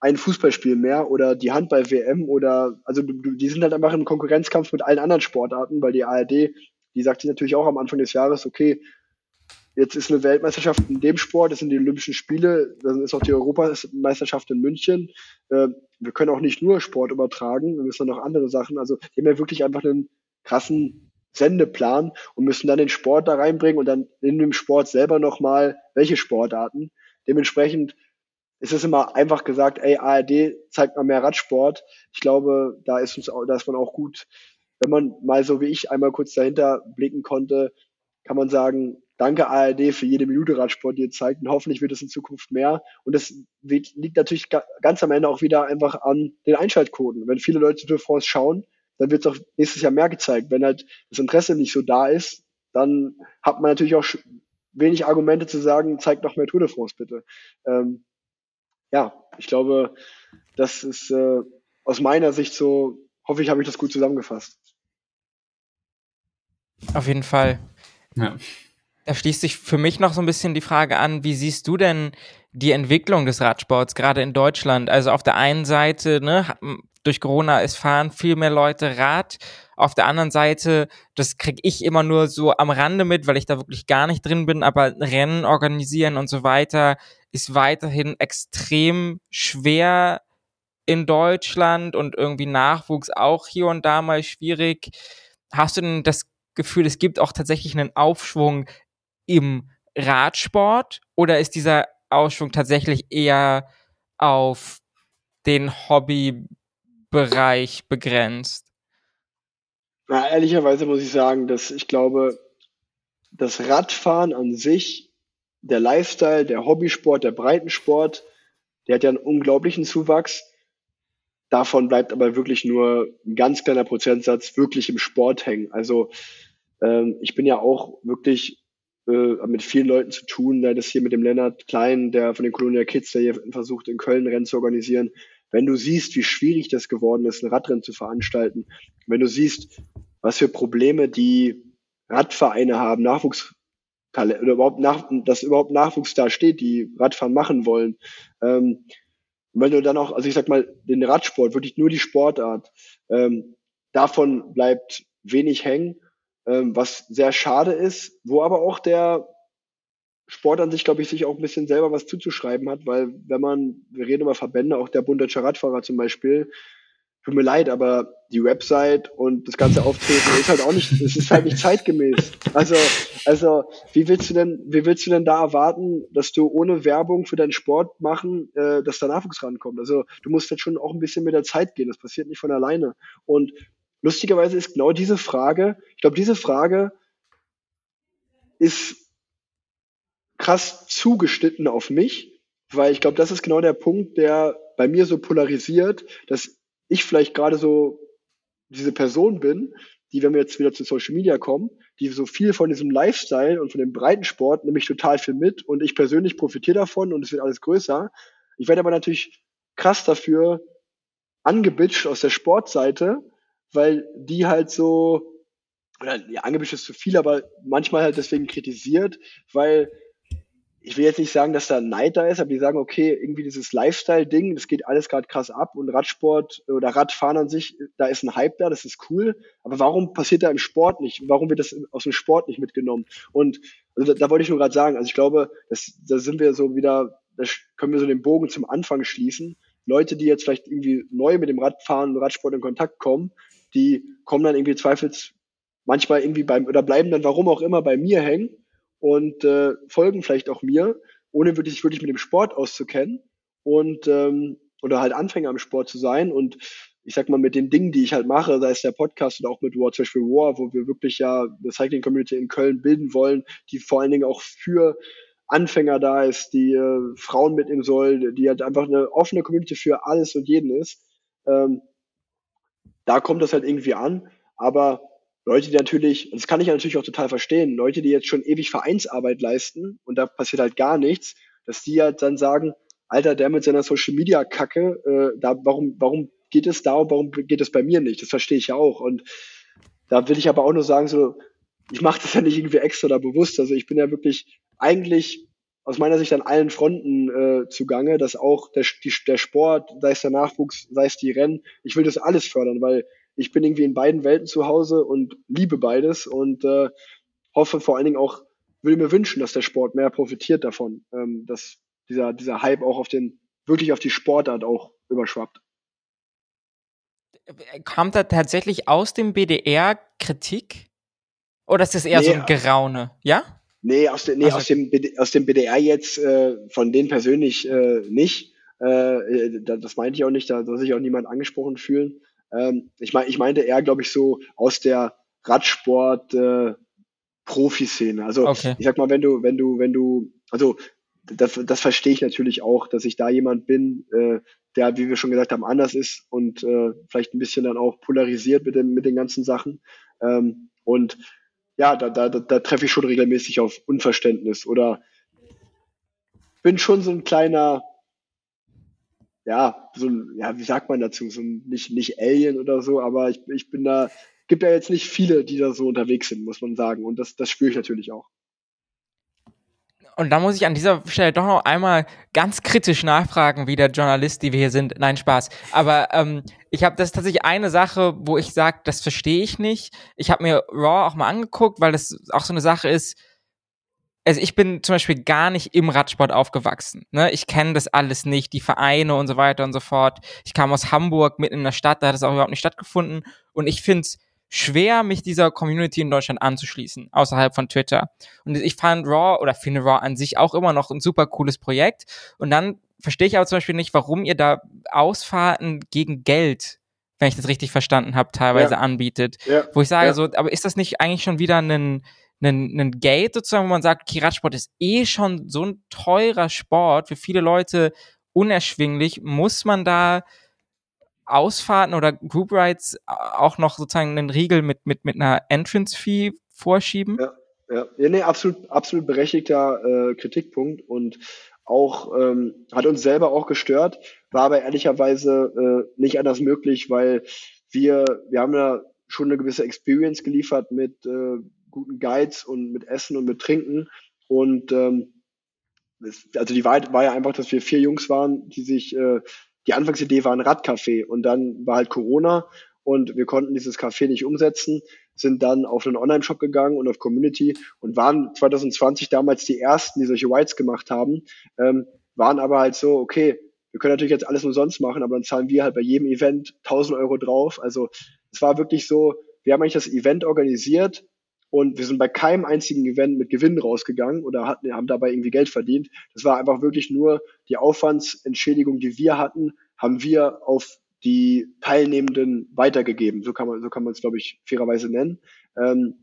ein Fußballspiel mehr oder die Handball-WM oder, also die sind halt einfach im Konkurrenzkampf mit allen anderen Sportarten, weil die ARD, die sagt sich natürlich auch am Anfang des Jahres, okay, Jetzt ist eine Weltmeisterschaft in dem Sport, das sind die Olympischen Spiele, dann ist auch die Europameisterschaft in München. Äh, wir können auch nicht nur Sport übertragen, wir müssen noch andere Sachen. Also die haben ja wirklich einfach einen krassen Sendeplan und müssen dann den Sport da reinbringen und dann in dem Sport selber nochmal, welche Sportarten. Dementsprechend ist es immer einfach gesagt, ey, ARD zeigt mal mehr Radsport. Ich glaube, da ist uns auch, da ist man auch gut, wenn man mal so wie ich einmal kurz dahinter blicken konnte, kann man sagen, danke ARD für jede Minute Radsport, die ihr zeigt. Und hoffentlich wird es in Zukunft mehr. Und das liegt natürlich ganz am Ende auch wieder einfach an den Einschaltquoten. Wenn viele Leute Tour de France schauen, dann wird es auch nächstes Jahr mehr gezeigt. Wenn halt das Interesse nicht so da ist, dann hat man natürlich auch wenig Argumente zu sagen, zeigt noch mehr Tour de France bitte. Ähm, ja, ich glaube, das ist äh, aus meiner Sicht so, hoffe ich, habe ich das gut zusammengefasst. Auf jeden Fall. Ja. Da schließt sich für mich noch so ein bisschen die Frage an, wie siehst du denn die Entwicklung des Radsports, gerade in Deutschland? Also auf der einen Seite, ne, durch Corona, es fahren viel mehr Leute Rad. Auf der anderen Seite, das kriege ich immer nur so am Rande mit, weil ich da wirklich gar nicht drin bin, aber Rennen organisieren und so weiter ist weiterhin extrem schwer in Deutschland und irgendwie Nachwuchs auch hier und da mal schwierig. Hast du denn das Gefühl, es gibt auch tatsächlich einen Aufschwung im Radsport oder ist dieser Aufschwung tatsächlich eher auf den Hobbybereich begrenzt? Na, ehrlicherweise muss ich sagen, dass ich glaube, das Radfahren an sich, der Lifestyle, der Hobbysport, der Breitensport, der hat ja einen unglaublichen Zuwachs. Davon bleibt aber wirklich nur ein ganz kleiner Prozentsatz wirklich im Sport hängen. Also ähm, ich bin ja auch wirklich äh, mit vielen Leuten zu tun. Da das hier mit dem Lennart Klein, der von den Colonia Kids, der hier versucht, in Köln Rennen zu organisieren. Wenn du siehst, wie schwierig das geworden ist, ein Radrennen zu veranstalten, wenn du siehst, was für Probleme die Radvereine haben, Nachwuchs oder überhaupt nach, dass überhaupt Nachwuchs da steht, die Radfahren machen wollen. Ähm, wenn du dann auch, also ich sag mal, den Radsport, wirklich nur die Sportart, ähm, davon bleibt wenig hängen ähm, was sehr schade ist, wo aber auch der Sport an sich, glaube ich, sich auch ein bisschen selber was zuzuschreiben hat, weil wenn man, wir reden über Verbände, auch der Bund Deutscher Radfahrer zum Beispiel, tut mir leid, aber die Website und das ganze Auftreten ist halt auch nicht, es ist halt nicht zeitgemäß. Also, also, wie willst du denn, wie willst du denn da erwarten, dass du ohne Werbung für deinen Sport machen, äh, dass da Nachwuchs rankommt? Also, du musst jetzt schon auch ein bisschen mit der Zeit gehen. Das passiert nicht von alleine. Und lustigerweise ist genau diese Frage, ich glaube, diese Frage ist krass zugeschnitten auf mich, weil ich glaube, das ist genau der Punkt, der bei mir so polarisiert, dass ich vielleicht gerade so diese Person bin, die, wenn wir jetzt wieder zu Social Media kommen, die so viel von diesem Lifestyle und von dem Breitensport nämlich total viel mit und ich persönlich profitiere davon und es wird alles größer. Ich werde aber natürlich krass dafür angebitscht aus der Sportseite, weil die halt so, oder ja, angeblich ist zu viel, aber manchmal halt deswegen kritisiert, weil ich will jetzt nicht sagen, dass da Neid da ist, aber die sagen, okay, irgendwie dieses Lifestyle-Ding, das geht alles gerade krass ab und Radsport oder Radfahren an sich, da ist ein Hype da, das ist cool, aber warum passiert da im Sport nicht? Warum wird das aus dem Sport nicht mitgenommen? Und also da, da wollte ich nur gerade sagen, also ich glaube, das, da sind wir so wieder, da können wir so den Bogen zum Anfang schließen. Leute, die jetzt vielleicht irgendwie neu mit dem Radfahren und Radsport in Kontakt kommen, die kommen dann irgendwie zweifels manchmal irgendwie beim oder bleiben dann warum auch immer bei mir hängen und äh, folgen vielleicht auch mir, ohne wirklich wirklich mit dem Sport auszukennen und ähm, oder halt Anfänger im Sport zu sein und ich sag mal, mit den Dingen, die ich halt mache, sei es der Podcast oder auch mit War, zum Beispiel War, wo wir wirklich ja eine Cycling Community in Köln bilden wollen, die vor allen Dingen auch für Anfänger da ist, die äh, Frauen mitnehmen soll, die halt einfach eine offene Community für alles und jeden ist. Ähm, da kommt das halt irgendwie an. Aber Leute, die natürlich, das kann ich natürlich auch total verstehen, Leute, die jetzt schon ewig Vereinsarbeit leisten und da passiert halt gar nichts, dass die halt dann sagen, Alter, der mit seiner Social Media Kacke, äh, da, warum, warum geht es da und warum geht es bei mir nicht? Das verstehe ich ja auch. Und da will ich aber auch nur sagen, so, ich mache das ja nicht irgendwie extra oder bewusst. Also ich bin ja wirklich eigentlich aus meiner Sicht an allen Fronten äh, zugange, dass auch der, die, der Sport, sei es der Nachwuchs, sei es die Rennen, ich will das alles fördern, weil ich bin irgendwie in beiden Welten zu Hause und liebe beides und äh, hoffe vor allen Dingen auch, würde mir wünschen, dass der Sport mehr profitiert davon, ähm, dass dieser, dieser Hype auch auf den, wirklich auf die Sportart auch überschwappt. Kam da tatsächlich aus dem BDR Kritik? Oder ist das eher nee, so ein Geraune? Ja? Nee, aus, de, nee also, aus, dem, aus dem BDR jetzt, äh, von denen persönlich äh, nicht. Äh, äh das meinte ich auch nicht, da soll sich auch niemand angesprochen fühlen. Ähm, ich, mein, ich meinte eher, glaube ich, so aus der Radsport äh, Profiszene. Also okay. ich sag mal, wenn du, wenn du, wenn du, also das, das verstehe ich natürlich auch, dass ich da jemand bin, äh, der, wie wir schon gesagt haben, anders ist und äh, vielleicht ein bisschen dann auch polarisiert mit, dem, mit den ganzen Sachen. Ähm, und ja, da, da, da, da treffe ich schon regelmäßig auf Unverständnis oder bin schon so ein kleiner, ja, so ein, ja, wie sagt man dazu, so ein, nicht, nicht Alien oder so, aber ich, ich bin da, gibt ja jetzt nicht viele, die da so unterwegs sind, muss man sagen. Und das, das spüre ich natürlich auch. Und da muss ich an dieser Stelle doch noch einmal ganz kritisch nachfragen, wie der Journalist, die wir hier sind. Nein, Spaß. Aber ähm, ich habe das tatsächlich eine Sache, wo ich sage, das verstehe ich nicht. Ich habe mir Raw auch mal angeguckt, weil das auch so eine Sache ist. Also ich bin zum Beispiel gar nicht im Radsport aufgewachsen. Ne? Ich kenne das alles nicht, die Vereine und so weiter und so fort. Ich kam aus Hamburg, mitten in der Stadt, da hat es auch überhaupt nicht stattgefunden. Und ich finde es schwer, mich dieser Community in Deutschland anzuschließen, außerhalb von Twitter. Und ich fand Raw oder finde Raw an sich auch immer noch ein super cooles Projekt. Und dann verstehe ich aber zum Beispiel nicht, warum ihr da Ausfahrten gegen Geld, wenn ich das richtig verstanden habe, teilweise ja. anbietet. Ja. Wo ich sage ja. so, aber ist das nicht eigentlich schon wieder ein, ein, ein Gate sozusagen, wo man sagt, okay, Radsport ist eh schon so ein teurer Sport, für viele Leute unerschwinglich, muss man da Ausfahrten oder Group Rides auch noch sozusagen einen Riegel mit, mit, mit einer Entrance-Fee vorschieben? Ja, ja. ja nee, absolut, absolut berechtigter äh, Kritikpunkt und auch ähm, hat uns selber auch gestört, war aber ehrlicherweise äh, nicht anders möglich, weil wir, wir haben ja schon eine gewisse Experience geliefert mit äh, guten Guides und mit Essen und mit Trinken und ähm, also die Wahrheit war ja einfach, dass wir vier Jungs waren, die sich äh, die Anfangsidee war ein Radcafé und dann war halt Corona und wir konnten dieses Café nicht umsetzen, sind dann auf einen Online-Shop gegangen und auf Community und waren 2020 damals die ersten, die solche Whites gemacht haben, ähm, waren aber halt so, okay, wir können natürlich jetzt alles umsonst machen, aber dann zahlen wir halt bei jedem Event 1000 Euro drauf. Also es war wirklich so, wir haben eigentlich das Event organisiert, und wir sind bei keinem einzigen Event mit Gewinn rausgegangen oder hatten, haben dabei irgendwie Geld verdient. Das war einfach wirklich nur die Aufwandsentschädigung, die wir hatten, haben wir auf die Teilnehmenden weitergegeben. So kann man, so kann man es, glaube ich, fairerweise nennen. Ähm,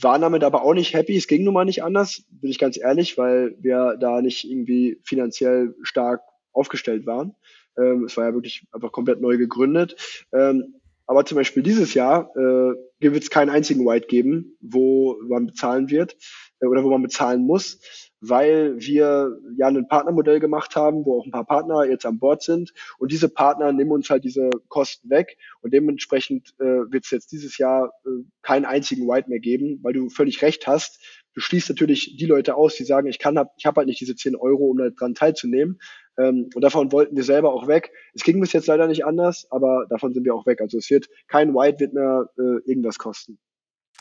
waren damit aber auch nicht happy. Es ging nun mal nicht anders, bin ich ganz ehrlich, weil wir da nicht irgendwie finanziell stark aufgestellt waren. Ähm, es war ja wirklich einfach komplett neu gegründet. Ähm, aber zum Beispiel dieses Jahr äh, wird es keinen einzigen White geben, wo man bezahlen wird äh, oder wo man bezahlen muss, weil wir ja ein Partnermodell gemacht haben, wo auch ein paar Partner jetzt an Bord sind und diese Partner nehmen uns halt diese Kosten weg und dementsprechend äh, wird es jetzt dieses Jahr äh, keinen einzigen White mehr geben, weil du völlig recht hast. Du schließt natürlich die Leute aus, die sagen, ich kann, hab, ich habe halt nicht diese 10 Euro, um daran teilzunehmen. Ähm, und davon wollten wir selber auch weg. Es ging bis jetzt leider nicht anders, aber davon sind wir auch weg. Also es wird kein White wird mehr äh, irgendwas kosten.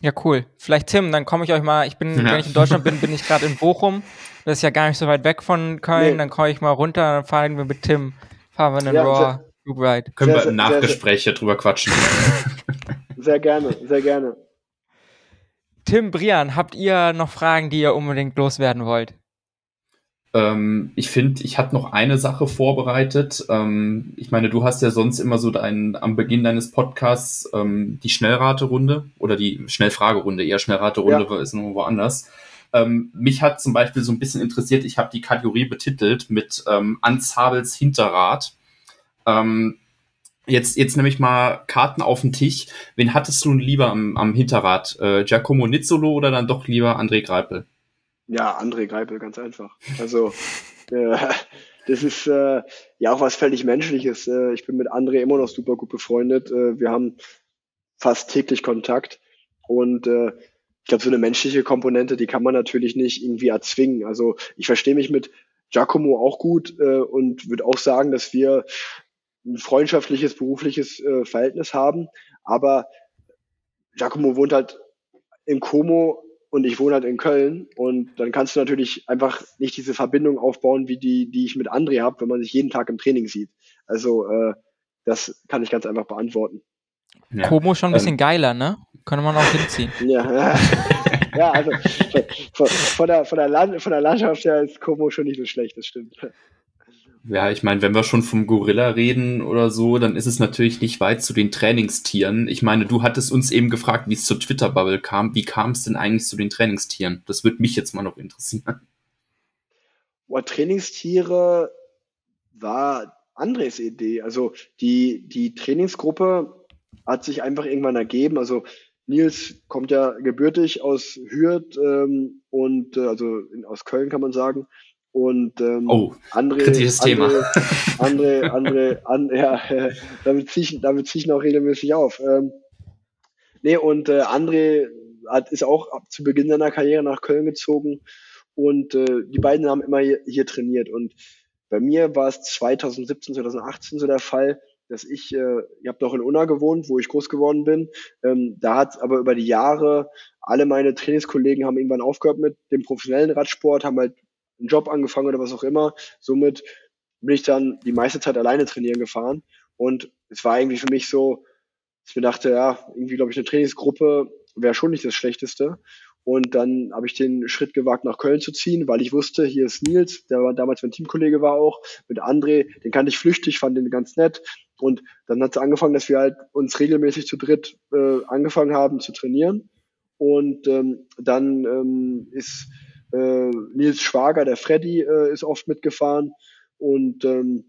Ja, cool. Vielleicht Tim, dann komme ich euch mal, ich bin, ja. wenn ich in Deutschland bin, bin ich gerade in Bochum. Das ist ja gar nicht so weit weg von Köln. Nee. Dann komme ich mal runter, dann fahren wir mit Tim, fahren wir einen ja, Raw Group Ride. Können sehr, wir im Nachgespräch hier drüber quatschen. Sehr gerne, sehr gerne. Tim, Brian, habt ihr noch Fragen, die ihr unbedingt loswerden wollt? Ähm, ich finde, ich hatte noch eine Sache vorbereitet. Ähm, ich meine, du hast ja sonst immer so dein, am Beginn deines Podcasts ähm, die Schnellraterunde oder die Schnellfragerunde, eher Schnellraterunde ja. ist noch woanders. Ähm, mich hat zum Beispiel so ein bisschen interessiert, ich habe die Kategorie betitelt mit ähm, Anzabels Hinterrad. Ähm, Jetzt, jetzt nehme ich mal Karten auf den Tisch. Wen hattest du lieber am, am Hinterrad? Äh, Giacomo Nizzolo oder dann doch lieber André Greipel? Ja, André Greipel, ganz einfach. Also, äh, das ist äh, ja auch was völlig Menschliches. Äh, ich bin mit André immer noch super gut befreundet. Äh, wir haben fast täglich Kontakt. Und äh, ich glaube, so eine menschliche Komponente, die kann man natürlich nicht irgendwie erzwingen. Also ich verstehe mich mit Giacomo auch gut äh, und würde auch sagen, dass wir ein freundschaftliches, berufliches äh, Verhältnis haben. Aber Giacomo wohnt halt in Como und ich wohne halt in Köln und dann kannst du natürlich einfach nicht diese Verbindung aufbauen, wie die, die ich mit André habe, wenn man sich jeden Tag im Training sieht. Also äh, das kann ich ganz einfach beantworten. Ja. Como schon ein bisschen ähm, geiler, ne? Könnte man auch hinziehen. Ja, ja also von, von, der, von, der Land, von der Landschaft her ist Como schon nicht so schlecht, das stimmt. Ja, ich meine, wenn wir schon vom Gorilla reden oder so, dann ist es natürlich nicht weit zu den Trainingstieren. Ich meine, du hattest uns eben gefragt, wie es zur Twitter-Bubble kam. Wie kam es denn eigentlich zu den Trainingstieren? Das würde mich jetzt mal noch interessieren. Boah, Trainingstiere war Andres Idee. Also die, die Trainingsgruppe hat sich einfach irgendwann ergeben. Also Nils kommt ja gebürtig aus Hürth ähm, und äh, also in, aus Köln kann man sagen. Und ähm, oh, André, kritisches André, Thema. André, André, an, ja, äh, damit ziehe ich, damit zieh ich noch regelmäßig auf. Ähm, nee, und äh, André hat, ist auch ab zu Beginn seiner Karriere nach Köln gezogen und äh, die beiden haben immer hier, hier trainiert. Und bei mir war es 2017, 2018 so der Fall, dass ich, äh, ich habe noch in Unna gewohnt, wo ich groß geworden bin. Ähm, da hat aber über die Jahre alle meine Trainingskollegen haben irgendwann aufgehört mit dem professionellen Radsport, haben halt einen Job angefangen oder was auch immer. Somit bin ich dann die meiste Zeit alleine trainieren gefahren. Und es war irgendwie für mich so, dass ich mir dachte, ja, irgendwie glaube ich, eine Trainingsgruppe wäre schon nicht das Schlechteste. Und dann habe ich den Schritt gewagt, nach Köln zu ziehen, weil ich wusste, hier ist Nils, der war damals mein Teamkollege war auch, mit André, den kannte ich flüchtig, fand den ganz nett. Und dann hat es angefangen, dass wir halt uns regelmäßig zu dritt äh, angefangen haben zu trainieren. Und ähm, dann ähm, ist äh, Nils Schwager, der Freddy, äh, ist oft mitgefahren. Und ähm,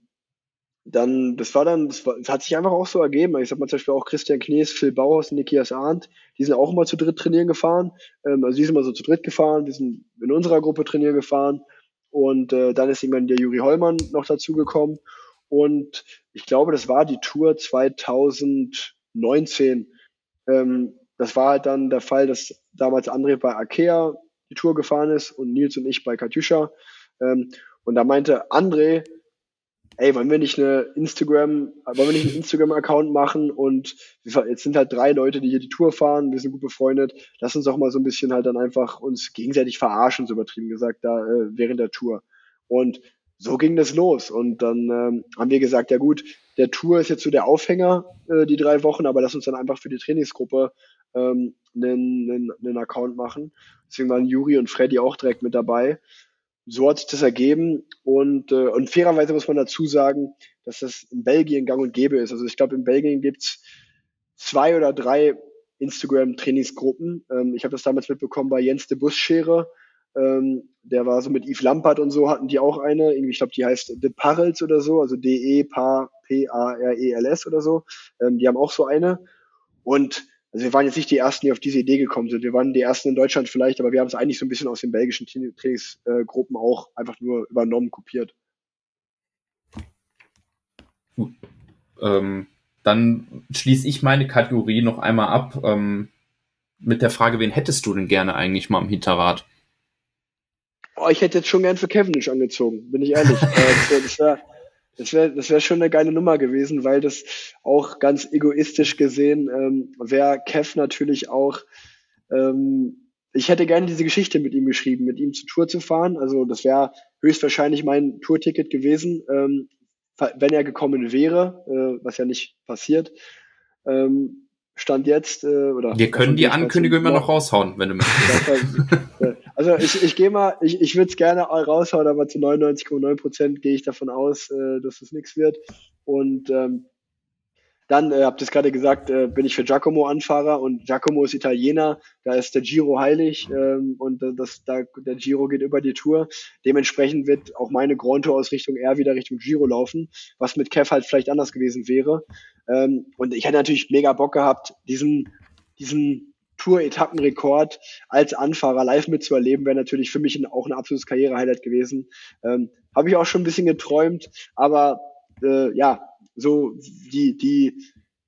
dann, das war dann, das, war, das hat sich einfach auch so ergeben. Ich sag mal zum Beispiel auch Christian Knees, Phil Bauhaus Nikias Arndt, die sind auch immer zu dritt trainieren gefahren. Ähm, also die sind immer so zu dritt gefahren, die sind in unserer Gruppe trainieren gefahren. Und äh, dann ist irgendwann der Juri Hollmann noch dazugekommen. Und ich glaube, das war die Tour 2019. Ähm, das war halt dann der Fall, dass damals André bei Akea die Tour gefahren ist und Nils und ich bei Katjuscha. Ähm, und da meinte André, ey, wollen wir nicht eine Instagram, wollen wir nicht einen Instagram-Account machen und jetzt sind halt drei Leute, die hier die Tour fahren, wir sind gut befreundet, lass uns doch mal so ein bisschen halt dann einfach uns gegenseitig verarschen, so übertrieben gesagt, da äh, während der Tour. Und so ging das los. Und dann ähm, haben wir gesagt, ja gut, der Tour ist jetzt so der Aufhänger, äh, die drei Wochen, aber lass uns dann einfach für die Trainingsgruppe ähm, einen, einen, einen Account machen. Deswegen waren Juri und Freddy auch direkt mit dabei so hat sich das ergeben. Und, äh, und fairerweise muss man dazu sagen, dass das in Belgien gang und gäbe ist. Also ich glaube, in Belgien gibt's zwei oder drei Instagram-Trainingsgruppen. Ähm, ich habe das damals mitbekommen bei Jens de Busschere. Ähm, der war so mit Yves Lampert und so, hatten die auch eine. Ich glaube, die heißt The Parels oder so, also D-E-P-A-R-E-L-S oder so. Ähm, die haben auch so eine. Und also wir waren jetzt nicht die Ersten, die auf diese Idee gekommen sind. Wir waren die Ersten in Deutschland vielleicht, aber wir haben es eigentlich so ein bisschen aus den belgischen Trainingsgruppen auch einfach nur übernommen, kopiert. Gut. Ähm, dann schließe ich meine Kategorie noch einmal ab ähm, mit der Frage, wen hättest du denn gerne eigentlich mal im Hinterrad? Oh, ich hätte jetzt schon gern für Cavendish angezogen, bin ich ehrlich. äh, das wäre das wäre das wär schon eine geile Nummer gewesen, weil das auch ganz egoistisch gesehen ähm, wäre Kev natürlich auch. Ähm, ich hätte gerne diese Geschichte mit ihm geschrieben, mit ihm zur Tour zu fahren. Also das wäre höchstwahrscheinlich mein Tourticket gewesen, ähm, wenn er gekommen wäre, äh, was ja nicht passiert. Ähm, Stand jetzt äh, oder wir können die Ankündigung immer noch raushauen, wenn du möchtest. also ich, ich gehe mal, ich, ich würde es gerne raushauen, aber zu 99,9 Prozent gehe ich davon aus, äh, dass es nichts wird. Und ähm, dann, äh, habt ihr es gerade gesagt, äh, bin ich für Giacomo Anfahrer und Giacomo ist Italiener, da ist der Giro heilig ähm, und äh, das, da, der Giro geht über die Tour. Dementsprechend wird auch meine Grand Tour aus Richtung R wieder Richtung Giro laufen, was mit Kev halt vielleicht anders gewesen wäre. Ähm, und ich hätte natürlich mega Bock gehabt, diesen, diesen Tour-Etappenrekord als Anfahrer live mitzuerleben, wäre natürlich für mich auch ein absolutes Karriere-Highlight gewesen. Ähm, Habe ich auch schon ein bisschen geträumt, aber äh, ja, so die, die,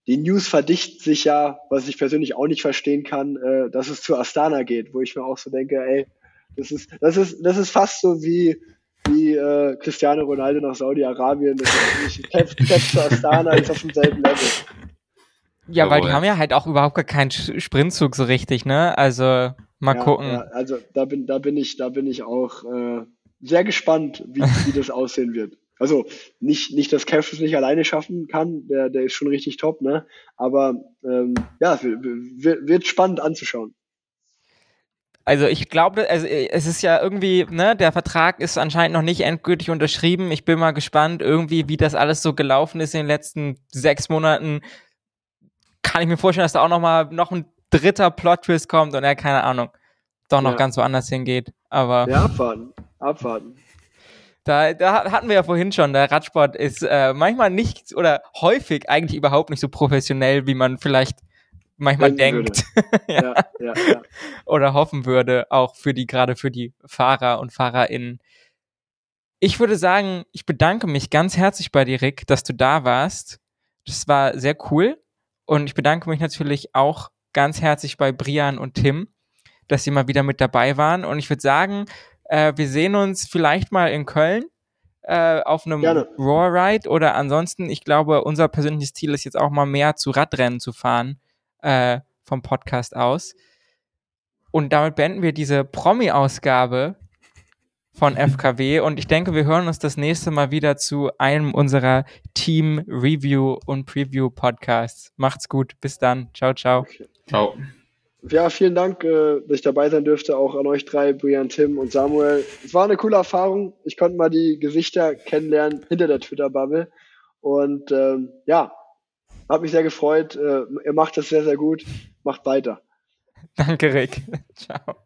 die News verdichtet sich ja, was ich persönlich auch nicht verstehen kann, äh, dass es zu Astana geht, wo ich mir auch so denke, ey, das ist, das ist, das ist fast so wie, wie äh, Cristiano Ronaldo nach Saudi-Arabien. Das ist Kev, Kev zu Astana ist auf demselben Level. Ja, weil die haben ja halt auch überhaupt gar keinen Sprintzug so richtig, ne? Also mal ja, gucken. Ja, also da bin, da bin ich, da bin ich auch äh, sehr gespannt, wie, wie das aussehen wird. Also nicht, nicht, dass Cash es nicht alleine schaffen kann, der, der ist schon richtig top, ne? Aber ähm, ja, wird, wird spannend anzuschauen. Also ich glaube, also es ist ja irgendwie, ne, der Vertrag ist anscheinend noch nicht endgültig unterschrieben. Ich bin mal gespannt, irgendwie, wie das alles so gelaufen ist in den letzten sechs Monaten. Kann ich mir vorstellen, dass da auch noch mal noch ein dritter Plot-Twist kommt und er, keine Ahnung, doch noch ja. ganz woanders hingeht. Aber. Ja, abwarten. Abwarten. Da, da hatten wir ja vorhin schon, der Radsport ist äh, manchmal nicht oder häufig eigentlich überhaupt nicht so professionell, wie man vielleicht manchmal denkt Ja, ja, ja. oder hoffen würde, auch für die, gerade für die Fahrer und FahrerInnen. Ich würde sagen, ich bedanke mich ganz herzlich bei dir, Rick, dass du da warst. Das war sehr cool. Und ich bedanke mich natürlich auch ganz herzlich bei Brian und Tim, dass sie mal wieder mit dabei waren. Und ich würde sagen, äh, wir sehen uns vielleicht mal in Köln äh, auf einem Gerne. Raw Ride oder ansonsten, ich glaube, unser persönliches Ziel ist jetzt auch mal mehr zu Radrennen zu fahren äh, vom Podcast aus. Und damit beenden wir diese Promi-Ausgabe von FKW und ich denke, wir hören uns das nächste Mal wieder zu einem unserer Team Review und Preview Podcasts. Macht's gut, bis dann. Ciao, ciao. Ciao. Ja, vielen Dank, äh, dass ich dabei sein dürfte, auch an euch drei, Brian, Tim und Samuel. Es war eine coole Erfahrung. Ich konnte mal die Gesichter kennenlernen hinter der Twitter-Bubble. Und ähm, ja, hat mich sehr gefreut. Äh, ihr macht das sehr, sehr gut. Macht weiter. Danke, Rick. Ciao.